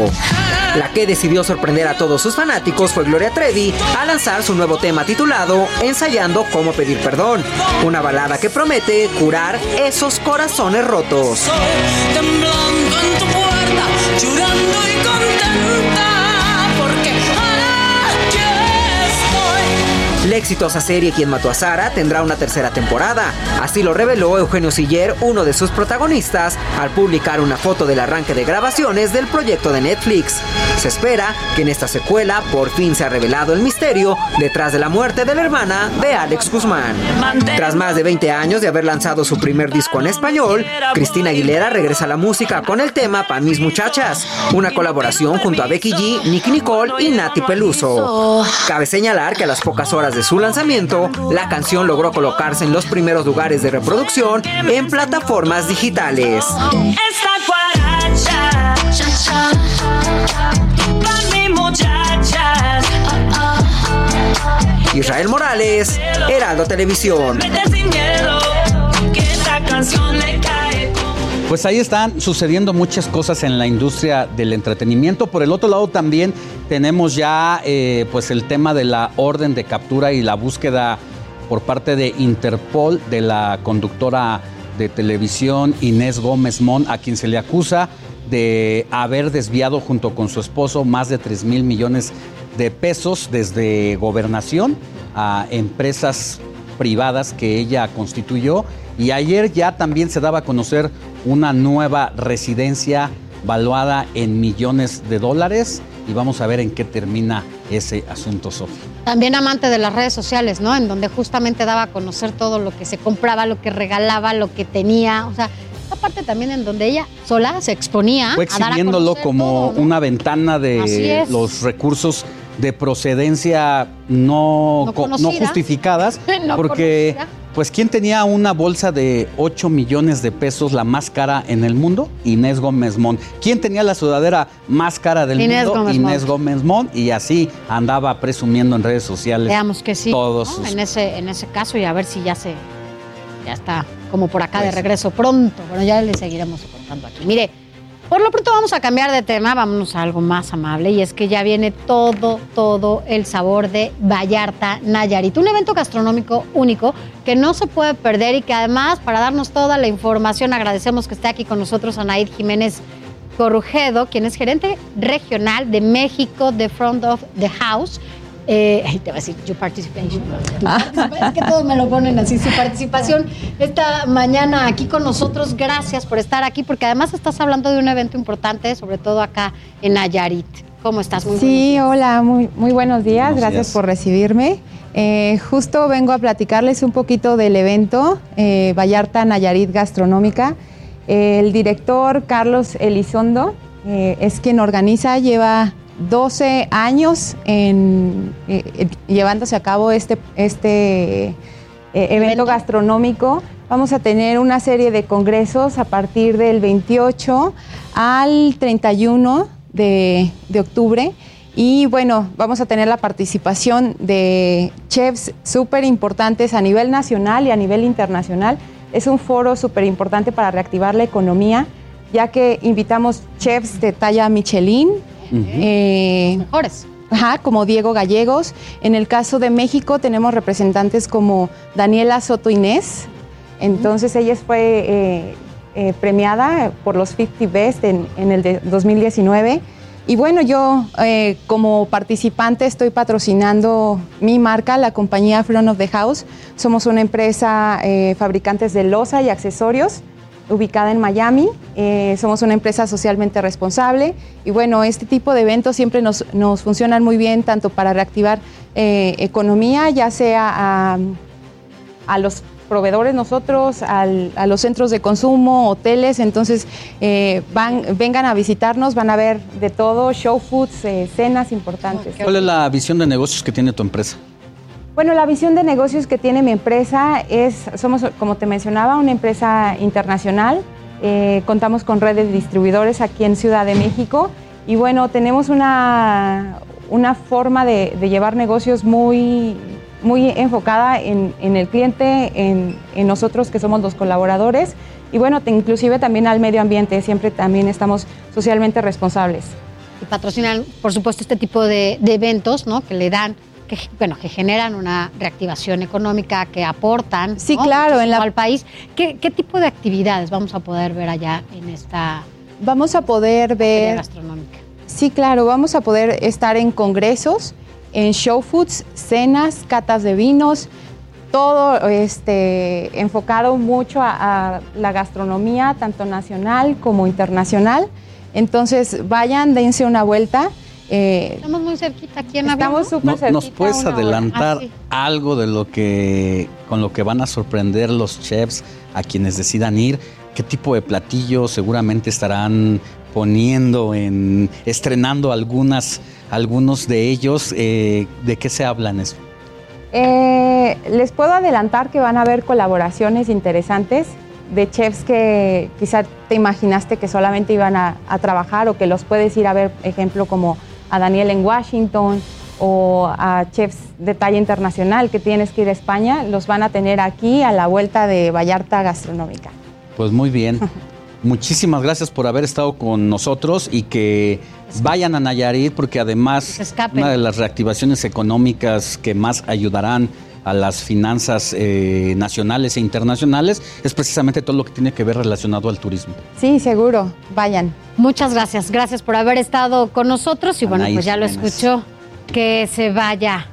La que decidió sorprender a todos sus fanáticos fue Gloria Trevi a lanzar su nuevo tema titulado Ensayando cómo pedir perdón, una balada que promete curar esos corazones rotos. Temblando en tu puerta, llorando y contenta, exitosa serie Quien mató a Sara tendrá una tercera temporada. Así lo reveló Eugenio Siller, uno de sus protagonistas, al publicar una foto del arranque de grabaciones del proyecto de Netflix. Se espera que en esta secuela por fin se ha revelado el misterio detrás de la muerte de la hermana de Alex Guzmán. Tras más de 20 años de haber lanzado su primer disco en español, Cristina Aguilera regresa a la música con el tema Pa' mis muchachas, una colaboración junto a Becky G, Nicky Nicole y Nati Peluso. Cabe señalar que a las pocas horas de su lanzamiento, la canción logró colocarse en los primeros lugares de reproducción en plataformas digitales. Israel Morales, Heraldo Televisión. Pues ahí están sucediendo muchas cosas en la industria del entretenimiento. Por el otro lado también tenemos ya eh, pues el tema de la orden de captura y la búsqueda por parte de Interpol de la conductora de televisión Inés Gómez Mon, a quien se le acusa de haber desviado junto con su esposo más de 3 mil millones de pesos desde gobernación a empresas privadas que ella constituyó. Y ayer ya también se daba a conocer una nueva residencia valuada en millones de dólares. Y vamos a ver en qué termina ese asunto, Sofía. También amante de las redes sociales, ¿no? En donde justamente daba a conocer todo lo que se compraba, lo que regalaba, lo que tenía. O sea, esta parte también en donde ella sola se exponía Fue a a conocer como todo, ¿no? una ventana de los recursos de procedencia no, No no justificadas, No porque conocida. Pues ¿quién tenía una bolsa de 8 millones de pesos, la más cara en el mundo? Inés Gómez Mon. ¿Quién tenía la sudadera más cara del Inés mundo? Gómez Inés. Gómez Mon. Y así andaba presumiendo en redes sociales. Veamos que sí. Todos ¿no? sus- en, ese, en ese caso y a ver si ya se ya está como por acá de Pues. regreso pronto. Bueno, ya le seguiremos contando aquí. Mire, por lo pronto vamos a cambiar de tema, vámonos a algo más amable y es que ya viene todo, todo el sabor de Vallarta Nayarit, un evento gastronómico único que no se puede perder y que además para darnos toda la información agradecemos que esté aquí con nosotros Anaid Jiménez Corrujedo, quien es gerente regional de México de Front of the House. Eh, te va a decir, your participation. Tu participa- Es que todos me lo ponen así, su participación esta mañana aquí con nosotros. Gracias por estar aquí, porque además estás hablando de un evento importante, sobre todo acá en Nayarit. ¿Cómo estás? Muy Sí, hola, muy, muy buenos días, Buenos gracias días. por recibirme. Eh, justo vengo a platicarles un poquito del evento eh, Vallarta Nayarit Gastronómica. El director Carlos Elizondo eh, es quien organiza, lleva 12 años en, eh, eh, llevándose a cabo este, este eh, evento gastronómico. Vamos a tener una serie de congresos a partir del 28 al 31 de, de octubre. Y bueno, vamos a tener la participación de chefs súper importantes a nivel nacional y a nivel internacional. Es un foro súper importante para reactivar la economía, ya que invitamos chefs de talla Michelin. Eh, Mejores. Ajá, como Diego Gallegos. En el caso de México tenemos representantes como Daniela Soto Inés. Entonces ella fue eh, eh, premiada por los 50 Best en, en el de 2019. Y bueno, yo eh, como participante estoy patrocinando mi marca, la compañía Front of the House. Somos una empresa eh, fabricantes de loza y accesorios ubicada en Miami. Eh, somos una empresa socialmente responsable y bueno, este tipo de eventos siempre nos, nos funcionan muy bien tanto para reactivar eh, economía, ya sea a, a los proveedores nosotros, al- a los centros de consumo, hoteles, entonces eh, van, vengan a visitarnos, van a ver de todo, show foods, cenas importantes. ¿Cuál es la visión de negocios que tiene tu empresa? Bueno, la visión de negocios que tiene mi empresa es, somos, como te mencionaba, una empresa internacional. Eh, contamos con redes de distribuidores aquí en Ciudad de México y bueno, tenemos una, una forma de, llevar negocios muy, muy enfocada en, en el cliente, en, en nosotros que somos los colaboradores y bueno, inclusive también al medio ambiente, siempre también estamos socialmente responsables. y patrocinan, por supuesto, este tipo de, de eventos, ¿no? Que le dan, que, bueno, que generan una reactivación económica, que aportan Sí, ¿no? claro, en la- al país. ¿Qué, qué tipo de actividades vamos a poder ver allá en esta Vamos a poder ver... gastronómica? Sí, claro, vamos a poder estar en congresos, en show foods, cenas, catas de vinos, todo este, enfocado mucho a, a la gastronomía, tanto nacional como internacional. Entonces, vayan, dense una vuelta. Eh, Estamos muy cerquita aquí en Estamos súper ¿No- ¿Nos cerquita, puedes adelantar Ah, sí. algo de lo que con lo que van a sorprender los chefs a quienes decidan ir? ¿Qué tipo de platillos seguramente estarán poniendo en estrenando algunas algunos de ellos? Eh, ¿De qué se hablan eso? Eh, les puedo adelantar que van a haber colaboraciones interesantes de chefs que quizá te imaginaste que solamente iban a, a trabajar o que los puedes ir a ver, ejemplo, como a Daniel en Washington o a chefs de talla internacional que tienes que ir a España, los van a tener aquí a la vuelta de Vallarta Gastronómica. Pues muy bien. Muchísimas gracias por haber estado con nosotros y que vayan a Nayarit porque además una de las reactivaciones económicas que más ayudarán a las finanzas eh, nacionales e internacionales es precisamente todo lo que tiene que ver relacionado al turismo. Sí, seguro, vayan. Muchas gracias, gracias por haber estado con nosotros y bueno, pues ya lo escuchó, que se vaya,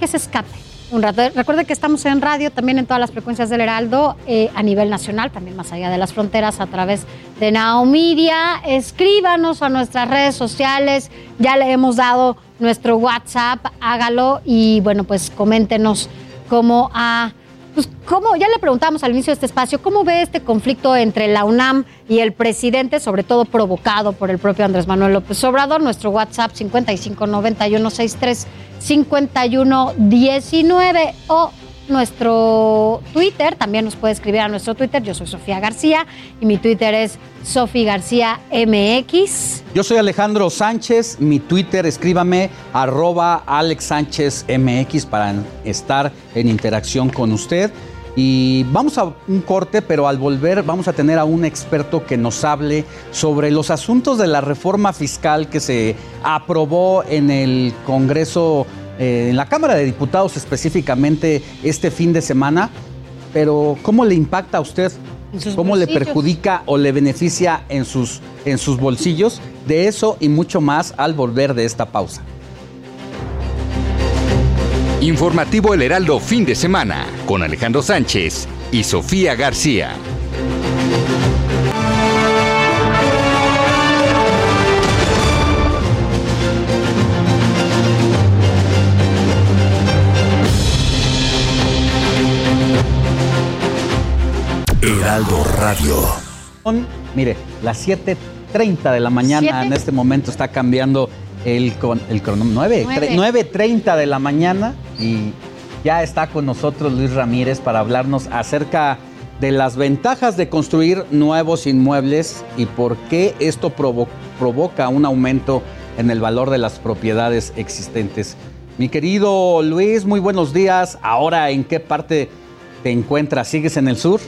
que se escape un rato. Recuerde que estamos en radio, también en todas las frecuencias del Heraldo, eh, a nivel nacional, también más allá de las fronteras, a través de Now Media. Escríbanos a nuestras redes sociales, ya le hemos dado nuestro WhatsApp, hágalo y bueno, pues coméntenos cómo ha pues, ¿cómo? Ya le preguntamos al inicio de este espacio, ¿cómo ve este conflicto entre la UNAM y el presidente, sobre todo provocado por el propio Andrés Manuel López Obrador? Nuestro WhatsApp 559163 5119 o nuestro Twitter, también nos puede escribir a nuestro Twitter, yo soy Sofía García y mi Twitter es Sofi García MX. Yo soy Alejandro Sánchez, mi Twitter escríbame arroba Alex Sánchez MX para estar en interacción con usted. Y vamos a un corte, pero al volver vamos a tener a un experto que nos hable sobre los asuntos de la reforma fiscal que se aprobó en el Congreso, eh, en la Cámara de Diputados específicamente este fin de semana. Pero ¿cómo le impacta a usted? ¿Cómo le perjudica o le beneficia en sus, en sus bolsillos? De eso y mucho más al volver de esta pausa. Informativo El Heraldo fin de semana con Alejandro Sánchez y Sofía García. Heraldo Radio. Mire, las 7.30 de la mañana ¿Siete? en este momento está cambiando el, con, el cronómetro. 9, Nueve. 9.30 de la mañana y ya está con nosotros Luis Ramírez para hablarnos acerca de las ventajas de construir nuevos inmuebles y por qué esto provo- provoca un aumento en el valor de las propiedades existentes. Mi querido Luis, muy buenos días. Ahora, ¿en qué parte te encuentras? ¿Sigues en el sur?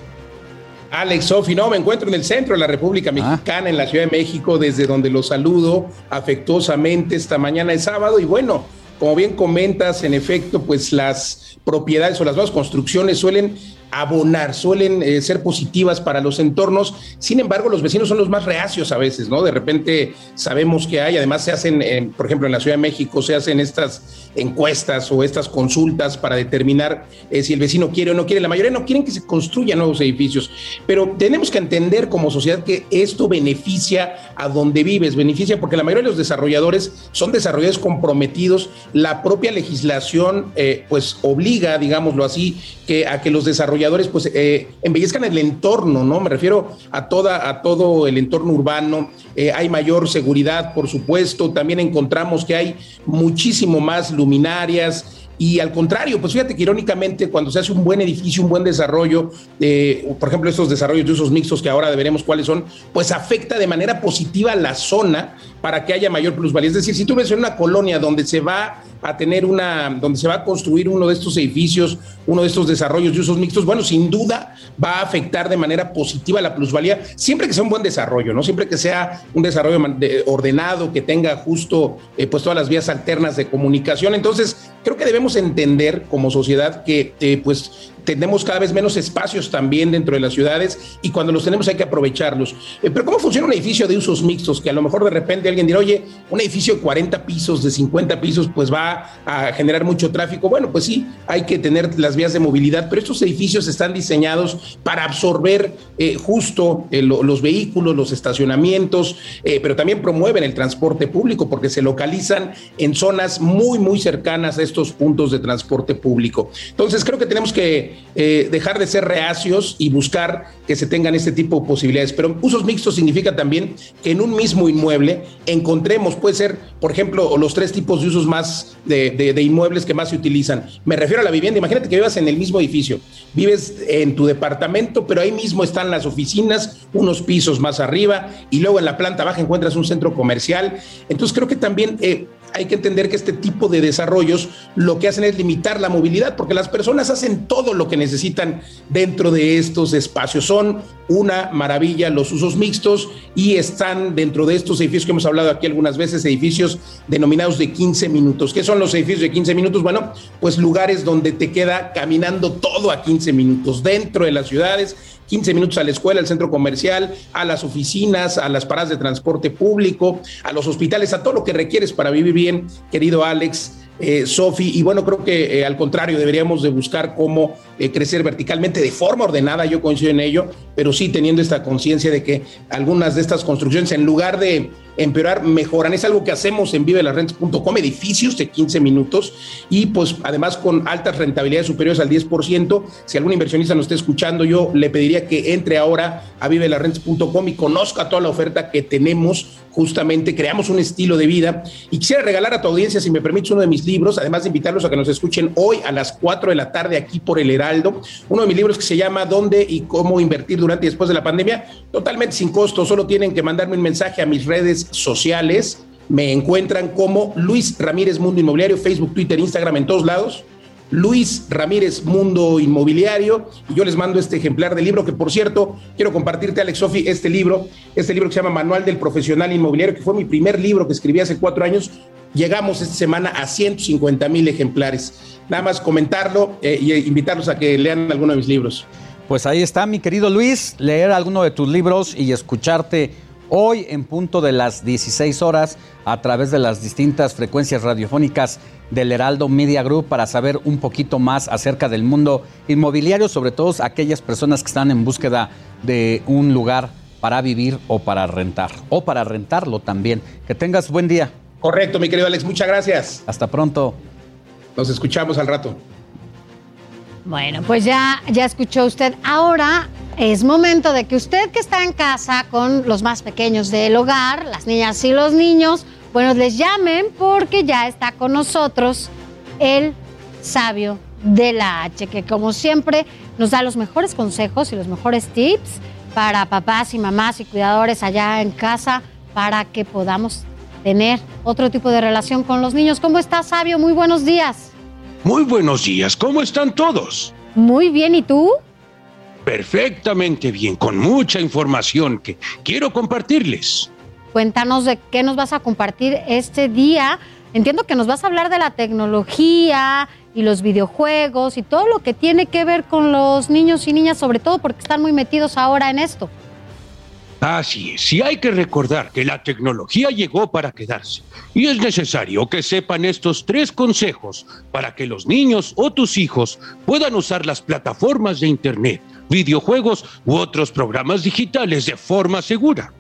Alex Sofi, no, me encuentro en el centro de la República Mexicana, en la Ciudad de México, desde donde los saludo afectuosamente esta mañana de sábado. Y bueno, como bien comentas, en efecto, pues las propiedades o las nuevas construcciones suelen abonar, suelen eh, ser positivas para los entornos. Sin embargo, los vecinos son los más reacios a veces, ¿no? De repente sabemos que hay, además se hacen, eh, por ejemplo, en la Ciudad de México se hacen estas encuestas o estas consultas para determinar eh, si el vecino quiere o no quiere. La mayoría no quieren que se construyan nuevos edificios, pero tenemos que entender como sociedad que esto beneficia a donde vives, beneficia porque la mayoría de los desarrolladores son desarrolladores comprometidos. La propia legislación, pues, obliga, digámoslo así, que a que los desarrolladores pues eh, embellezcan el entorno, ¿no? Me refiero a toda, a todo el entorno urbano. Eh, hay mayor seguridad, por supuesto. También encontramos que hay muchísimo más luminarias, y al contrario, pues fíjate que irónicamente cuando se hace un buen edificio, un buen desarrollo, eh, por ejemplo estos desarrollos de usos mixtos que ahora veremos cuáles son, pues afecta de manera positiva la zona para que haya mayor plusvalía. Es decir, si tú ves en una colonia donde se va a tener una, donde se va a construir uno de estos edificios, uno de estos desarrollos de usos mixtos, bueno, sin duda va a afectar de manera positiva la plusvalía, siempre que sea un buen desarrollo, ¿no? Siempre que sea un desarrollo ordenado, que tenga justo eh, pues todas las vías alternas de comunicación. Entonces, creo que debemos entender como sociedad que eh, pues tenemos cada vez menos espacios también dentro de las ciudades y cuando los tenemos hay que aprovecharlos. Eh, pero ¿cómo funciona un edificio de usos mixtos? Que a lo mejor de repente alguien dirá, oye, un edificio de 40 pisos, de 50 pisos, pues va a generar mucho tráfico. Bueno, pues sí, hay que tener las vías de movilidad, pero estos edificios están diseñados para absorber eh, justo los vehículos, los estacionamientos, pero también promueven el transporte público porque se localizan en zonas muy, muy cercanas a estos puntos de transporte público. Entonces creo que tenemos que eh, dejar de ser reacios y buscar que se tengan este tipo de posibilidades. Pero usos mixtos significa también que en un mismo inmueble encontremos, puede ser, por ejemplo, los tres tipos de usos más de, inmuebles que más se utilizan. Me refiero a la vivienda. Imagínate que vivas en el mismo edificio, vives en tu departamento, pero ahí mismo están las oficinas, unos pisos más arriba, y luego en la planta baja encuentras un centro comercial. Entonces creo que también eh, hay que entender que este tipo de desarrollos lo que hacen es limitar la movilidad, porque las personas hacen todo lo que necesitan dentro de estos espacios. Son una maravilla los usos mixtos y están dentro de estos edificios que hemos hablado aquí algunas veces, edificios denominados de 15 minutos. ¿Qué son los edificios de 15 minutos? Bueno, pues lugares donde te queda caminando todo a 15 minutos dentro de las ciudades 15 minutos a la escuela, al centro comercial, a las oficinas, a las paradas de transporte público, a los hospitales, a todo lo que requieres para vivir bien, querido Alex. Eh, Sofi, y bueno, creo que eh, al contrario, deberíamos de buscar cómo eh, crecer verticalmente de forma ordenada, yo coincido en ello, pero sí teniendo esta conciencia de que algunas de estas construcciones, en lugar de empeorar, mejoran. Es algo que hacemos en vivelarrentes.com, edificios de 15 minutos y pues además con altas rentabilidades superiores al 10%. Si algún inversionista nos está escuchando, yo le pediría que entre ahora a vivelarrentes.com y conozca toda la oferta que tenemos. Justamente creamos un estilo de vida y quisiera regalar a tu audiencia, si me permites, uno de mis libros, además de invitarlos a que nos escuchen hoy a las 4 de la tarde aquí por el Heraldo. Uno de mis libros que se llama ¿Dónde y cómo invertir durante y después de la pandemia? Totalmente sin costo, solo tienen que mandarme un mensaje a mis redes sociales. Me encuentran como Luis Ramírez Mundo Inmobiliario, Facebook, Twitter, Instagram, en todos lados. Luis Ramírez Mundo Inmobiliario y yo les mando este ejemplar del libro que por cierto quiero compartirte Alex Sofi este libro, este libro que se llama Manual del Profesional Inmobiliario que fue mi primer libro que escribí hace cuatro años, llegamos esta semana a 150 mil ejemplares. Nada más comentarlo e invitarlos a que lean alguno de mis libros. Pues ahí está mi querido Luis, leer alguno de tus libros y escucharte hoy en punto de las 16 horas a través de las distintas frecuencias radiofónicas del Heraldo Media Group para saber un poquito más acerca del mundo inmobiliario, sobre todo aquellas personas que están en búsqueda de un lugar para vivir o para rentar, o para rentarlo también. Que tengas buen día. Correcto, mi querido Alex, muchas gracias. Hasta pronto. Nos escuchamos al rato. Bueno, pues ya, ya escuchó usted. Ahora es momento de que usted que está en casa con los más pequeños del hogar, las niñas y los niños, bueno, les llamen porque ya está con nosotros el sabio de la H, que como siempre nos da los mejores consejos y los mejores tips para papás y mamás y cuidadores allá en casa para que podamos tener otro tipo de relación con los niños. ¿Cómo está, sabio? Muy buenos días. Muy buenos días, ¿cómo están todos? Muy bien, ¿y tú? Perfectamente bien, con mucha información que quiero compartirles. Cuéntanos de qué nos vas a compartir este día. Entiendo que nos vas a hablar de la tecnología, y los videojuegos y todo lo que tiene que ver con los niños y niñas, sobre todo porque están muy metidos ahora en esto. Así es, y hay que recordar que la tecnología llegó para quedarse. Y es necesario que sepan estos tres consejos para que los niños o tus hijos puedan usar las plataformas de Internet, videojuegos u otros programas digitales de forma segura.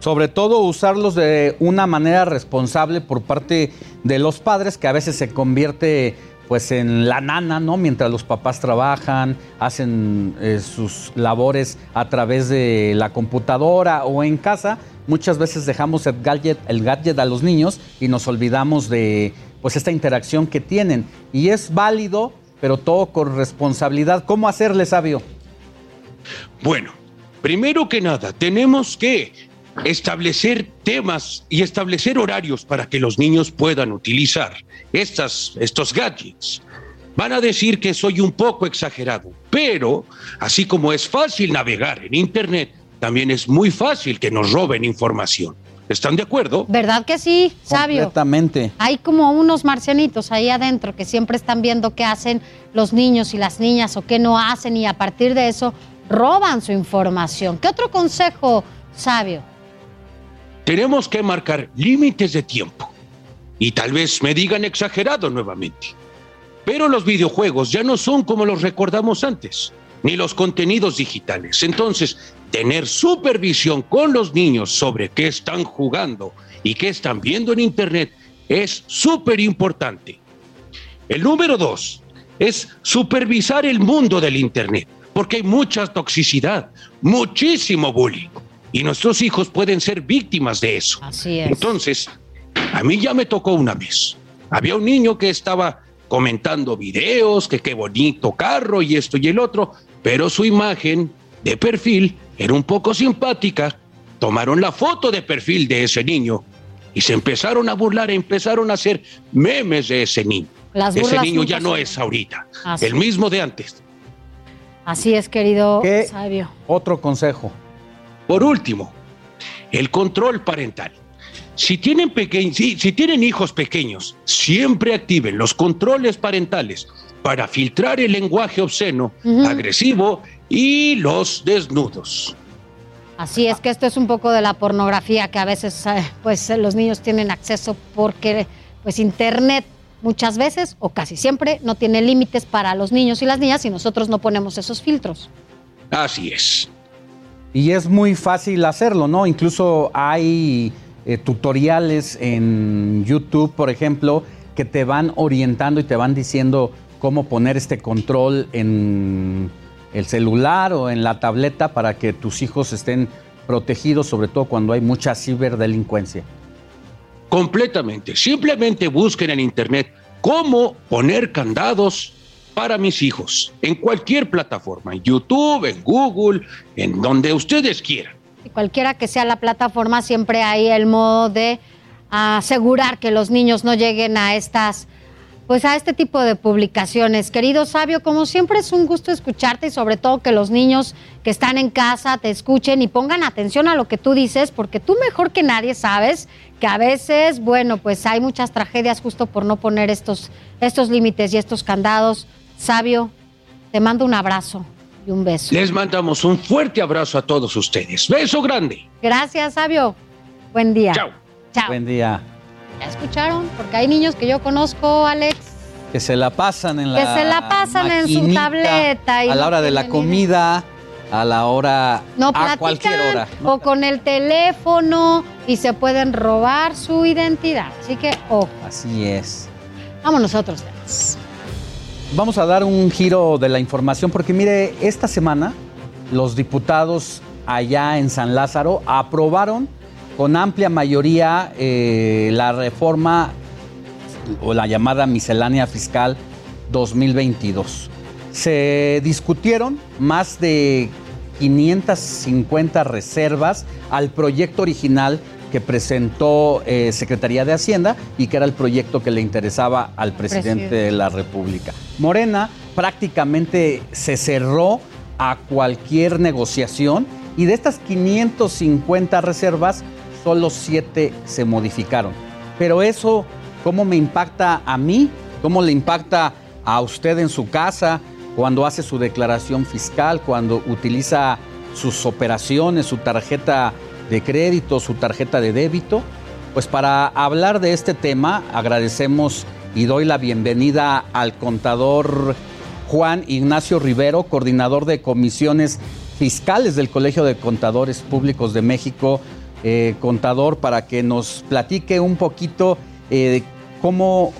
Sobre todo usarlos de una manera responsable por parte de los padres, que a veces se convierte pues en la nana, ¿no? Mientras los papás trabajan, hacen eh, sus labores a través de la computadora o en casa, muchas veces dejamos el gadget, el gadget a los niños y nos olvidamos de pues esta interacción que tienen. Y es válido, pero todo con responsabilidad. ¿Cómo hacerle sabio? Bueno, primero que nada, tenemos que establecer temas y establecer horarios para que los niños puedan utilizar estas, estos gadgets. Van a decir que soy un poco exagerado, pero así como es fácil navegar en Internet, también es muy fácil que nos roben información. ¿Están de acuerdo? ¿Verdad que sí, sabio? Completamente. Hay como unos marcianitos ahí adentro que siempre están viendo qué hacen los niños y las niñas o qué no hacen y a partir de eso roban su información. ¿Qué otro consejo, sabio? Tenemos que marcar límites de tiempo. Y tal vez me digan exagerado nuevamente. Pero los videojuegos ya no son como los recordamos antes, ni los contenidos digitales. Entonces, tener supervisión con los niños sobre qué están jugando y qué están viendo en Internet es súper importante. El número dos es supervisar el mundo del Internet, porque hay mucha toxicidad, muchísimo bullying y nuestros hijos pueden ser víctimas de eso. Así es. Entonces, a mí ya me tocó una vez. Había un niño que estaba comentando videos, que qué bonito carro y esto y el otro, pero su imagen de perfil era un poco simpática. Tomaron la foto de perfil de ese niño y se empezaron a burlar, empezaron a hacer memes de ese niño. Las ese niño ya no es ahorita, Así el mismo de antes. Así es, querido ¿Qué sabio. otro consejo? Por último, el control parental. Si tienen, peque- si, si tienen hijos pequeños, siempre activen los controles parentales para filtrar el lenguaje obsceno, agresivo y los desnudos. Así es que esto es un poco de la pornografía que a veces eh, pues eh, los niños tienen acceso porque pues internet muchas veces o casi siempre no tiene límites para los niños y las niñas y nosotros no ponemos esos filtros. Así es. Y es muy fácil hacerlo, ¿no? Incluso hay eh, tutoriales en YouTube, por ejemplo, que te van orientando y te van diciendo cómo poner este control en el celular o en la tableta para que tus hijos estén protegidos, sobre todo cuando hay mucha ciberdelincuencia. Completamente. Simplemente busquen en internet cómo poner candados para mis hijos en cualquier plataforma, en YouTube, en Google, en donde ustedes quieran. Y cualquiera que sea la plataforma, siempre hay el modo de asegurar que los niños no lleguen a estas, pues a este tipo de publicaciones. Querido Sabio, como siempre es un gusto escucharte y sobre todo que los niños que están en casa te escuchen y pongan atención a lo que tú dices, porque tú mejor que nadie sabes que a veces, bueno, pues hay muchas tragedias justo por no poner estos, estos límites y estos candados. Sabio, te mando un abrazo y un beso. Les mandamos un fuerte abrazo a todos ustedes. Beso grande. Gracias, Sabio. Buen día. Chao. Chao. Buen día. ¿Ya escucharon? Porque hay niños que yo conozco, Alex, Que se la pasan en la que se la pasan en su tableta. Y a la no hora de la comida, a la hora No a cualquier hora. o con el teléfono y se pueden robar su identidad. Así que, ojo, Así es. vamos nosotros. Vamos a dar un giro de la información porque mire, esta semana los diputados allá en San Lázaro aprobaron con amplia mayoría eh, la reforma o la llamada miscelánea fiscal 2022. Se discutieron más de 550 reservas al proyecto original que presentó eh, Secretaría de Hacienda y que era el proyecto que le interesaba al presidente Presidente. de la República. Morena prácticamente se cerró a cualquier negociación y de estas 550 reservas, solo 7 se modificaron. Pero eso, ¿cómo me impacta a mí cómo le impacta a usted en su casa cuando hace su declaración fiscal, cuando utiliza sus operaciones, su tarjeta de crédito, su tarjeta de débito. Pues para hablar de este tema agradecemos y doy la bienvenida al contador Juan Ignacio Rivero, coordinador de comisiones fiscales del Colegio de Contadores Públicos de México, eh, contador, para que nos platique un poquito eh, cómo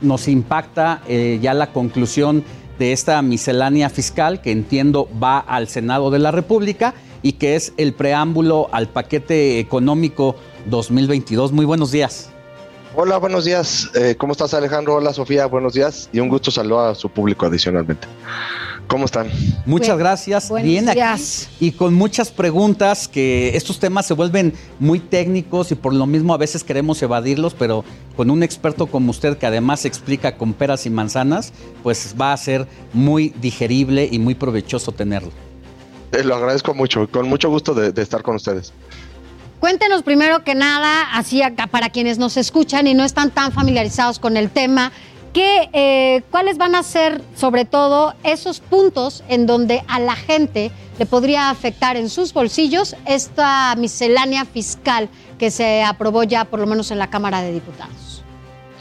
nos impacta eh, ya la conclusión de esta miscelánea fiscal que entiendo va al Senado de la República y que es el preámbulo al paquete económico 2022. Muy buenos días. Hola, buenos días. Eh, ¿Cómo estás Alejandro? Hola Sofía, buenos días y un gusto saludar a su público adicionalmente. ¿Cómo están? Muchas gracias. Bien aquí y con muchas preguntas que estos temas se vuelven muy técnicos y por lo mismo a veces queremos evadirlos, pero con un experto como usted que además explica con peras y manzanas, pues va a ser muy digerible y muy provechoso tenerlo. Eh, lo agradezco mucho, con mucho gusto de estar con ustedes. Cuéntenos primero que nada, así acá para quienes nos escuchan y no están tan familiarizados con el tema, eh, ¿cuáles van a ser sobre todo esos puntos en donde a la gente le podría afectar en sus bolsillos esta miscelánea fiscal que se aprobó ya por lo menos en la Cámara de Diputados?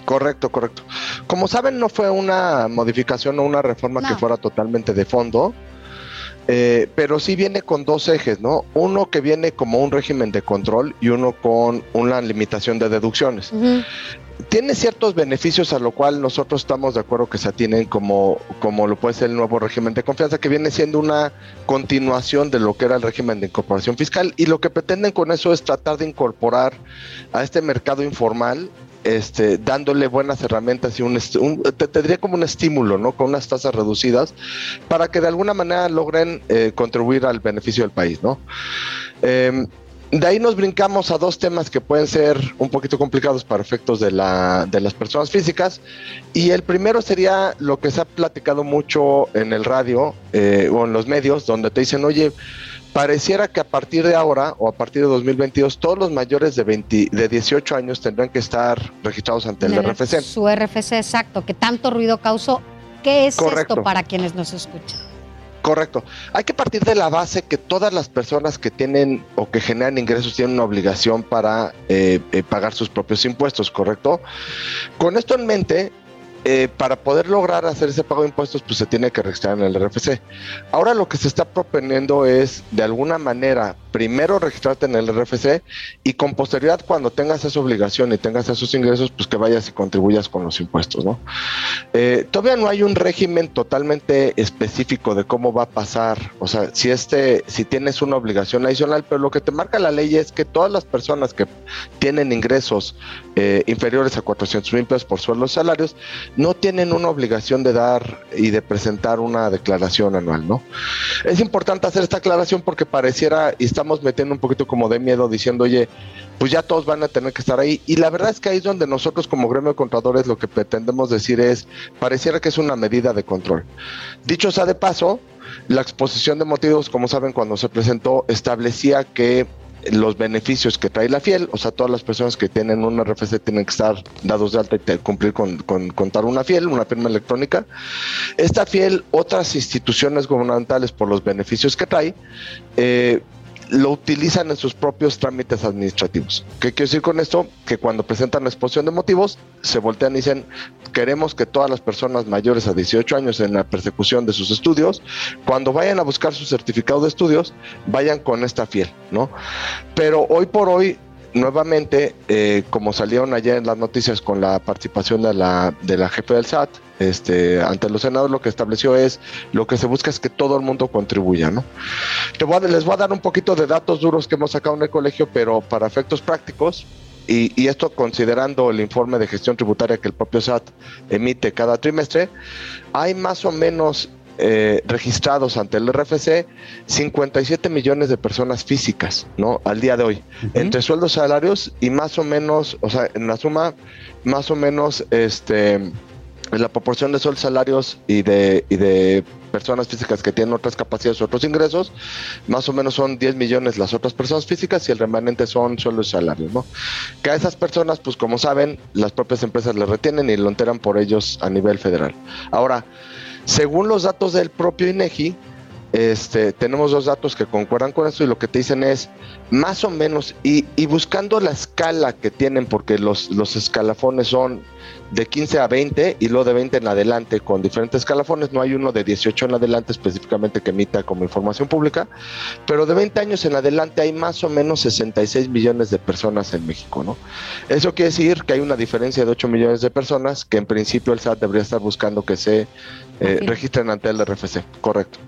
Correcto, correcto. Como saben, no fue una modificación o una reforma que fuera totalmente de fondo. Eh, pero sí viene con dos ejes, ¿no? Uno que viene como un régimen de control y uno con una limitación de deducciones. Tiene ciertos beneficios a lo cual nosotros estamos de acuerdo que se atienen como, como lo puede ser el nuevo régimen de confianza, que viene siendo una continuación de lo que era el régimen de incorporación fiscal y lo que pretenden con eso es tratar de incorporar a este mercado informal este, dándole buenas herramientas y un, te, tendría como un estímulo, ¿no? Con unas tasas reducidas para que de alguna manera logren eh, contribuir al beneficio del país, ¿no? Em, de ahí nos brincamos a dos temas que pueden ser un poquito complicados para efectos de, la, de las personas físicas. Y el primero sería lo que se ha platicado mucho en el radio eh, o en los medios, donde te dicen, oye, pareciera que a partir de ahora o a partir de 2022 todos los mayores de, 20, de 18 años tendrán que estar registrados ante el, RFC. Su RFC exacto, que tanto ruido causó. ¿Qué es esto para quienes nos escuchan? Correcto. Hay que partir de la base que todas las personas que tienen o que generan ingresos tienen una obligación para eh, eh, pagar sus propios impuestos, ¿correcto? Con esto en mente, eh, para poder lograr hacer ese pago de impuestos, pues se tiene que registrar en el RFC. Ahora lo que se está proponiendo es, de alguna manera, primero registrarte en el RFC y con posterioridad, cuando tengas esa obligación y tengas esos ingresos, pues que vayas y contribuyas con los impuestos, ¿no? Eh, todavía no hay un régimen totalmente específico de cómo va a pasar, o sea, si este, si tienes una obligación adicional, pero lo que te marca la ley es que todas las personas que tienen ingresos eh, inferiores a 400 mil pesos por sueldos salarios, no tienen una obligación de dar y de presentar una declaración anual, ¿no? Es importante hacer esta aclaración porque pareciera, y estamos metiendo un poquito como de miedo diciendo, oye, pues ya todos van a tener que estar ahí. Y la verdad es que ahí es donde nosotros como gremio de contadores lo que pretendemos decir es, pareciera que es una medida de control. Dicho sea de paso, la exposición de motivos, como saben, cuando se presentó, establecía que los beneficios que trae la fiel, o sea, todas las personas que tienen una RFC tienen que estar dados de alta y cumplir con, contar una fiel, una firma electrónica. Esta fiel, otras instituciones gubernamentales por los beneficios que trae, eh, lo utilizan en sus propios trámites administrativos. ¿Qué quiero decir con esto? Que cuando presentan la exposición de motivos, se voltean y dicen, queremos que todas las personas mayores a 18 años en la persecución de sus estudios, cuando vayan a buscar su certificado de estudios, vayan con esta fiel, ¿no? Pero hoy por hoy nuevamente, eh, como salieron ayer en las noticias con la participación de la, de la jefe del SAT, este, ante los senadores lo que estableció es, lo que se busca es que todo el mundo contribuya, ¿no? les voy a dar un poquito de datos duros que hemos sacado en el colegio, pero para efectos prácticos, y, y, esto considerando el informe de gestión tributaria que el propio SAT emite cada trimestre, hay más o menos eh, registrados ante el RFC 57 millones de personas físicas, ¿no? Al día de hoy, entre sueldos salarios y más o menos, o sea, en la suma, más o menos, este, la proporción de sueldos salarios y de, y de personas físicas que tienen otras capacidades, otros ingresos, más o menos son 10 millones las otras personas físicas y el remanente son sueldos y salarios, ¿no? Que a esas personas, pues como saben, las propias empresas les retienen y lo enteran por ellos a nivel federal. Ahora, según los datos del propio INEGI, este, tenemos dos datos que concuerdan con esto y lo que te dicen es más o menos, y, y buscando la escala que tienen, porque los, los escalafones son de 15 a 20 y luego de 20 en adelante con diferentes escalafones, no hay uno de 18 en adelante específicamente que emita como información pública, pero de 20 años en adelante hay más o menos 66 millones de personas en México, ¿no? Eso quiere decir que hay una diferencia de 8 millones de personas que en principio el SAT debería estar buscando que se eh, registren ante el RFC, correcto.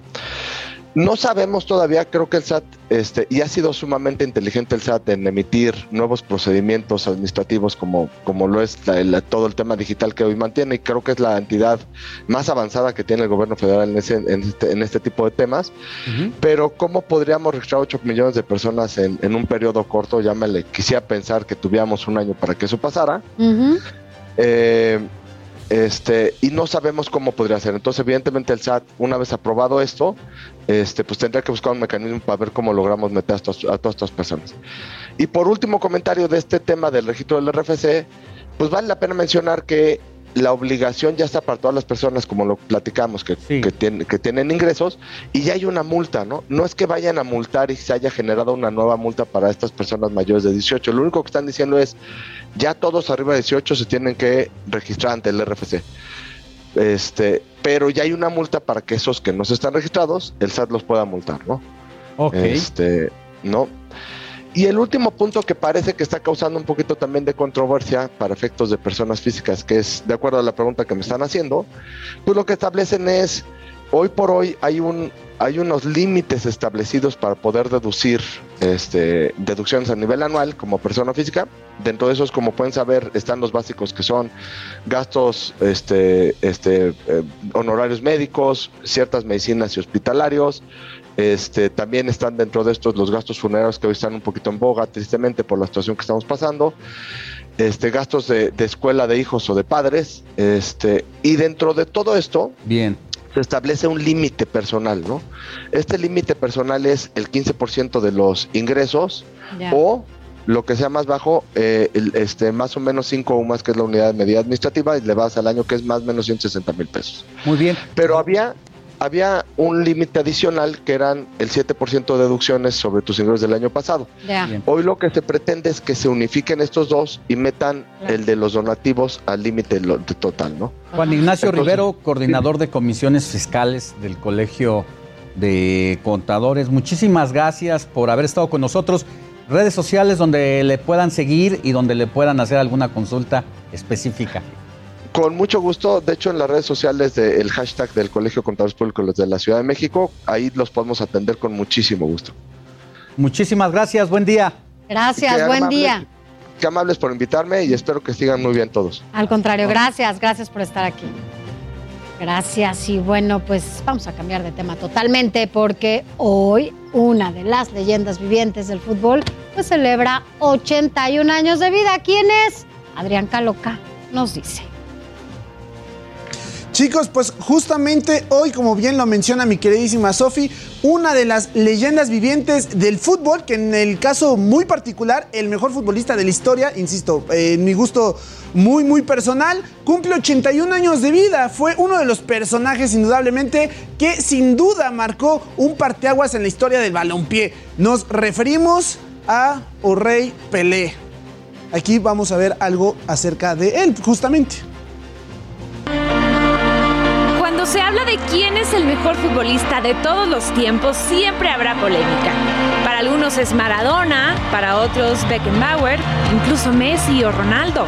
No sabemos todavía, creo que el SAT, este, y ha sido sumamente inteligente el SAT en emitir nuevos procedimientos administrativos como, como lo es la- la- todo el tema digital que hoy mantiene, y creo que es la entidad más avanzada que tiene el gobierno federal en, ese, en, este, en este tipo de temas. Pero ¿cómo podríamos registrar 8 millones de personas en, en un periodo corto? Llámale, quisiera pensar que tuviéramos un año para que eso pasara. Eh, este, y no sabemos cómo podría ser. Entonces, evidentemente, el SAT, una vez aprobado esto, este, pues tendría que buscar un mecanismo para ver cómo logramos meter a todas estas personas. Y por último comentario de este tema del registro del RFC, pues vale la pena mencionar que la obligación ya está para todas las personas, como lo platicamos, que, que, tienen, que tienen ingresos, y ya hay una multa, ¿no? No es que vayan a multar y se haya generado una nueva multa para estas personas mayores de 18. Lo único que están diciendo es, ya todos arriba de 18 se tienen que registrar ante el RFC. Este, pero ya hay una multa para que esos que no se están registrados, el SAT los pueda multar, ¿no? Ok. Este, ¿no? Y el último punto que parece que está causando un poquito también de controversia para efectos de personas físicas, que es de acuerdo a la pregunta que me están haciendo, pues lo que establecen es, hoy por hoy hay un hay unos límites establecidos para poder deducir este, deducciones a nivel anual como persona física. Dentro de esos, como pueden saber, están los básicos que son gastos este, este, eh, honorarios médicos, ciertas medicinas y hospitalarios, este, también están dentro de estos los gastos funerarios que hoy están un poquito en boga, tristemente, por la situación que estamos pasando. Este, gastos de, de escuela de hijos o de padres. Este, y dentro de todo esto, Bien. Se establece un límite personal, ¿no? Este límite personal es el 15% de los ingresos o lo que sea más bajo, eh, el- este, más o menos 5 o más, que es la unidad de medida administrativa, y le vas al año que es más o menos 160 mil pesos. Muy bien. Pero había, había un límite adicional que eran el 7% de deducciones sobre tus ingresos del año pasado. Hoy lo que se pretende es que se unifiquen estos dos y metan el de los donativos al límite total, ¿no? Juan Ignacio Entonces, Rivero, coordinador de comisiones fiscales del Colegio de Contadores. Muchísimas gracias por haber estado con nosotros. Redes sociales donde le puedan seguir y donde le puedan hacer alguna consulta específica. Con mucho gusto, de hecho en las redes sociales del hashtag del Colegio de Contadores Públicos de la Ciudad de México, ahí los podemos atender con muchísimo gusto. Muchísimas gracias, buen día. Gracias, Qué buen amables- día. Qué amables por invitarme y espero que sigan muy bien todos. Al contrario, gracias, gracias por estar aquí. Gracias y bueno, pues vamos a cambiar de tema totalmente porque hoy una de las leyendas vivientes del fútbol pues celebra 81 años de vida. ¿Quién es? Adrián Caloca nos dice. Chicos, pues justamente hoy, como bien lo menciona mi queridísima Sofi, una de las leyendas vivientes del fútbol, que en el caso muy particular, el mejor futbolista de la historia, insisto, eh, en mi gusto muy, muy personal, cumple 81 años de vida. Fue uno de los personajes, indudablemente, que sin duda marcó un parteaguas en la historia del balompié. Nos referimos a Orrey Pelé. Aquí vamos a ver algo acerca de él, justamente. Cuando se habla de quién es el mejor futbolista de todos los tiempos, siempre habrá polémica. Para algunos es Maradona, para otros Beckenbauer, incluso Messi o Ronaldo.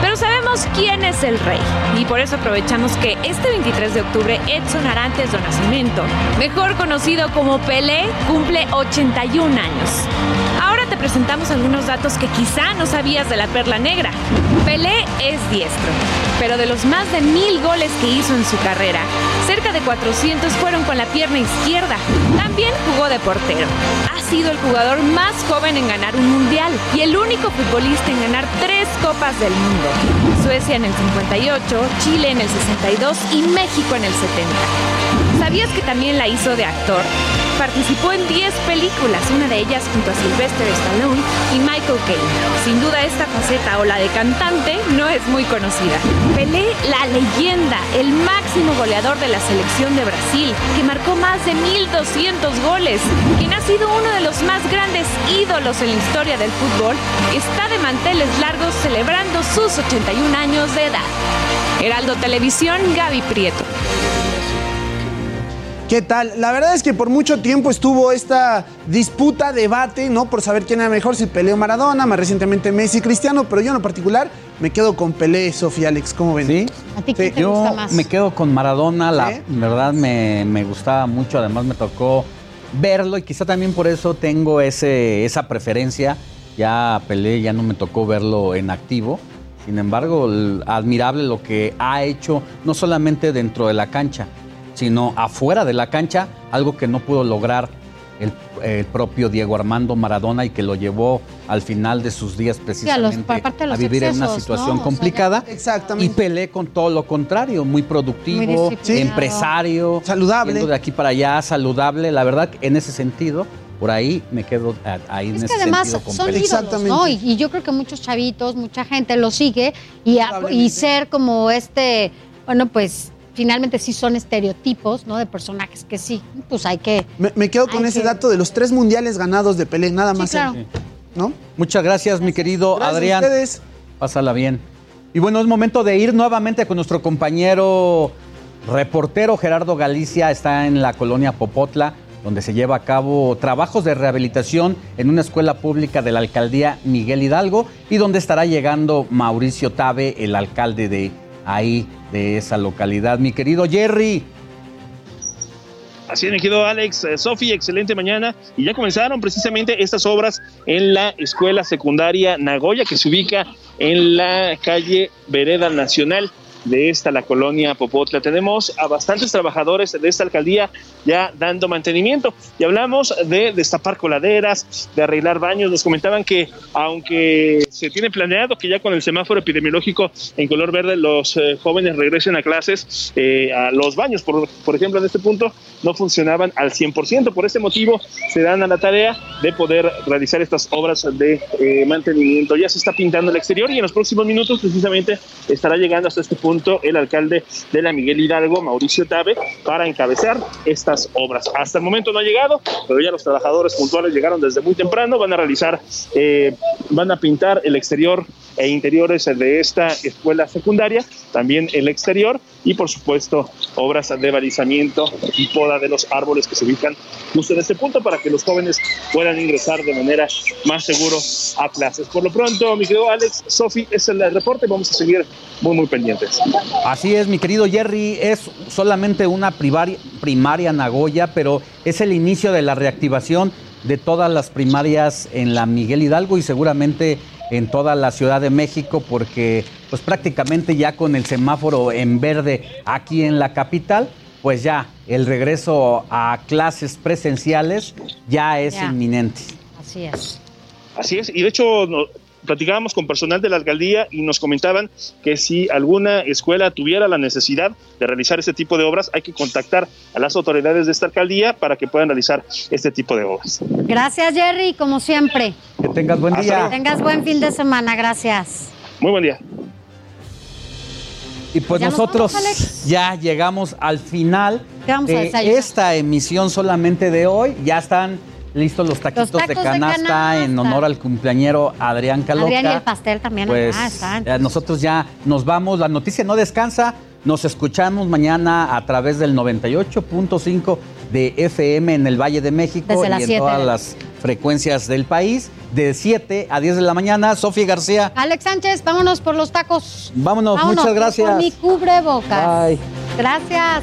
Pero sabemos quién es el rey y por eso aprovechamos que este 23 de octubre Edson Arantes do Nascimento, mejor conocido como Pelé, cumple 81 años. Ahora te presentamos algunos datos que quizá no sabías de la perla negra. Pelé es diestro, pero de los más de mil goles que hizo en su carrera, cerca de 400 fueron con la pierna izquierda. También jugó de portero. Ha sido el jugador más joven en ganar un mundial y el único futbolista en ganar tres copas del mundo. Suecia en el 58, Chile en el 62 y México en el 70. ¿Sabías que también la hizo de actor? Participó en 10 películas, una de ellas junto a Sylvester Stallone y Michael Caine. Sin duda esta faceta o la de cantante no es muy conocida. Pelé, la leyenda, el máximo goleador de la selección de Brasil, que marcó más de 1200 goles, quien ha sido uno de los más grandes ídolos en la historia del fútbol, está de manteles largos celebrando sus 81 años de edad. Heraldo Televisión, Gaby Prieto. ¿Qué tal? La verdad es que por mucho tiempo estuvo esta disputa, debate, ¿no? Por saber quién era mejor, si Pelé o Maradona, más recientemente Messi y Cristiano, pero yo en lo particular me quedo con Pelé, Sofía Alex, ¿cómo ven? ¿Sí? ¿A ti qué te Yo gusta más? me quedo con Maradona, la ¿Sí? verdad me, me gustaba mucho, además me tocó verlo y quizá también por eso tengo ese, esa preferencia. Ya Pelé ya no me tocó verlo en activo. Sin embargo, el- admirable lo que ha hecho, no solamente dentro de la cancha, sino afuera de la cancha, algo que no pudo lograr el, el propio Diego Armando Maradona y que lo llevó al final de sus días precisamente los a vivir en una situación ¿no? O sea, complicada. Exactamente. Y Pelé con todo lo contrario, muy productivo, Muy empresario, Saludable. yendo de aquí para allá, saludable. La verdad, que en ese sentido, por ahí me quedo a- ahí en Es ese que además sentido son ¿no? Y, y yo creo que muchos chavitos, mucha gente lo sigue y, a- y ser como este, bueno, pues finalmente sí son estereotipos, ¿no? De personajes que sí, pues hay que... Me, me quedo con ese que- dato de los tres mundiales ganados de Pelé, nada más. claro. él, ¿No? Muchas gracias, mi querido Gracias a Adrián. ustedes. Pásala bien. Y bueno, es momento de ir nuevamente con nuestro compañero reportero Gerardo Galicia. Está en la colonia Popotla, donde se lleva a cabo trabajos de rehabilitación en una escuela pública de la alcaldía Miguel Hidalgo y donde estará llegando Mauricio Tabe, el alcalde de ahí, de esa localidad. Mi querido Jerry. Así es, mi querido Alex, eh, Sofi, excelente mañana. Y ya comenzaron precisamente estas obras en la escuela secundaria Nagoya, que se ubica en la calle Vereda Nacional de esta, la colonia Popotla. Tenemos a bastantes trabajadores de esta alcaldía ya dando mantenimiento. Y hablamos de destapar coladeras, de arreglar baños. Nos comentaban que aunque se tiene planeado que ya con el semáforo epidemiológico en color verde los eh, jóvenes regresen a clases, eh, a los baños, por, por ejemplo, en este punto no funcionaban al 100%. Por este motivo se dan a la tarea de poder realizar estas obras de eh, mantenimiento. Ya se está pintando el exterior y en los próximos minutos precisamente estará llegando hasta este punto el alcalde de la Miguel Hidalgo, Mauricio Tabe, para encabezar estas obras. Hasta el momento no ha llegado, pero ya los trabajadores puntuales llegaron desde muy temprano, van a realizar, eh, van a pintar el exterior e interiores de esta escuela secundaria, también el exterior y por supuesto obras de balizamiento y poda de los árboles que se ubican justo en este punto para que los jóvenes puedan ingresar de manera más seguro a clases. Por lo pronto, mi querido Alex, Sofi, es el reporte, vamos a seguir muy muy pendientes. Así es, mi querido Jerry, es solamente una primaria, primaria Nagoya, pero es el inicio de la reactivación de todas las primarias en la Miguel Hidalgo y seguramente en toda la Ciudad de México, porque pues prácticamente ya con el semáforo en verde aquí en la capital, pues ya el regreso a clases presenciales ya es Ya. inminente. Así es. Así es, y de hecho no- platicábamos con personal de la alcaldía y nos comentaban que si alguna escuela tuviera la necesidad de realizar este tipo de obras, hay que contactar a las autoridades de esta alcaldía para que puedan realizar este tipo de obras. Gracias, Jerry, como siempre. Que tengas buen día. luego. Tengas buen fin de semana, gracias. Muy buen día. Y pues Ya nos nosotros vamos, ya llegamos al final ¿Qué vamos a de esta emisión solamente de hoy. Ya están listos los taquitos de, de canasta en honor al cumpleañero Adrián Caloca. Adrián y el pastel también Pues eh, nosotros ya nos vamos. La noticia no descansa. Nos escuchamos mañana a través del 98.5 de FM en el Valle de México Desde y en 7 todas las frecuencias del país. De 7 a 10 de la mañana. Sofía García. Alex Sánchez, vámonos por los tacos. Vámonos, muchas gracias. Por mi cubrebocas. Bye. Gracias.